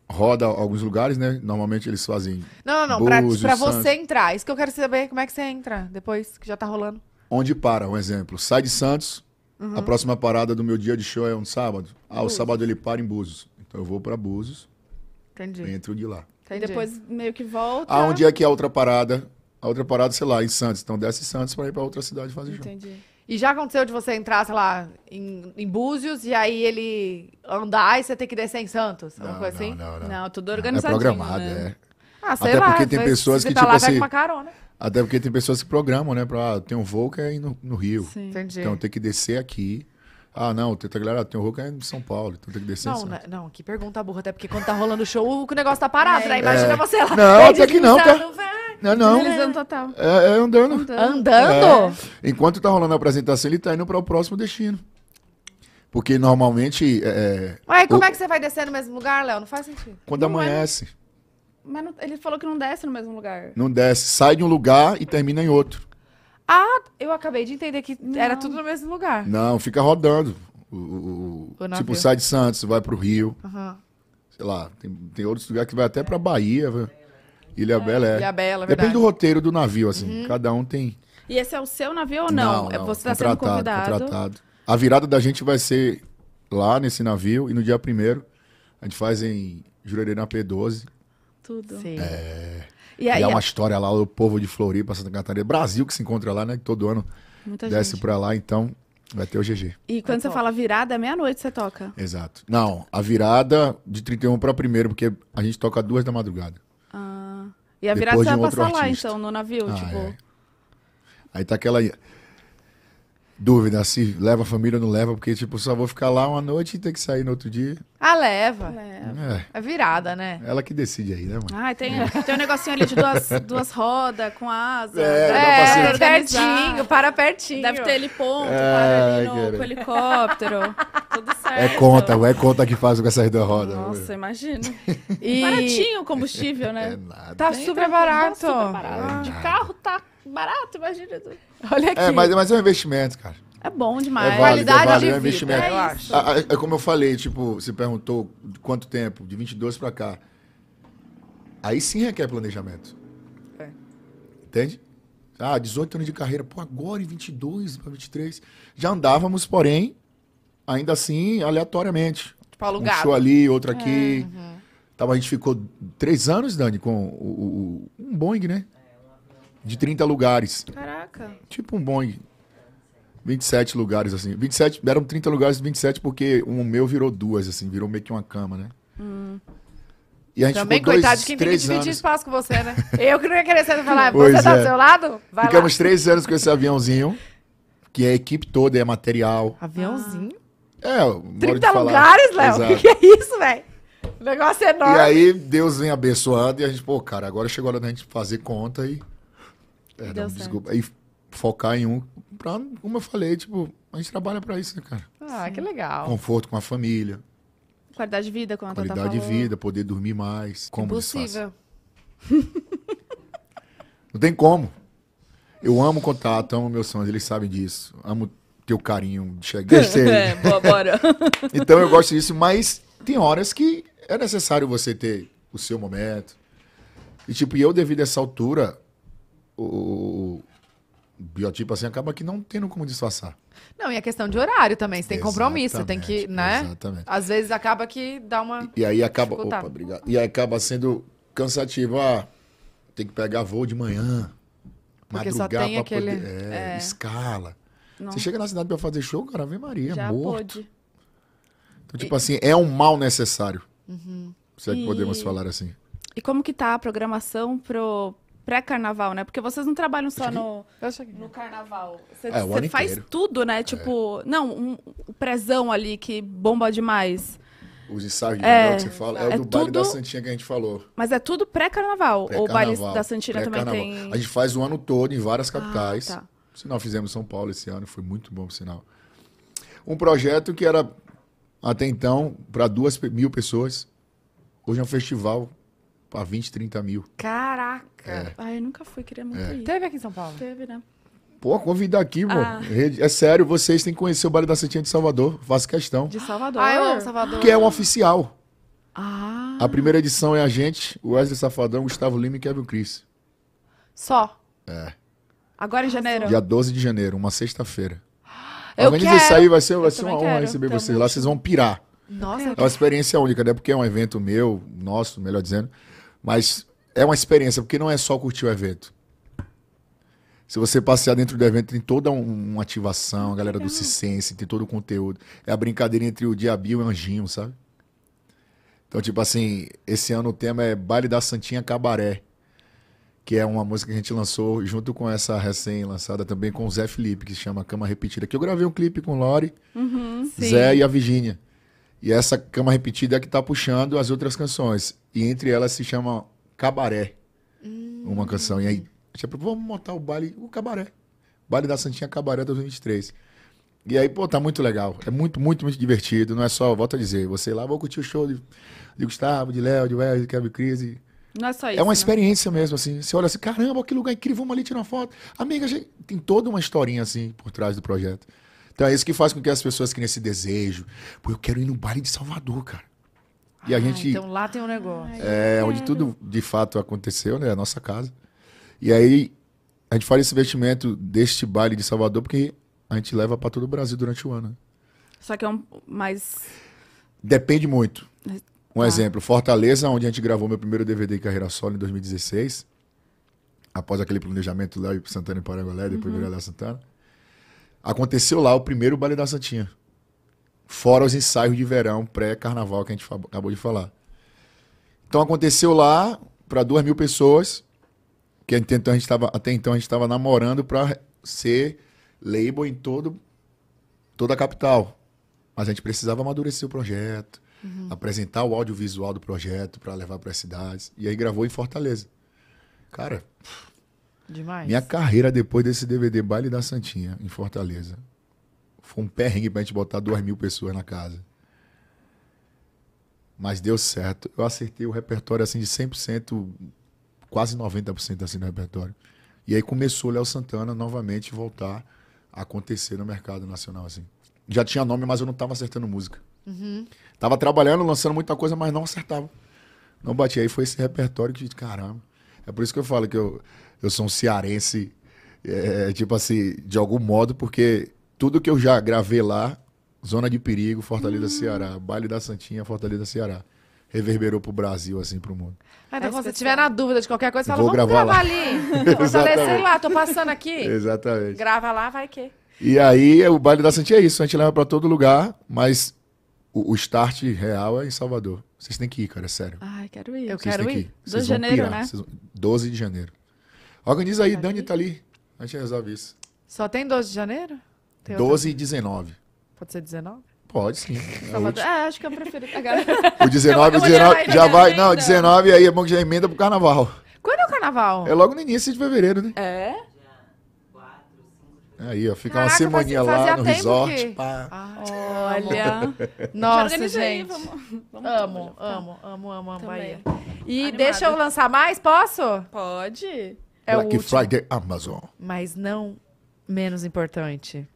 roda alguns lugares, né? Normalmente eles fazem Não, não, não. Pra, Búzios, pra Santos. você entrar. Isso que eu quero saber. Como é que você entra depois que já tá rolando? onde para, um exemplo. Sai de Santos, Uhum. a próxima parada do meu dia de show é um sábado. Ah, o sábado ele para em Búzios. Então eu vou pra Búzios, Entendi. entro de lá. E Entendi. depois meio que volta. Ah, onde é que é a outra parada? A outra parada, sei lá, em Santos. Então desce em Santos pra ir pra outra cidade fazer show. Entendi. E já aconteceu de você entrar, sei lá, em, em Búzios e aí ele andar e você ter que descer em Santos? Alguma Não, coisa assim? não, não, não. Não, tudo É organizadinho, programado, né? é. Ah, sei Até lá. porque tem pessoas que, tá tipo lá, pega assim, uma carona. Até porque tem pessoas que programam, né? Pra, ah, tem um voo que é aí no, no Rio. Sim. Entendi. Então tem que descer aqui. Ah, não, tem, galera, tem um voo que é em São Paulo, então tem que descer em Não, Santos. né, não, que pergunta burra, até porque quando tá rolando o show, o negócio tá parado, É. né? Imagina É. você lá. Não, é, até que não, tá? Não, não. Deslizando total. É, é andando. Andando? Enquanto tá rolando a apresentação, ele tá indo para o próximo destino. Porque normalmente, é, Mas como o- é que você vai descer no mesmo lugar, Léo? Não faz sentido. quando Não é, amanhece, Mas não- ele falou que não desce no mesmo lugar. não desce, sai de um lugar e termina em outro. Ah, eu acabei de entender que era Não. tudo no mesmo lugar. Não, fica rodando. O, o- o- tipo, sai de Santos, vai pro Rio, Aham. sei lá, tem, tem outros lugares que vai até pra Bahia. Ilha Bela é. Ilha Bela, Depende verdade. do roteiro do navio, assim. Cada um tem. E esse é o seu navio ou não? é você tá sendo convidado. contratado. A virada da gente vai ser lá nesse navio e no dia primeiro a gente faz em Jurerê na P12. Tudo. Sim. E E aí, é uma história lá do povo de Floripa, Santa Catarina, Brasil que se encontra lá, né? que Todo ano muita desce gente. pra lá, então vai ter o GG. E quando É você top. fala virada, é meia-noite você toca. Exato. Não, a virada de 31 para primeiro, porque a gente toca duas da madrugada. Ah. E a virada Depois você um vai outro passar lá, artista. então, no navio, Ah, tipo... é. Aí tá aquela dúvida se leva a família ou não leva, porque tipo, só vou ficar lá uma noite e ter que sair no outro dia. Ah, leva. É. É, É virada, né? ela que decide aí, né, mano? Ah, tem, tem um negocinho ali de duas, duas rodas com asa. É, É, organizar. pertinho, para pertinho. Deve ter heliponto, Ai, para ali no, com o helicóptero. Tudo certo. É conta, é conta que faz com essas duas rodas. Nossa, imagina. E Baratinho o combustível, né? É nada. tá Bem super barato. super barato. Ah. De carro tá barato, imagina. (laughs) Olha aqui. É, mas, mas é um investimento, cara. É bom demais. É válido, Qualidade é válido, de é um vida, investimento. eu acho. Ah, ah, É como eu falei, tipo, você perguntou de quanto tempo, de 22 pra cá. Aí sim requer planejamento. É. Entende? Ah, 18 anos de carreira. Pô, agora em 22 para 23. Já andávamos, porém, ainda assim, aleatoriamente. Tipo, Um alugado. show ali, outro aqui. Então, a gente ficou três anos, Dani, com o, o- um Boeing, né? De 30 lugares. Caraca. Tipo um Boeing. 27 lugares, assim. 27, eram 30 lugares, 27, porque um meu virou duas, assim, virou meio que uma cama, né? E a gente Também, ficou dois, coitado de quem tem que dividir anos. espaço com você, né? Eu que não ia querer ser falar, Pois você tá é. do seu lado? Vai Ficamos três anos com esse aviãozinho, que é a equipe toda, é material. lá. Aviãozinho. É, eu modo de 30 falar. lugares, Léo? O (laughs) que, é isso, velho? O negócio é E enorme. aí, Deus vem abençoando e a gente, pô, cara, agora chegou a hora da gente fazer conta e. É, não, certo. desculpa. E focar em um. Pra, como eu falei, tipo, a gente trabalha pra isso, né, cara? Ah, que legal. Conforto com a família, Qualidade de vida, como a qualidade de vida, poder dormir mais. Como? Impossível. (laughs) Não tem como. Eu amo contato, amo meus sonhos, eles sabem disso. Amo teu carinho de chegar. (laughs) É, boa, bora. (laughs) Então eu gosto disso, mas tem horas que é necessário você ter o seu momento. E tipo, e eu devido a essa altura, o, biotipo assim acaba que não tendo como disfarçar. Não, e a questão de horário também. Você tem compromisso, você tem que, Exatamente, né? Exatamente. Às vezes acaba que dá uma. E aí acaba, opa, obrigado. E aí acaba sendo cansativo, ah, tem que pegar voo de manhã, Porque madrugar pra aquele- poder, é, é. escala. Não, Você chega na cidade pra fazer show, cara, Ave Maria, já morto. pôde. Então, tipo assim, é um mal necessário. Se é que E- podemos falar assim. E como que tá a programação pro pré-carnaval, né? Porque vocês não trabalham só no, cheguei. no carnaval. Você É, você faz tudo, né? Tipo, não, um, o prezão ali que bomba demais. Os ensaios de É, que você fala. É o é do baile da tudo- Santinha que a gente falou. Mas é tudo pré-carnaval. Ou o baile da Santina também tem. A gente faz o ano todo em várias capitais. Ah, tá. Sinal, fizemos em São Paulo esse ano, foi muito bom, por sinal. Um projeto que era, até então, para duas mil pessoas. Hoje é um festival para 20, 30 mil. Caraca. É. Ai, eu nunca fui, queria muito ir. Teve aqui em São Paulo. Teve, né? Pô, convida aqui. Ah. É sério, vocês têm que conhecer o Baile da Santinha de Salvador. Faço questão. De Salvador. Ah, eu amo Salvador. Que é um oficial. Ah. A primeira edição é a gente, o Wesley Safadão, Gustavo Lima e Kevin Cris. Só. Agora em janeiro. Dia 12 de janeiro, uma sexta-feira. Eu Organiza quero. isso aí, vai ser, vai Eu ser uma honra quero. receber Tamo vocês lá. Vocês vão pirar. Nossa, É uma experiência única, né? Porque é um evento meu, nosso, melhor dizendo. Mas é uma experiência, porque não é só curtir o evento. Se você passear dentro do evento, tem toda um- uma ativação, a galera do Cicense, tem todo o conteúdo. É a brincadeira entre o Diabinho e o Anjinho, sabe? Então, tipo assim, esse ano o tema é Baile da Santinha Cabaré, que é uma música que a gente lançou junto com essa recém-lançada também com o Zé Felipe, que se chama Cama Repetida. Que eu gravei um clipe com o Lori, Uhum. Zé e a Virgínia. E essa cama repetida é que tá puxando as outras canções. E entre elas se chama Cabaré. Uma canção. E aí, tipo, vamos montar o baile, o Cabaré. Baile da Santinha Cabaré 2023. E aí, pô, tá muito legal. É muito, muito, muito divertido. Não é só, volto a dizer, você lá, vou curtir o show de, de Gustavo, de Léo, de Wesley, de Kevin Cris. e- Não é só isso. é uma né? experiência mesmo, assim. Você olha assim, caramba, que lugar incrível, vamos ali tirar uma foto. Amiga, gente, tem toda uma historinha, assim, por trás do projeto. Então é isso que faz com que as pessoas criem esse desejo. Pô, eu quero ir no baile de Salvador, cara. E a Ah, gente, Então lá tem um negócio. é onde tudo de fato aconteceu, né? A nossa casa. E aí, a gente faz esse investimento deste baile de Salvador porque a gente leva para todo o Brasil durante o ano. né? Só que é um mais. Depende muito. Um Tá. exemplo, Fortaleza, onde a gente gravou meu primeiro DVD em carreira solo em 2016, após aquele planejamento lá para Santana e Paragualé, depois Uhum. virei lá Santana. Aconteceu lá o primeiro baile da Santinha. Fora os ensaios de verão pré-carnaval que a gente acabou de falar. Então aconteceu lá para duas mil pessoas, que até então a gente estava até então a gente estava namorando para ser label em todo toda a capital. Mas a gente precisava amadurecer o projeto, apresentar o audiovisual do projeto para levar para as cidades. E aí gravou em Fortaleza. Cara, Demais. minha carreira depois desse DVD Baile da Santinha, em Fortaleza, foi um perrengue pra gente botar duas mil pessoas na casa. Mas deu certo. Eu acertei o repertório assim de 100%, quase 90% assim no repertório. E aí começou o Léo Santana novamente voltar a acontecer no mercado nacional assim. Já tinha nome, mas eu não tava acertando música. Tava trabalhando, lançando muita coisa, mas não acertava. Não batia. Aí foi esse repertório que, caramba. É por isso que eu falo que eu, eu sou um cearense, é, tipo assim, de algum modo, porque tudo que eu já gravei lá, Zona de Perigo, Fortaleza, Ceará, Baile da Santinha, Fortaleza, Ceará, reverberou pro Brasil, assim, pro mundo. Ah, então, É quando você tiver na dúvida de qualquer coisa, fala, Vou vamos gravar gravar, lá." ali. (laughs) Fortaleza, sei lá, tô passando aqui. Exatamente. Grava lá, vai que. E aí, o Baile da Santinha é isso, a gente leva pra todo lugar, mas o, o start real é em Salvador. Vocês têm que ir, cara, é sério. Ai, quero ir. Eu Vocês quero ir. ir. 12 Vocês de janeiro, pirar. né? Vocês vão- 12 de janeiro. Organiza aí, Dani tá ali. A gente resolve isso. Só tem 12 de janeiro? Tem outra? 12 e 19. Pode ser 19? Pode sim. É o Salvador. É, acho que eu prefiro. Galera... O 19, Eu (laughs) (laughs) o vou 19 levar já vai. Não, 19 aí é bom que já emenda pro carnaval. Quando é o carnaval? É logo no início de fevereiro, né? É? Aí, ó, fica Caraca, uma semaninha lá no resort. que- pá. Ah, Olha. (laughs) Nossa, gente. Vamos, vamos Amo, tudo. amo, amo, amo, amo, Também. Bahia. E Animada. deixa eu lançar mais, posso? Pode. É o Black último. Friday Amazon. Mas não menos importante.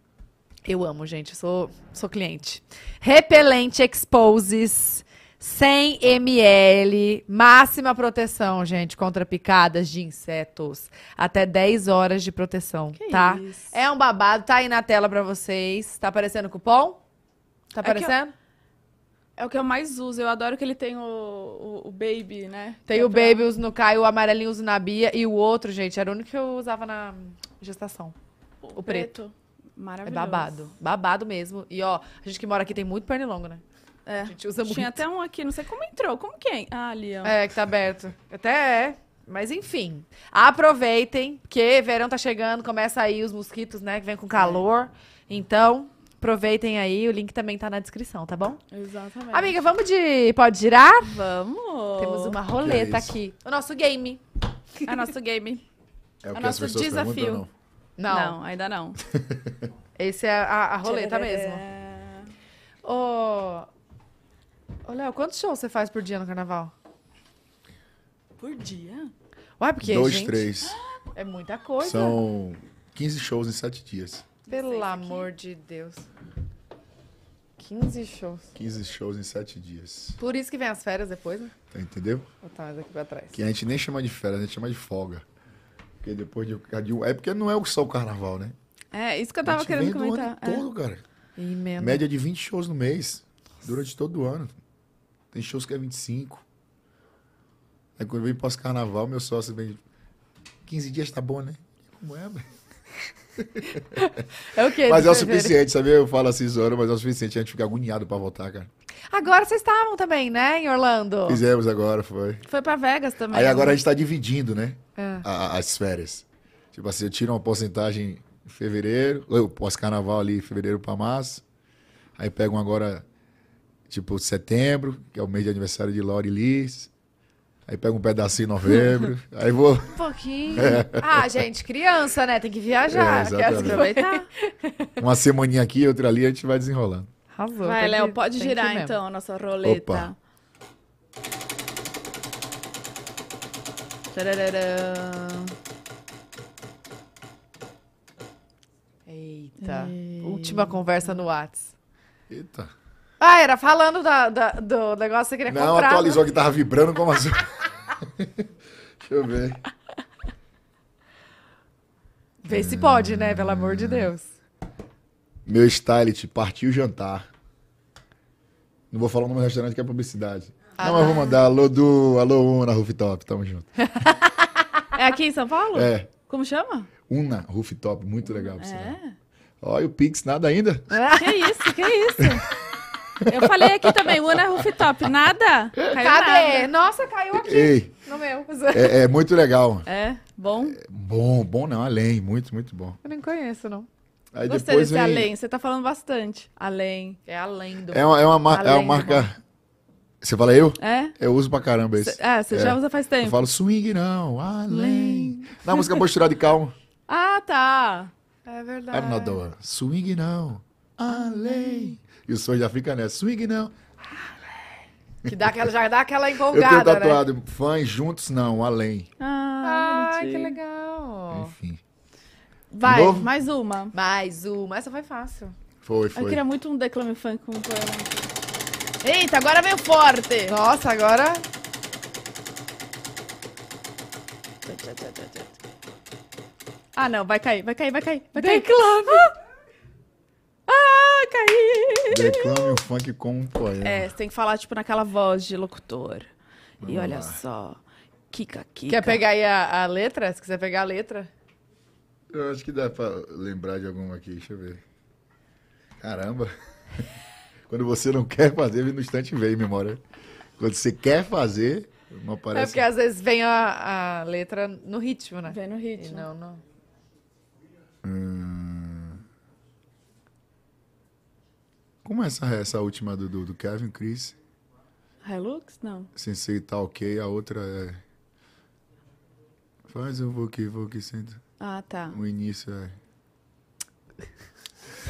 Eu amo, gente. Sou, sou cliente. Repelente Exposes 100 ml. Máxima proteção, gente, contra picadas de insetos. Até 10 horas de proteção, Que tá? isso. É um babado. Tá aí na tela pra vocês. Tá aparecendo o cupom? Tá eu- aparecendo? É o que eu mais uso. Eu adoro que ele tem o, o, o Baby, né? Tem Que é o pra- Baby, uso no Caio, o amarelinho uso na Bia. E o outro, gente, era o único que eu usava na gestação. O, o preto. É Maravilhoso. babado. Babado mesmo. E ó, a gente que mora aqui tem muito pernilongo, né? É. A gente usa muito. Tinha até um aqui, não sei como entrou. Como quem? Ah, ali, ó. É, que tá aberto. Até é. Mas enfim. Aproveitem, porque verão tá chegando, começa aí os mosquitos, né? Que vem com calor. Então, Aproveitem aí, o link também tá na descrição, tá bom? Exatamente. Amiga, vamos de. Pode girar? vamos. Temos uma roleta isso? aqui. O nosso game. É nosso game. É o É que as nosso desafio. Não? Não, ainda não. (laughs) esse é a, a roleta mesmo. É. Ô, ô Léo, quantos shows você faz por dia no carnaval? Por dia? Ué, porque, Dois, gente, três. é muita coisa. São 15 shows em 7 dias. Pelo amor de Deus. 15 shows. 15 shows em 7 dias. Por isso que vem as férias depois, né? Tá, entendeu? Vou botar mais aqui pra trás. Que a gente nem chama de férias, a gente chama de folga. Porque depois de, de É porque não é só o carnaval, né? É, isso que eu tava querendo comentar. É. todo, cara. Média de 20 shows no mês. Durante todo o ano. Tem shows que é 25. Aí quando vem pós-carnaval, meu sócio vem. 15 dias tá bom, né? Como é, velho? É o quê? Mas é o suficiente, sabe? Eu falo assim, zoando, mas é o suficiente. A gente fica agoniado pra voltar, cara. Agora vocês estavam também, né, em Orlando? Fizemos agora, foi. Foi pra Vegas também. Aí agora a gente tá dividindo, né? É. a- as férias. Tipo assim, eu tiro uma porcentagem em fevereiro, eu pós-carnaval ali, fevereiro pra março. Aí pego um agora, tipo, setembro, que é o mês de aniversário de Lori Liz. Aí pego um pedacinho em novembro. (laughs) aí vou. Um pouquinho. Ah, gente, criança, né? Tem que viajar. É, quer aproveitar. (laughs) Uma semaninha aqui, outra ali, a gente vai desenrolando. Arrasou. Vai, Léo, que- pode girar então a nossa roleta. Opa. Tarararã. Eita. Última conversa no Whats. Eita. Ah, era falando da, da- do negócio que você queria Não, comprar. atualizou que tava vibrando como assim. (laughs) Deixa eu ver. Vê se pode, né? Pelo amor de Deus. Meu stylist partiu jantar. Não vou falar o nome do restaurante que é publicidade. Ah, não, mas vou mandar alô do Alô Una Rooftop, tamo junto. (laughs) É aqui em São Paulo? É, Como chama? Una Rooftop, muito legal pra você. É. Olha o Pix, nada ainda. (laughs) Que isso, que isso? Eu falei aqui também, Una Rooftop, nada? Caiu Cadê? nada. Nossa, caiu aqui Ei, no meu. é, é muito legal. É, bom. Bom, bom não, além, muito, muito bom. Eu nem conheço, não. Aí Gostei desse vem... além, você tá falando bastante. Além. É além do. É uma, é uma, mar- é uma marca... Você fala eu? É? Eu uso pra caramba esse. Cê- ah, você já usa faz Eu tempo. falo swing não, além. Na música Posturado de Calma. Ah, tá. É verdade. One. Swing não, além. E o som já fica nessa. Swing não. Que dá aquela, já dá aquela (laughs) Eu tenho empolgada, né? tatuado fãs juntos não, além. Ah, Ai, que bonitinho. legal. Enfim. Vai, Novo? mais uma. Mais uma. Essa foi fácil. Foi, Eu foi. queria muito um declame funk com um poema. Eita, agora veio forte. Nossa, agora. Ah, não, vai cair, vai cair, vai cair. Vai cair. Declame. Ah, caí. Declame o funk com um poema. É, você tem que falar, tipo, naquela voz de locutor. e Vamos olha lá. só. Kika, kika. Quer pegar aí a, a letra? Se quiser pegar a letra. Eu acho que dá pra lembrar de alguma aqui, deixa eu ver. Caramba. (laughs) Quando você não quer fazer, no instante vem memória. Quando você quer fazer, não É aparece. porque às vezes vem a, a letra no ritmo, né? Vem no E ritmo. não, não. Hum. Como é essa, essa última do, do, do Kevin Chris? Hilux? Não. Sensei tá ok, a outra é. Faz o Vuki Vuki senta. Ah, tá. O início é.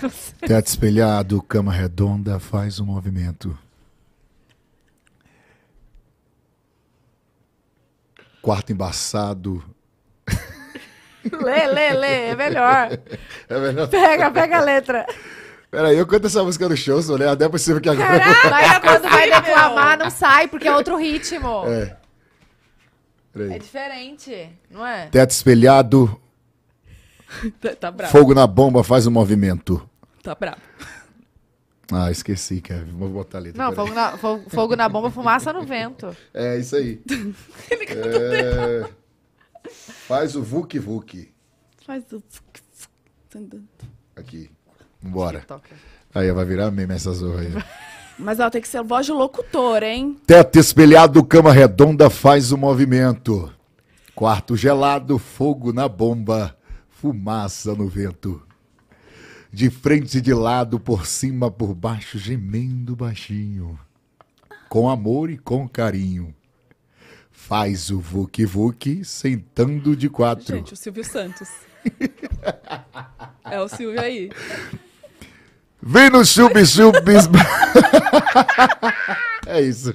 (laughs) Teto espelhado, cama redonda, faz um movimento. Quarto embaçado. Lê, lê, lê. É melhor. (laughs) É verdade. Pega, pega a letra. (laughs) Peraí, eu canto essa música no show, né? Até é possível que agora. Mas quando vai declamar, não sai, porque é outro ritmo. É. É Peraí. diferente, não é? Teto espelhado, Tá, tá bravo. fogo na bomba, faz um movimento. Tá bravo. Ah, esqueci, Kevin. Vou botar ali. Não, fogo na, fo- fogo na bomba, fumaça no vento. É isso aí. (laughs) É, Faz o Vuk Vuk. Faz o... Aqui. Vambora. Toca. Aí vai virar meme essa zorra aí. (laughs) Mas ela tem que ser voz de locutor, hein? Teto espelhado, cama redonda, faz o movimento. Quarto gelado, fogo na bomba, fumaça no vento. De frente e de lado, por cima, por baixo, gemendo baixinho. Com amor e com carinho. Faz o Vuk Vuk sentando de quatro. Gente, o Silvio Santos. (laughs) é o Silvio aí. Vem no chup chup. (laughs) é isso.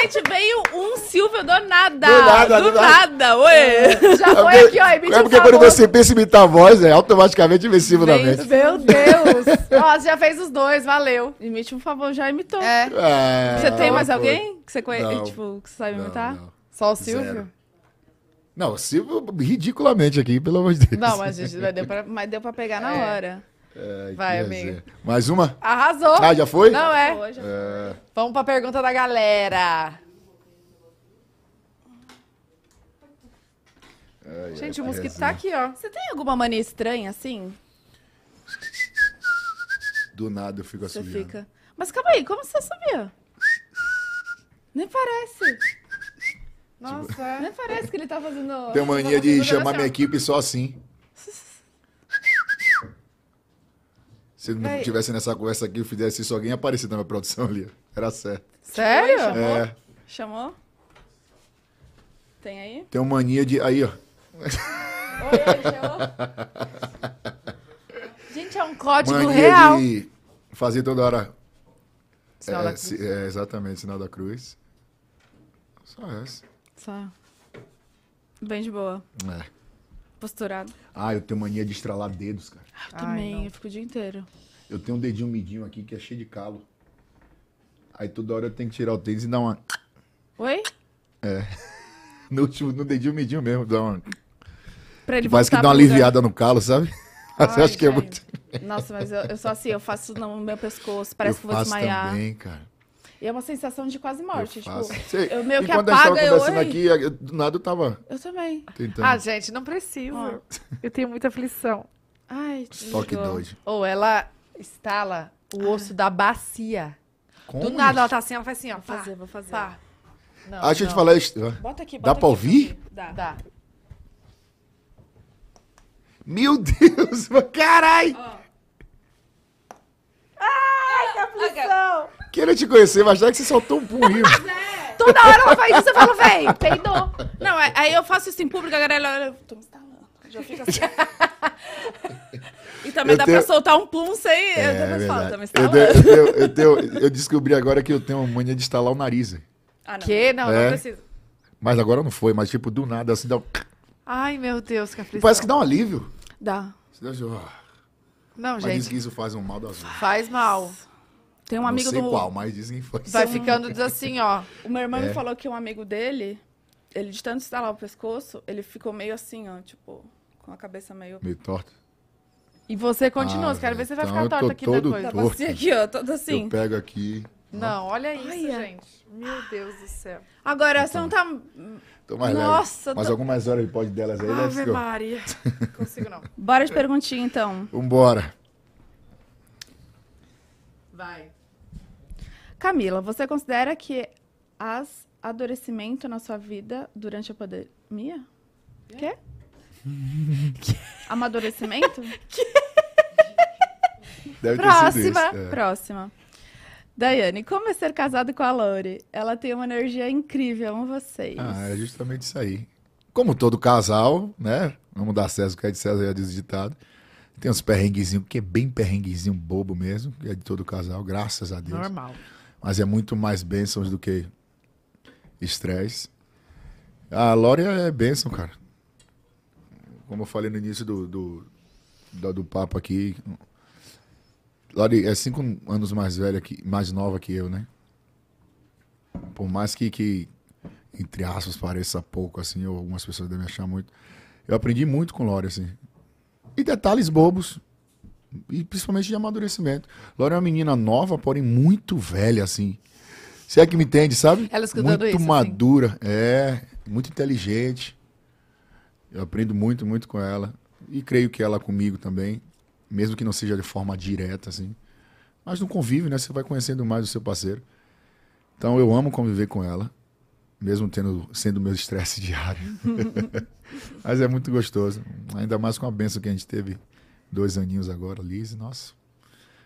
Gente, veio um Silvio do nada. Do nada, do do nada. nada. Oi. (laughs) Já foi aqui, ó, É porque um quando você pensa em imitar a voz, é automaticamente invencível na Vem. mente. Meu Deus! (laughs) Ó, você já fez os dois, valeu. Imite um favor, já imitou. É, Ah, Você tem mais foi. alguém que você conhece, tipo, que você sabe Não, imitar? não. só o Silvio? Zero. Não, o Silvio, ridiculamente aqui, pelo amor de Deus. Não, mas gente, vai deu pra... Mas deu pra pegar na É. hora. Ai, Vai, amigo. resenha. Mais uma? Arrasou! Ah, já foi? Não é? É, Vamos pra pergunta da galera. ai, Gente, ai, o mosquito tá resenha. aqui, ó. Você tem alguma mania estranha assim? Do nada eu fico Você assobiando. fica. Mas calma aí, como você sabia? Nem parece. Nossa, é. Nem parece que ele tá fazendo. Tenho mania de chamar assim, minha equipe só assim. Se não Véi. tivesse nessa conversa aqui, eu fizesse isso, alguém ia aparecer na minha produção ali. Era certo. Sério? Chamou? É, Chamou? Tem aí? tenho mania de. Aí, ó. Oi, chamou? Gente, é um código Mania real. de fazer toda hora. Sinal é, da cruz. se- é, exatamente, sinal da cruz. Só essa. Só. Bem de boa. É. Posturado. Ah, eu tenho mania de estralar dedos, cara. Eu Ai, também, não. eu fico o dia inteiro. Eu tenho um dedinho midinho aqui que é cheio de calo. Aí toda hora eu tenho que tirar o tênis e dar uma. Oi? (laughs) No, último, no dedinho midinho mesmo, dar uma. Pra ele Parece que dá uma lugar. aliviada no calo, sabe? (laughs) Você Ai, acha que é muito. Nossa, mas eu, eu sou assim, eu faço no meu pescoço, parece eu que eu vou faço desmaiar. também, cara. E é uma sensação de quase morte. eu tipo, faço. Cê- eu meio e que quando a gente apaga, tava eu, conversando oi. aqui, eu- do nada eu tava Eu também. tentando. Ah, gente, não precisa. Eu tenho muita aflição. Ai, Toque desligou. doido. Ou ela estala o osso da bacia. Como, Do nada gente? ela tá assim, ela faz assim, ó. Vou Pá, fazer, vou fazer. pá. Não, Ah, deixa eu te não. falar isso. Bota aqui, Dá bota pra aqui, ouvir? Dá. Dá. Meu Deus, (laughs) caralho! Queria te conhecer, mas já que você soltou um punho. Toda hora ela faz isso, eu falo, véi, peidou. Não, é- aí eu faço isso em público, a galera olha, eu tô me instalando. Já fica assim. (laughs) (laughs) e também Eu dá tenho- pra soltar um plum sem. eu É, falo, tô me eu, tenho- eu tenho- eu tenho- eu descobri agora que eu tenho uma mania de instalar o nariz. Ah, não. Que? Não, É. não precisa. Mas agora não foi, mas tipo, do nada, assim, dá um... Ai, meu Deus, que aflição. Parece que dá um alívio. Dá. Assim, Não, Mas diz gente, que isso faz um mal das outras. faz mal. Tem um não amigo sei do. qual, mas dizem que faz. Vai ficando assim, ó. O meu irmão É. me falou que um amigo dele, ele de tanto instalar o pescoço, ele ficou meio assim, ó, tipo, com a cabeça meio. Meio torto. E você continua, Ah, quero ver se você vai então ficar torta aqui todo depois. Tá torto. assim aqui, ó, todo assim. Eu pego aqui. Não, olha isso, Olha. gente. Meu Deus do céu. Agora, você não tá. Tô mais Nossa, leve. Mas tô- algumas horas ele pode delas aí, Ave. Maria. Não (laughs) consigo, não. Bora de perguntinha, então. Vambora. Vai. Camila, você considera que as adoecimento na sua vida durante a pandemia? Quê? (laughs) Amadurecimento? (laughs) Deve ter Próxima. é. Próxima. Daiane, como é ser casado com a Lori? Ela tem uma energia incrível, amo vocês. Ah, é justamente isso aí. Como todo casal, né? Vamos dar César o que é de César, já diz o ditado. Tem uns perrenguezinhos, que é bem perrenguezinho bobo mesmo, que é de todo casal, graças a Deus. Normal. Mas é muito mais bênçãos do que estresse. A Lória é bênção, cara. Como eu falei no início do, do, do, do papo aqui. Lori é cinco anos mais velha, que, mais nova que eu, né? Por mais que, que, entre aspas, pareça pouco, assim, ou algumas pessoas devem achar muito. Eu aprendi muito com Lori, assim. E detalhes bobos. E principalmente de amadurecimento. Lori é uma menina nova, porém muito velha, assim. Se é que me entende, sabe? Ela escutando muito isso, assim. madura, é, muito inteligente. Eu aprendo muito, muito com ela. E creio que ela comigo também, mesmo que não seja de forma direta, assim. Mas no convívio, né? Você vai conhecendo mais o seu parceiro. Então eu amo conviver com ela, mesmo tendo sendo meu estresse (laughs) diário. (laughs) Mas é muito gostoso. Ainda mais com a benção que a gente teve Dois aninhos agora, Liz, nossa.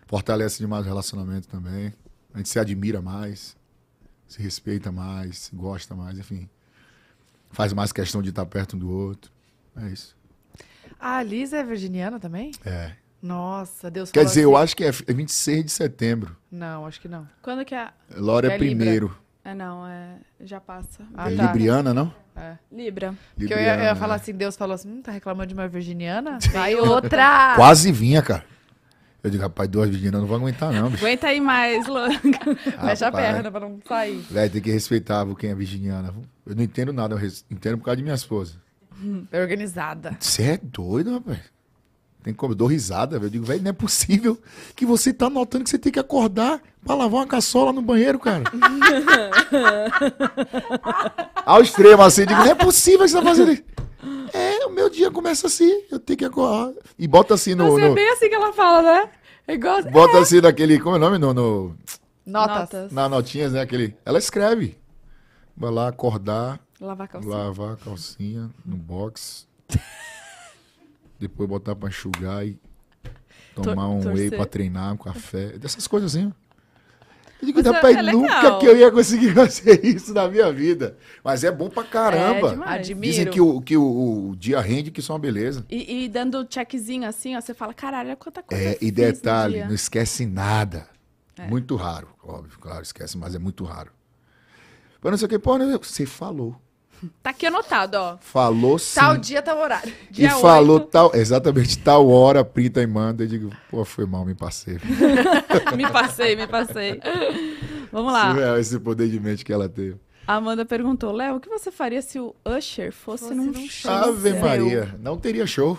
Fortalece demais o relacionamento também. A gente se admira mais, se respeita mais, se gosta mais, enfim. Faz mais questão de estar perto um do outro. É isso. A Liz é virginiana também? É. Nossa, Deus Quer dizer, eu acho que é 26 de setembro. Não, acho que não. Quando que é? Lora é É Libra. primeiro. É, não, é. Já passa. Ah, é tá. Libriana, não? É. Libra. Porque eu ia, eu ia falar né? assim, Deus falou assim, hum, tá reclamando de uma virginiana? (laughs) Vai outra! Quase vinha, cara. Eu digo, rapaz, duas virginianas não vou aguentar, não, bicho. Aguenta aí mais, Lu. (laughs) Fecha a perna pra não sair. Velho, tem que respeitar quem é virginiana. Eu não entendo nada, eu entendo por causa de minha esposa. É organizada. Você é doido, rapaz? Tem como, eu dou risada, velho. Eu digo, velho, não é possível que você tá notando que você tem que acordar pra lavar uma caçola no banheiro, cara. (laughs) Ao extremo, assim, digo, não é possível que você tá fazendo isso. É, o meu dia começa assim, eu tenho que acordar. E bota assim no. Mas é no- bem assim que ela fala, né? É igual... bota assim naquele. Como é o nome? No, no, Notas. na notinhas, né? Aquele. Ela escreve. Vai lá acordar, Lavar a calcinha. lavar a calcinha no box. Depois botar pra enxugar e tomar um whey torcer. pra treinar, um café. Dessas coisas assim. Eu digo, é- rapaz, é nunca legal. que eu ia conseguir (laughs) fazer isso na minha vida. Mas é bom pra É caramba. demais. Admiro. Dizem que, o, que o, o dia rende, que isso é uma beleza. E, e dando checkzinho assim, ó, você fala, caralho, olha quanta coisa É, e detalhe, dia." não esquece nada. É. Muito raro, óbvio, claro, esquece, mas é muito raro. Mas não sei o que, pô, você falou. Tá aqui anotado, ó. Falou sim. Tal dia, tal horário. e dia falou oito. tal, exatamente tal hora, printa e manda. Eu digo, pô, foi mal, me passei. (laughs) me passei, me passei. Vamos lá. Surreal esse poder de mente que ela teve. A Amanda perguntou, Léo, o que você faria se o Usher fosse, Fosse num num show? Ave? Maria, não teria show.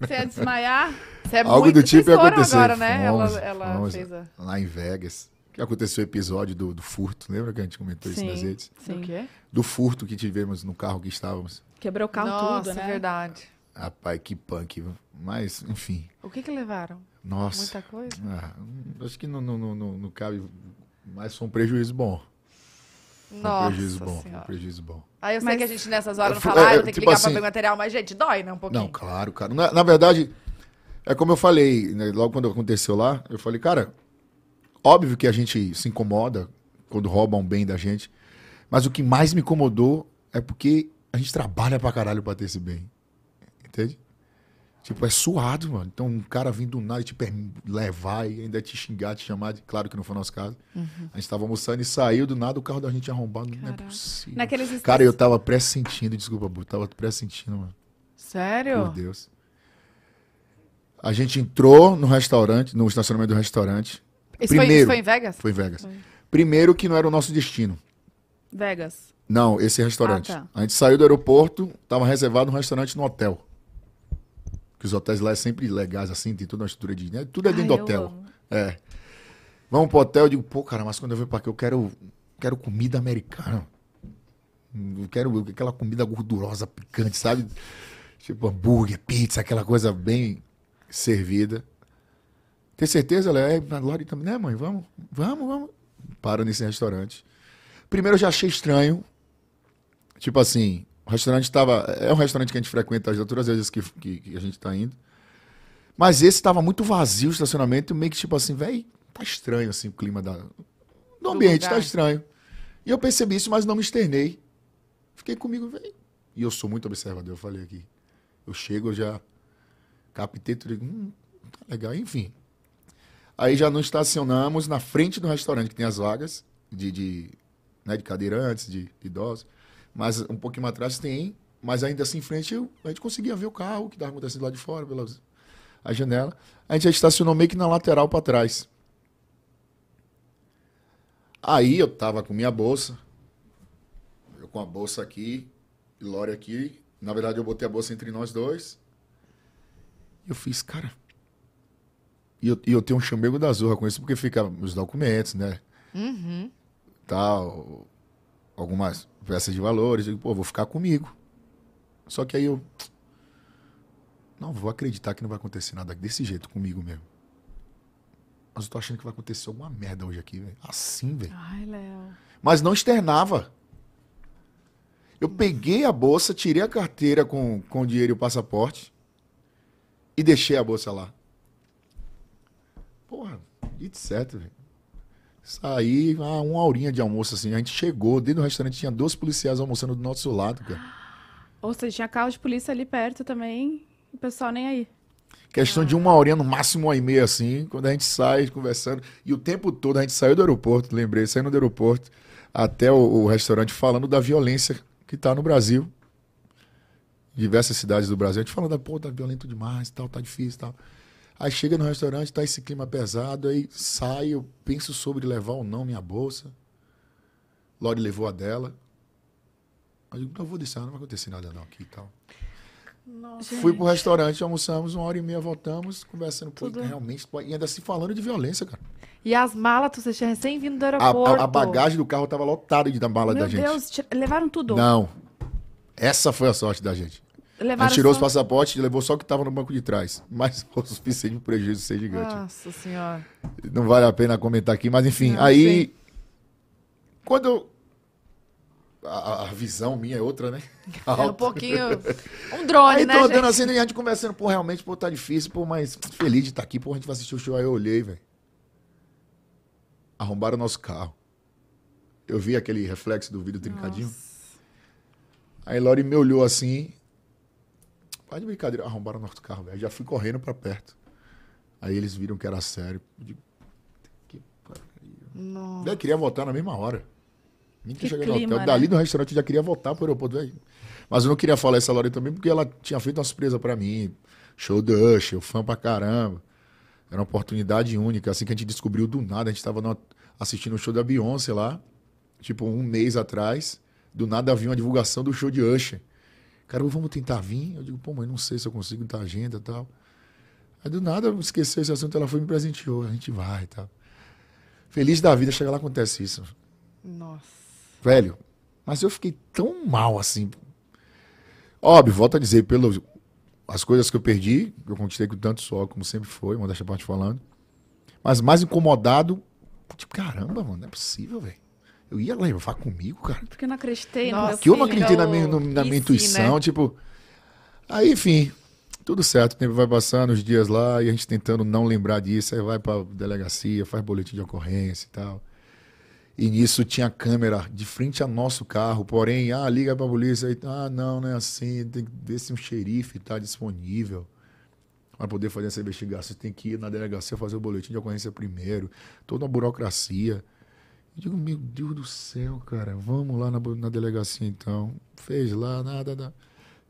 Você ia desmaiar? Você é Algo muito... do tipo ia acontecer. agora, né? Fomos, ela ela fomos. fez a... Lá em Vegas. Que aconteceu o episódio do, do furto. Lembra que a gente comentou isso nas Sim, redes? O sim. quê? Do furto que tivemos no carro que estávamos. Quebrou o carro Nossa, tudo, né? verdade. Rapaz, que punk. Mas, enfim. O que que levaram? Nossa. Muita coisa? Ah, hum, acho que não, não, não, não, cabe. Mas foi um prejuízo bom. Foi um Nossa prejuízo bom. Um prejuízo bom. Aí eu sei Mas- que a gente nessas horas não fala, ah, é, eu tenho que tipo ligar pra assim- ver material, mas, gente, dói, né? Um pouquinho. Não, claro, cara. Na, na verdade, é como eu falei, né, logo quando aconteceu lá, eu falei, cara, óbvio que a gente se incomoda quando roubam bem da gente, mas o que mais me incomodou é porque a gente trabalha pra caralho pra ter esse bem. Entende? Tipo, é suado, mano. Então, um cara vindo do nada e te per- levar e ainda te xingar, te chamar de. Claro que não foi o nosso caso. A gente tava almoçando e saiu do nada o carro da gente arrombado. Não é Caraca. possível. Naqueles Cara, eu tava pressentindo, desculpa, Bu, tava pressentindo, mano. Sério? Por Deus. A gente entrou no restaurante, no estacionamento do restaurante. Isso, foi, Primeiro. isso foi em Vegas? Foi em Vegas. Primeiro que não era o nosso destino. Vegas. Não, esse restaurante. Ah, tá. A gente saiu do aeroporto, tava reservado um restaurante no hotel. Que os hotéis lá é sempre legais, assim, tem toda uma estrutura de. Né? Tudo é dentro Ai, do hotel. amo. É. Vamos pro hotel, eu digo, pô, cara, mas quando eu venho pra aqui, eu quero, quero comida americana. Eu quero aquela comida gordurosa, picante, sabe? Tipo hambúrguer, pizza, aquela coisa bem servida. Tem certeza, Léo? É, Lori também, né, mãe? Vamos, vamos, vamos. Para nesse restaurante. Primeiro eu já achei estranho. Tipo assim, o restaurante estava. É um restaurante que a gente frequenta as outras vezes que, que, que a gente tá indo. Mas esse estava muito vazio o estacionamento, meio que tipo assim, velho, tá estranho assim o clima da, do ambiente, tá lugar. estranho. E eu percebi isso, mas não me externei. Fiquei comigo, velho. E eu sou muito observador, eu falei aqui. Eu chego, eu já captei tudo. Hum, tá legal, enfim. Aí já nos estacionamos na frente do restaurante, que tem as vagas de, de, né, de cadeirantes, de, de idosos. Mas um pouquinho mais atrás tem, mas ainda assim em frente eu, a gente conseguia ver o carro que estava acontecendo lá de fora, pela a janela. A gente já estacionou meio que na lateral para trás. Aí eu tava com minha bolsa, eu com a bolsa aqui, e Lore aqui. Na verdade, eu botei a bolsa entre nós dois. E eu fiz, cara. E eu, e eu tenho um chamego da Zorra com isso, porque fica os documentos, né? Uhum. Tal, algumas peças de valores. Eu digo, pô, vou ficar comigo. Só que aí eu. Não, vou acreditar que não vai acontecer nada desse jeito comigo mesmo. Mas eu tô achando que vai acontecer alguma merda hoje aqui, velho. Assim, velho. Ai, Léo. Mas não externava. Eu peguei a bolsa, tirei a carteira com, com o dinheiro e o passaporte E deixei a bolsa lá. Porra, e certo, velho. Saí, ah, uma horinha de almoço assim. A gente chegou, dentro do restaurante tinha dois policiais almoçando do nosso lado, cara. Ou seja, tinha carro de polícia ali perto também. O pessoal nem aí. Questão de uma horinha, no máximo uma e meia, assim, quando a gente sai conversando. E o tempo todo a gente saiu do aeroporto, lembrei, saindo do aeroporto até o, o restaurante falando da violência que tá no Brasil. Diversas cidades do Brasil. A gente falando, pô, tá violento demais, tal, tá difícil tal. Aí chega no restaurante, tá esse clima pesado, aí sai, eu penso sobre levar ou não minha bolsa. Lori levou a dela. Aí eu digo, não vou deixar, não vai acontecer nada não aqui e tal. Nossa. Fui pro restaurante, almoçamos, uma hora e meia voltamos, conversando. Pô, Tudo. realmente, e ainda se falando de violência, cara. E as malas, você tinha recém vindo do A, aeroporto. a- a bagagem do carro tava lotada de da mala Meu da gente. Deus, tira- levaram tudo. Não. Essa foi a sorte da gente. Levaram tirou só... os passaportes e levou só o que tava no banco de trás. (laughs) Mas o suficiente pro prejuízo ser gigante. Nossa senhora. Não vale a pena comentar aqui, mas enfim. Não, aí. Quando eu. A, a visão minha é outra, né? (laughs) É um Alta. pouquinho. Um drone, Aí né? tô gente? andando assim, e a gente conversando, pô, realmente, pô, tá difícil, pô, mas feliz de estar aqui, pô, a gente vai assistir o show. Aí eu olhei, velho. Arrombaram o nosso carro. Eu vi aquele reflexo do vidro trincadinho. Aí Lori me olhou assim. Pode de brincadeira, arrombaram o nosso carro, velho. Já fui correndo pra perto. Aí eles viram que era sério. Eu digo, que pariu. Velho, queria voltar na mesma hora. Nem Que tinha chegado no hotel. né? Dali do restaurante eu já queria voltar pro aeroporto, velho. Mas eu não queria falar essa Lori também, porque ela tinha feito uma surpresa pra mim. Show do Usher, eu fã pra caramba. Era uma oportunidade única, assim que a gente descobriu do nada. A gente tava numa- assistindo o show da Beyoncé lá, tipo um mês atrás. Do nada havia uma divulgação do show de Usher. Cara, vamos tentar vir? Eu digo, pô, mas não sei se eu consigo estar agenda e tal. Aí do nada esqueceu esse assunto, ela foi e me presenteou. A gente vai e tal. Feliz da vida, chega lá acontece isso. Nossa. Velho, mas eu fiquei tão mal assim. Óbvio, volto a dizer, pelas as coisas que eu perdi, eu conquistei com tanto suor, como sempre foi, modéstia parte falando. Mas mais incomodado, tipo, caramba, mano, não é possível, velho. Eu ia levar comigo, cara. Porque eu não acreditei Nossa, no meu Que eu não acreditei na minha, no- na minha sim, intuição, né? tipo. Aí, enfim, tudo certo, o tempo vai passando, os dias lá, e a gente tentando não lembrar disso, aí vai pra delegacia, faz boletim de ocorrência e tal. E nisso tinha câmera de frente ao nosso carro, porém, ah, liga pra polícia, aí, ah, não, não é assim, tem que ver se um xerife tá disponível para poder fazer essa investigação. Você tem que ir na delegacia fazer o boletim de ocorrência primeiro, toda uma burocracia. Eu digo, meu Deus do céu, cara, vamos lá na, na delegacia então. Fez lá, nada, nada.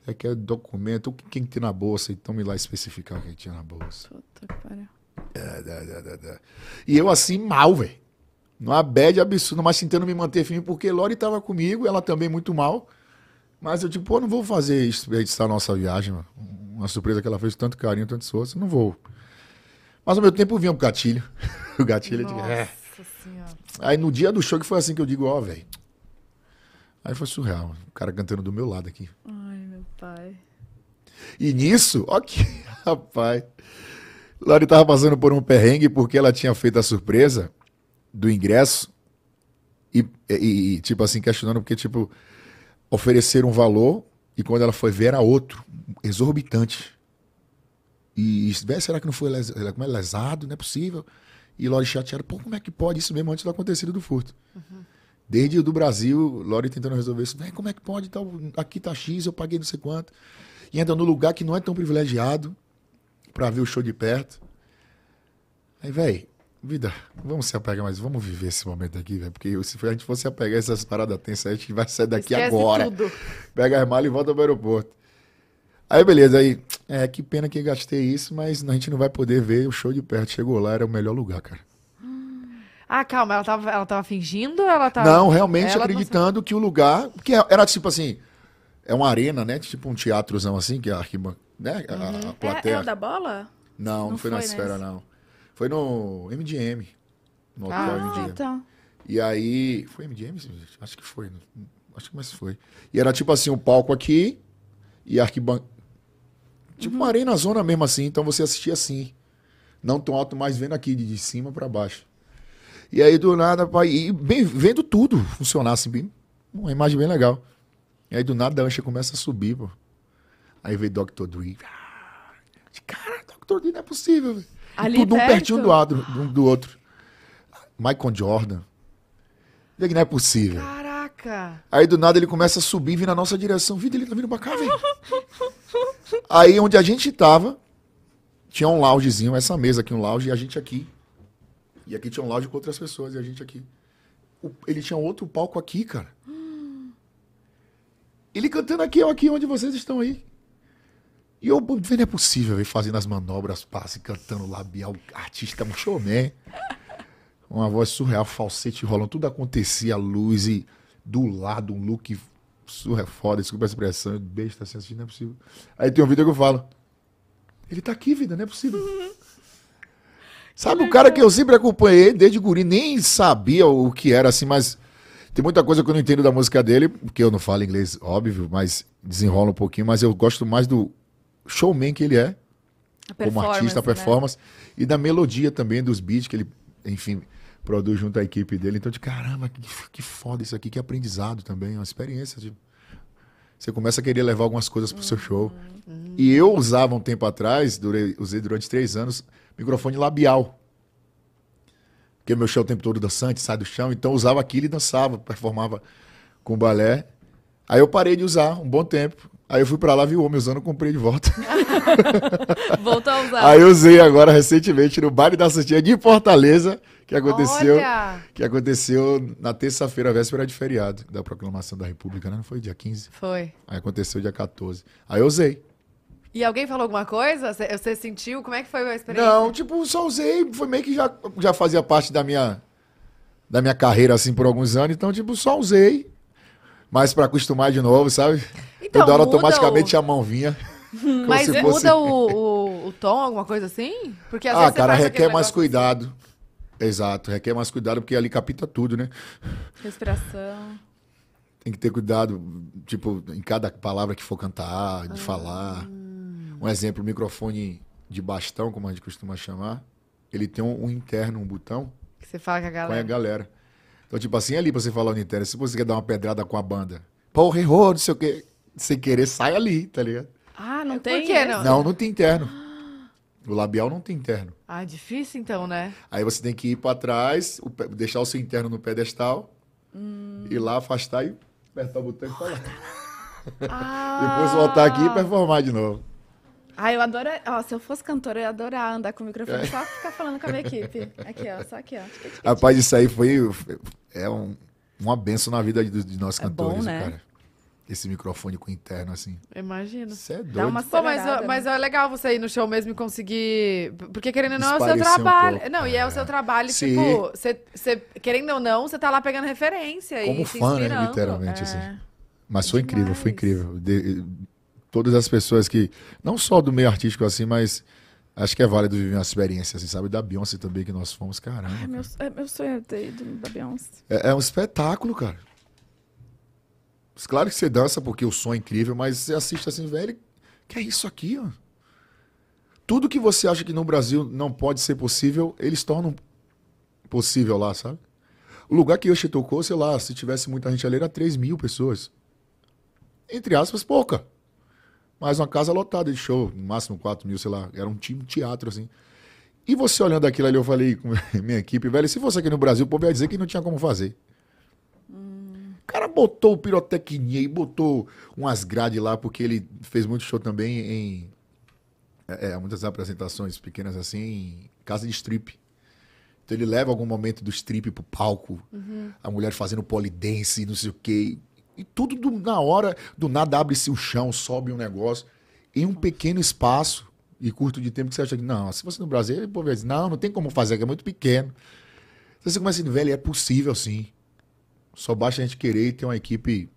Requer documento, o que quem tem na bolsa, então me lá especificar o que tinha na bolsa. Puta que pariu. É, dá, dá. E eu assim, mal, velho. Numa bad absurda, mas tentando me manter firme, porque Lori tava comigo, ela também muito mal. Mas eu tipo, pô, não vou fazer isso, editar a nossa viagem, mano. Uma surpresa que ela fez com tanto carinho, tanto esforço, não vou. Mas ao meu tempo vinha (laughs) o gatilho. o gatilho, eu digo, é. Nossa senhora. Aí no dia do show que foi assim que eu digo, ó, velho. Aí foi surreal. O cara cantando do meu lado aqui. Ai, meu pai. E nisso, ó que (laughs) rapaz. Lori tava passando por um perrengue porque ela tinha feito a surpresa do ingresso e, e- e, tipo assim, questionando porque, tipo, ofereceram um valor e quando ela foi ver era outro, exorbitante. E isso, "Véi, será que não foi les- como é, lesado? Não é possível. E Lori chateada, pô, como é que pode isso mesmo antes do acontecido do furto? Desde o do Brasil, Lori tentando resolver isso. Como é que pode? Tal, aqui tá X, eu paguei não sei quanto. E ainda no lugar que não é tão privilegiado pra ver o show de perto. Aí, velho, vida, vamos se apegar, mas vamos viver esse momento aqui, velho. Porque se a gente fosse apegar essas paradas tensas, a gente vai sair daqui Esquece agora. tudo. Pega as malas e volta pro aeroporto. Aí, beleza, aí. É, que pena que gastei isso, mas a gente não vai poder ver o show de perto. Chegou lá, era o melhor lugar, cara. Ah, calma, ela tava, ela tava fingindo ou ela tava. Não, realmente Ela não acreditando que o lugar. Porque era tipo assim. É uma arena, né? Tipo um teatrozão assim, que é a arquibancada. Né? A- A, É, plateia. é o da bola? Não, não, Não foi, na foi esfera, nesse. não. Foi no MGM. No hotel Ah, MGM. então. E aí. Foi gente? Acho que foi. Acho que mais foi. E era tipo assim, um palco aqui e arquibancada. Tipo uma arena zona mesmo assim, então você assistia assim. Não tão alto, mas vendo aqui de, cima pra baixo. E aí do nada, pai, e bem, vendo tudo funcionar assim, bem, uma imagem bem legal. E aí do nada a Ancha começa a subir, pô. Aí veio Dr. Dre. Ah, Cara, torto, não é possível. Ali tudo um perto? pertinho do, um do outro. Michael Jordan. Digo, não é possível. Caraca. Aí do nada ele começa a subir vir na nossa direção. Vida, ele tá vindo pra cá, velho. Aí onde a gente tava, tinha um loungezinho, essa mesa aqui, um lounge, e a gente aqui. E aqui tinha um lounge com outras pessoas, e a gente aqui. O- ele tinha outro palco aqui, cara. Ele cantando aqui, eu aqui, onde vocês estão aí. E eu, pô, não é possível, velho, fazendo as manobras, passe, cantando labial, artista, um showman. Uma voz surreal, falsete rolando, tudo acontecia, luz e do lado, um look surreal, foda, desculpa a expressão, besta assim, assim, não é possível. Aí tem um vídeo que eu falo, ele tá aqui, vida, não é possível. (laughs) Sabe, o cara que eu sempre acompanhei desde guri, nem sabia o que era assim, mas tem muita coisa que eu não entendo da música dele, porque eu não falo inglês, óbvio, mas desenrola um pouquinho, mas eu gosto mais do showman que ele é, como artista, a né? performance, e da melodia também, dos beats que ele, enfim, produz junto à equipe dele. Então, de caramba, que, que foda isso aqui, que aprendizado também, uma experiência. de- Você começa a querer levar algumas coisas pro seu show. E eu usava um tempo atrás, durei, usei durante três anos, microfone labial. Porque meu show o tempo todo dançante, sai do chão, então usava aquilo e dançava, performava com balé. Aí eu parei de usar um bom tempo. Aí eu fui pra lá, vi o homem usando, comprei de volta. (laughs) Voltou a usar. Aí eu usei agora recentemente no baile da Santinha de Fortaleza, que aconteceu, Olha. que aconteceu na terça-feira, véspera de feriado da proclamação da República, né? Não foi dia 15? Foi. Aí aconteceu dia 14. Aí eu usei. E alguém falou alguma coisa? Você, sentiu? Como é que foi a experiência? Não, tipo, só usei, foi meio que já, já fazia parte da minha da minha carreira assim por alguns anos, então tipo, só usei. Mas pra acostumar de novo, sabe? Então, Toda hora automaticamente o- a mão vinha. (laughs) Mas se fosse- muda o, o, o tom, alguma coisa assim? Porque às Ah, vezes cara, requer mais negócio cuidado. Exato, requer mais cuidado porque ali capta tudo, né? Respiração. Tem que ter cuidado, tipo, em cada palavra que for cantar, de falar. Um exemplo, o microfone de bastão, como a gente costuma chamar, ele tem um, um interno, um botão Que você fala com a com a galera. galera. Então, tipo assim, ali pra você falar no interno, se você quer dar uma pedrada com a banda, porra, errou, não sei o quê, sem querer, sai ali, tá ligado? Ah, não Por tem? que esse? não? Não, não tem interno. O labial não tem interno. Ah, difícil então, né? Aí você tem que ir pra trás, deixar o seu interno no pedestal, ir lá, afastar e apertar o botão e falar. Ah. (laughs) (laughs) Depois voltar aqui e performar de novo. Ah, eu adoro. Ó, se eu fosse cantora, eu ia adorar andar com o É. microfone só ficar falando com a minha equipe. Aqui, ó, só aqui, ó. Rapaz, isso aí foi. É um, uma benção na vida de, de nós É bom, cantores, né? cara. Esse microfone com interno, assim. Imagino. Isso é doido. Dá uma Pô, mas, acelerada, mas né? é legal você ir no show mesmo e conseguir. Porque querendo ou não, é o seu um trabalho. pouco. não, e é o É. seu trabalho, Sim. tipo, você, você, querendo ou não, você tá lá pegando referência Como e se fã, né, inspirando. literalmente, assim. É. Mas foi incrível, foi Demais. incrível. De- todas as pessoas que. Não só do meio artístico, assim, mas. Acho que é válido viver uma experiência, assim, sabe? Da Beyoncé também, que nós fomos, caramba. Ai, meu, é, meu sonho é ter ido da Beyoncé. É, é um espetáculo, cara. Claro que você dança porque o som é incrível, mas você assiste assim, velho, que é isso aqui, ó. Tudo que você acha que no Brasil não pode ser possível, eles tornam possível lá, sabe? O lugar que Yoshi tocou, sei lá, se tivesse muita gente ali, era 3 mil pessoas. Entre aspas, pouca. Mas uma casa lotada de show, no máximo 4 mil, sei lá. Era um time teatro, assim. E você olhando aquilo ali, eu falei com (laughs) minha equipe, velho, se fosse aqui no Brasil, o povo ia dizer que não tinha como fazer. O cara botou pirotecnia e botou umas grades lá, porque ele fez muito show também em. É, é, muitas apresentações pequenas assim, em casa de strip. Então ele leva algum momento do strip pro palco, a mulher fazendo polidense, não sei o quê. E tudo do- na hora, do nada abre-se o chão, sobe um negócio, em um pequeno espaço e curto de tempo que você acha que, não, se fosse no Brasil, o povo ia dizer, não, não tem como fazer, que é muito pequeno. Então você começa a dizer, velho, é possível sim. Só basta a gente querer e ter uma equipe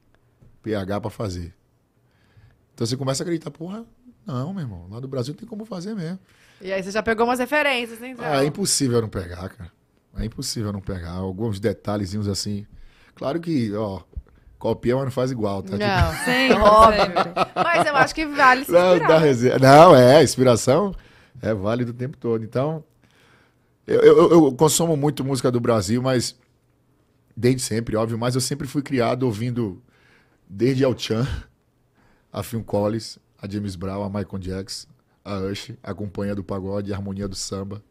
PH pra fazer. Então você começa a acreditar, porra, não, meu irmão, lá do Brasil tem como fazer mesmo. E aí você já pegou umas referências, né? então? Ah, é impossível não pegar, cara. É impossível não pegar. Alguns detalhezinhos assim. Claro que, ó, copia, mas não faz igual, tá? Tipo, Não, Sempre, óbvio. (laughs) sempre. Mas eu acho que vale se Não, inspirar. resenha. Não, é, inspiração é válido o tempo todo. Então, eu, eu, eu consumo muito música do Brasil, mas desde sempre, óbvio, mas eu sempre fui criado ouvindo desde El Chan, a Phil Collins, a James Brown, a Michael Jackson, a Usher, a companhia do pagode, a harmonia do samba.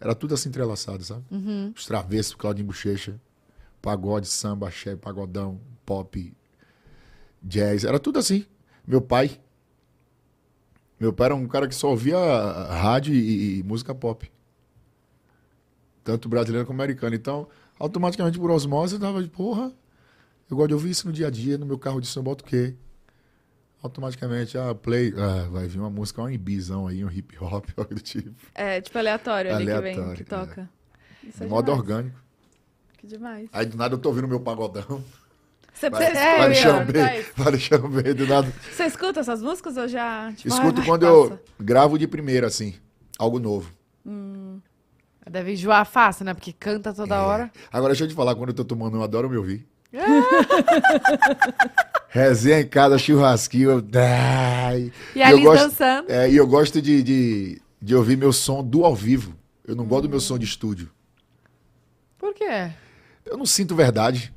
Era tudo assim entrelaçado, sabe? Uhum. Os travessos, Claudinho Bochecha, pagode, samba, axé, pagodão, pop, jazz. Era tudo assim. Meu pai. Meu pai era um cara que só ouvia rádio e, e música pop. Tanto brasileiro como americano. Então, automaticamente por osmose, eu tava de porra. Eu gosto de ouvir isso no dia a dia, no meu carro de som, eu boto o quê? Automaticamente, ah, play, ah, vai vir uma música, um ibizão aí, um hip hop, (laughs) algo do tipo. É, tipo aleatório, ali que vem, Aleatório, que é. toca. Isso De é modo demais. orgânico. Que demais. Aí do nada eu tô ouvindo meu pagodão. Você, você, é, vai eu isso. vai do nada. você escuta essas músicas ou já... Tipo, Escuto ai, vai, quando eu passa? gravo de primeira, assim, algo novo. Deve enjoar fácil, né? Porque canta toda É. hora. Agora deixa eu te falar, quando eu tô tomando, eu adoro me ouvir. (laughs) Resenha em casa, churrasquinho. eu- Ai. E a eu Liz gosto, dançando. é, e eu gosto de, de, de ouvir meu som do ao vivo. Eu não gosto do meu som de estúdio. Por quê? Eu não sinto verdade.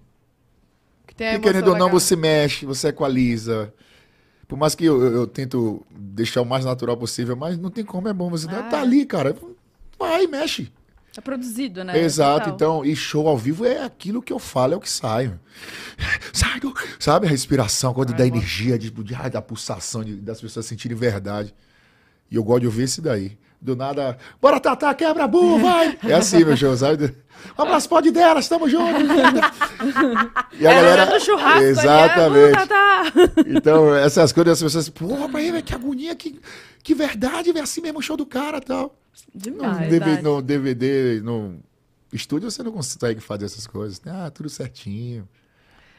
Que tem Porque, querendo ou não, você mexe, você equaliza. Por mais que eu, eu- eu tento deixar o mais natural possível, mas não tem como, é bom. Você Ah. tá ali, cara. Vai, mexe. É produzido, né? Exato, Total. então, e show ao vivo é aquilo que eu falo, é o que sai. Sai do. Sabe a respiração, quando Ai, dá bom. energia, de, de, da pulsação, de- das pessoas sentirem verdade. E eu gosto de ouvir esse daí. Do nada, bora Tatá, quebra a bu, vai! É assim, meu show, sabe? Um abraço, pode delas, tamo juntos! E a Era galera. churrasco Exatamente. é. Então, essas coisas, as pessoas, porra, mas, velho, que agonia, que, que verdade, velho, assim mesmo o show do cara e tal. No, Demais. DV, verdade. no DVD, no estúdio, você não consegue fazer essas coisas. Ah, tudo certinho.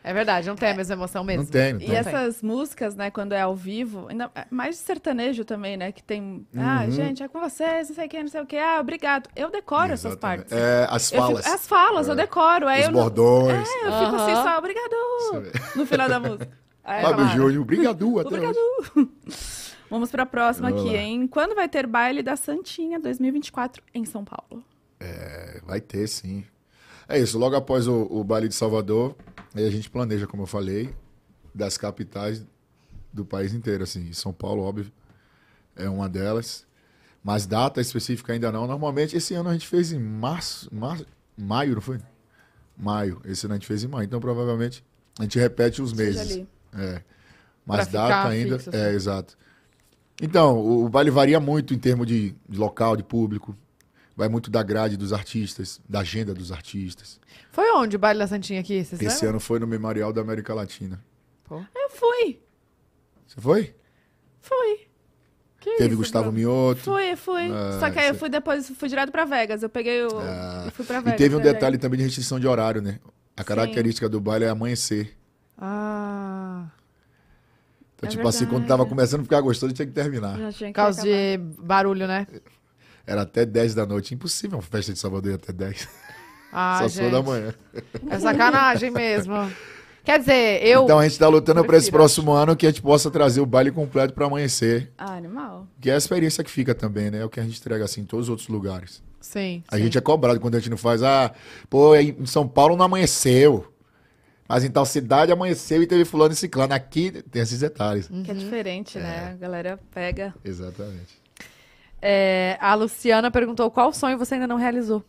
É verdade, não tem a mesma emoção mesmo. Não tem, não E tem. essas músicas, né, quando é ao vivo, ainda é mais sertanejo também, né, que tem, ah, Uhum. gente, é com vocês, não sei o que, não sei o que, ah, obrigado. Eu decoro essas Exatamente. partes. É, as Eu fico- falas, as falas, eu É. decoro. Aí os eu, não- bordões. é, eu fico assim só, obrigado, no final da música. (laughs) Aí, Fábio claro. Júnior, brigadu (laughs) até Obrigado. Vamos pra próxima Vamos aqui, lá. hein? Quando vai ter baile da Santinha 2024 em São Paulo? É, vai ter, sim. É isso, logo após o, o baile de Salvador, aí a gente planeja, como eu falei, das capitais do país inteiro, assim. São Paulo, óbvio, é uma delas. Mas data específica ainda não. Normalmente, esse ano a gente fez em março, março maio, não foi? Maio. Esse ano a gente fez em maio. Então, provavelmente, a gente repete os meses. É. Mas Pra data ainda. fixo, assim. É, exato. Então, o, baile varia muito em termos de, de local, de público. Vai muito da grade dos artistas, da agenda dos artistas. Foi onde o baile da Santinha aqui? Esse lembram? ano foi no Memorial da América Latina. Eu fui, Você foi? fui, Que Teve isso, Gustavo? Mioto. fui, fui. Ah, Só que aí eu fui depois, fui direto pra Vegas. Eu peguei o. Ah, e fui pra E Vegas. teve um viajei. detalhe também de restrição de horário, né? A característica do baile é amanhecer. Ah, Então, É tipo assim, quando verdade. tava começando a ficar gostoso, tinha que terminar. Já tinha que por causa acabar. de barulho, né? Era até 10 da noite. Impossível uma festa de Salvador ir até 10. Ah, Só gente. da manhã. É sacanagem mesmo. Quer dizer, eu... Então a gente tá lutando pra esse próximo ano que a gente possa trazer o baile completo pra amanhecer. Ah, animal. Que é a experiência que fica também, né? É o que a gente entrega assim em todos os outros lugares. Sim, A sim. gente é cobrado quando a gente não faz, ah, pô, em São Paulo não amanheceu. Mas em tal cidade amanheceu e teve fulano e ciclano. Aqui tem esses detalhes. Uhum. Que é diferente, né? A galera pega. Exatamente. É, a Luciana perguntou qual sonho você ainda não realizou.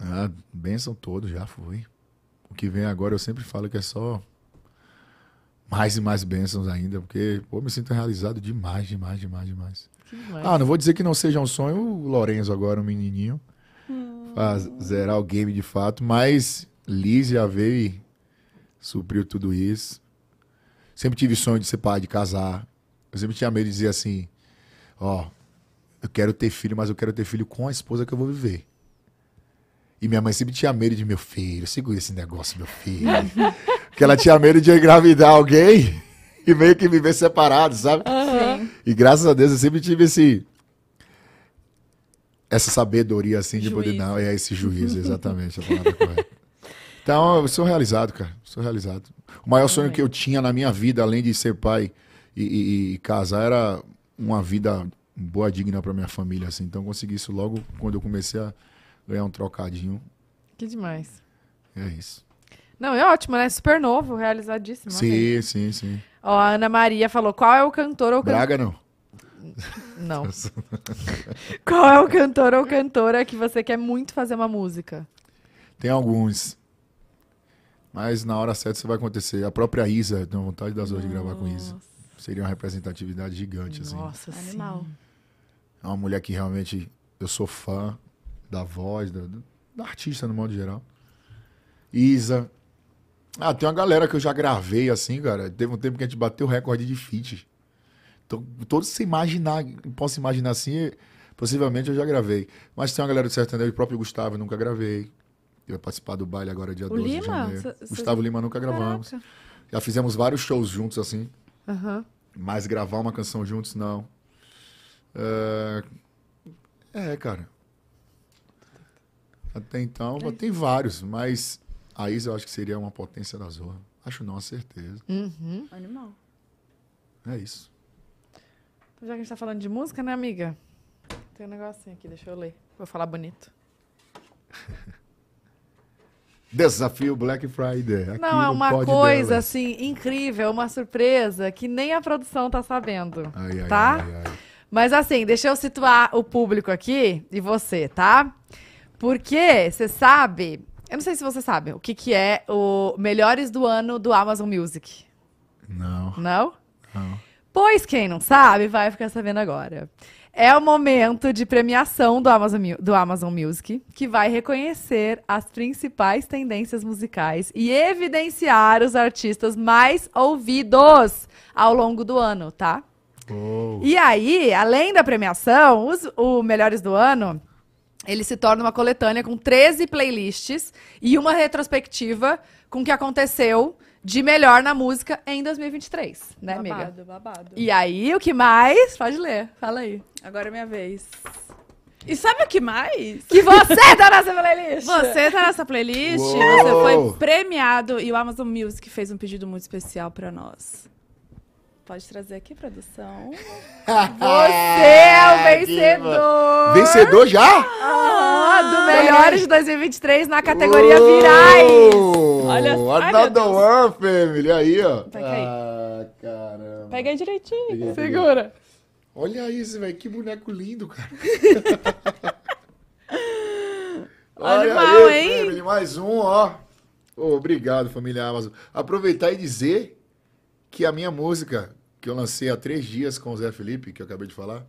Ah, bênção todo, já foi. O que vem agora eu sempre falo que é só mais e mais bênçãos ainda, porque, pô, me sinto realizado demais, demais, demais, demais. Ah, não vou dizer que não seja um sonho o Lorenzo agora, um menininho, pra zerar o game de fato, mas Liz já veio e supriu tudo isso. Sempre tive sonho de ser pai, de casar. Eu sempre tinha medo de dizer assim, ó, eu quero ter filho, mas eu quero ter filho com a esposa que eu vou viver. E minha mãe sempre tinha medo de meu filho, segura esse negócio, meu filho. (laughs) Porque ela tinha medo de engravidar alguém e meio que viver separado, sabe? Sim. E graças a Deus eu sempre tive esse. Essa sabedoria assim de poder. Juízo. Não, é esse juízo, exatamente a palavra correta. Então eu sou realizado, cara. Sou realizado. O maior sonho que eu tinha na minha vida, além de ser pai e, e- e casar, era uma vida boa, digna pra minha família. Assim. Então consegui isso logo quando eu comecei a ganhar um trocadinho. Que demais. É isso. Não, é ótimo, né? Super novo, realizadíssimo. Sim, sim, sim. Ó, a Ana Maria falou, qual é o cantor ou cantora... Braga não. (laughs) Não. (laughs) Qual é o cantor ou cantora que você quer muito fazer uma música? Tem alguns. Mas na hora certa isso vai acontecer. A própria Isa, tenho vontade das duas de gravar com Isa. Seria uma representatividade gigante, assim. Nossa, Animal. sim. É uma mulher que realmente eu sou fã da voz, da, da artista no modo geral. Isa. Ah, tem uma galera que eu já gravei assim, cara. Teve um tempo que a gente bateu o recorde de feat. Então, todos se imaginar, posso imaginar assim, possivelmente eu já gravei. Mas tem uma galera do sertanejo, o próprio Gustavo, eu nunca gravei. Ele vai participar do baile agora, dia O 12 de Lima? janeiro. Cê- cê- Gustavo Lima nunca gravamos. Caraca. Já fizemos vários shows juntos, assim. Aham. Mas gravar uma canção juntos, não. É, é, cara. Até então, tem vários, mas a Isa eu acho que seria uma potência da Zorra. Acho não, a certeza. Uhum. Animal. É isso. Já que a gente tá falando de música, né, amiga? Tem um negocinho aqui, deixa eu ler. Vou falar bonito. (laughs) Desafio Black Friday. Aqui Não, é uma Pod coisa, assim, incrível, uma surpresa que nem a produção tá sabendo. Ai, ai, tá? ai. Mas assim, deixa eu situar o público aqui e você, tá? Porque você sabe, eu não sei se você sabe, o que, que é o Melhores do Ano do Amazon Music. Não, Não? não. Pois quem não sabe, vai ficar sabendo agora. É o momento de premiação do Amazon, do Amazon Music, que vai reconhecer as principais tendências musicais e evidenciar os artistas mais ouvidos ao longo do ano, tá? Oh, E aí, além da premiação, os, o Melhores do Ano, ele se torna uma coletânea com 13 playlists e uma retrospectiva com o que aconteceu de melhor na música em 2023, né, amiga? babado, babado. E aí, o que mais? Pode ler, fala aí. Agora é minha vez. E sabe o que mais? Que você tá nessa playlist! Você tá nessa playlist, Uou! você foi premiado e o Amazon Music fez um pedido muito especial pra nós. Pode trazer aqui, produção. (laughs) Você é o (laughs) vencedor! Vencedor já? Ah, do Melhores de 2023 na categoria Virais! Olha só, Another. One, family. Aí, ó. Vai cair. Ah, caramba. Pega aí direitinho. Peguei, peguei. Olha isso, velho. Que boneco lindo, cara. (laughs) Animal, hein? family, mais um, ó. Ô, obrigado, família Amazon. Aproveitar e dizer que a minha música, que eu lancei há três dias com o Zé Felipe, que eu acabei de falar,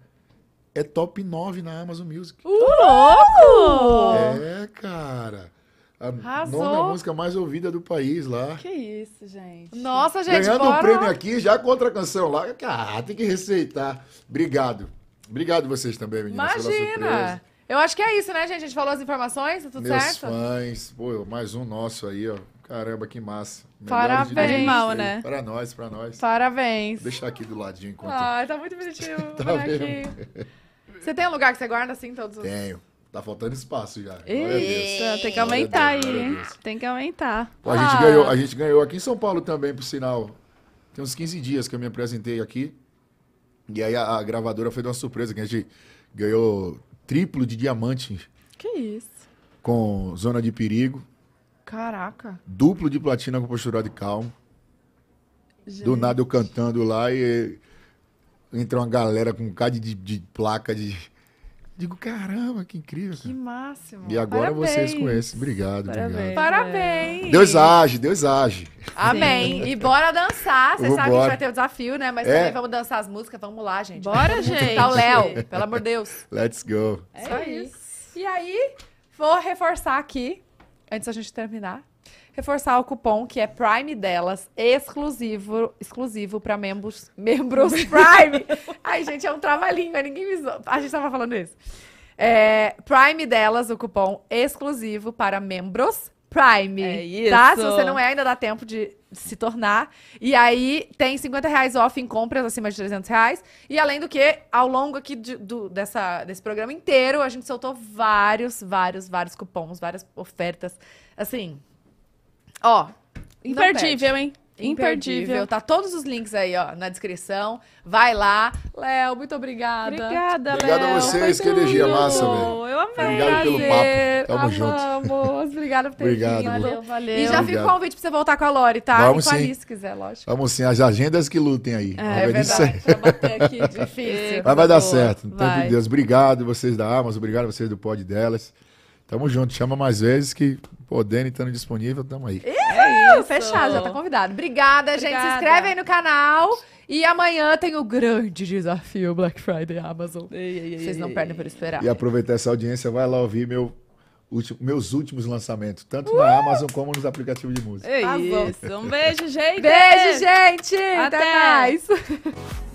é top 9 na Amazon Music. Uh, louco! É, cara. A Arrasou. nona música mais ouvida do país lá. Que isso, gente. Nossa, gente, Ganhando bora um prêmio aqui, já contra a canção lá. Ah, tem que receitar. Obrigado. Obrigado vocês também, meninas. Imagina! Eu acho que é isso, né, gente? A gente falou as informações, tá tudo Meus certo? fãs. Pô, mais um nosso aí, ó. Caramba, que massa. Parabéns. Melhores Animal, 2023. né? Para nós, para nós. Parabéns. Vou deixar aqui do ladinho enquanto Ai, tá muito bonitinho (laughs) Tá bonequinho. Você tem um lugar que você guarda assim todos os... tenho. Tá faltando espaço já. Eita, tem que aumentar Deus, aí, hein? Tem que aumentar. Pô, a, gente Ah. ganhou, a gente ganhou aqui em São Paulo também, por sinal. Tem uns 15 dias que eu me apresentei aqui. E aí a, a gravadora fez uma surpresa, que a gente ganhou triplo de diamante Que isso? com Zona de Perigo, Caraca. duplo de platina com postura de calmo. Do Gente. nada eu cantando lá e entra uma galera com um bocado de, de placa de. Digo, caramba, que incrível. Que cara. máximo. E agora Parabéns. vocês conhecem. Obrigado, Parabéns. obrigado. Parabéns. Deus age, Deus age. Amém. (laughs) E bora dançar. Vocês sabem que a gente vai ter o desafio, né? Mas É. também vamos dançar as músicas. Vamos lá, gente. Bora, gente. Tá o Léo, pelo amor de Deus. Let's go. É Só isso. E aí, vou reforçar aqui, antes da gente terminar, reforçar o cupom que é Prime delas, exclusivo, exclusivo para membros, membros (laughs) Prime. Ai, gente, é um trava-língua, ninguém me zoa. A gente tava falando isso. É, Prime delas, o cupom exclusivo para membros Prime. É isso. Tá? Se você não é, ainda dá tempo de se tornar. E aí, tem 50 reais off em compras acima de 300 reais. E além do que, ao longo aqui de- do- dessa, desse programa inteiro, a gente soltou vários, vários, vários cupons, várias ofertas. Assim, ó. Imperdível, hein? Imperdível. Tá todos os links aí, ó, na descrição. Vai lá. Léo, muito obrigada. Obrigada, Obrigado a Léo. vocês, que energia tudo. massa, velho. Eu amei. Obrigado pelo papo. Tamo junto. Amamos. Obrigada por ter Obrigado, vindo. Valeu, valeu. E já fica o convite pra você voltar com a Lori, tá? Vamos e com a sim. Alice, se quiser, lógico. Vamos sim, as agendas que lutem aí. É, nisso verdade. (laughs) aí. Pra bater aqui. (laughs) Difícil. Mas vai dar certo. No tempo Vai. de Deus. Obrigado vocês da Amazon, obrigado vocês do pod delas. Tamo junto. Chama mais vezes que podendo e estando disponível, tamo aí. É isso. Fechado, já tá convidado. Obrigada, gente. Se Obrigada. inscreve aí no canal. E amanhã tem o grande desafio Black Friday Amazon. Vocês não perdem por esperar. E aproveitar essa audiência, vai lá ouvir meu último- meus últimos lançamentos, tanto na Amazon como nos aplicativos de música. É Arrasou. isso. Um beijo, gente. Beijo, gente! Até Até. mais! (laughs)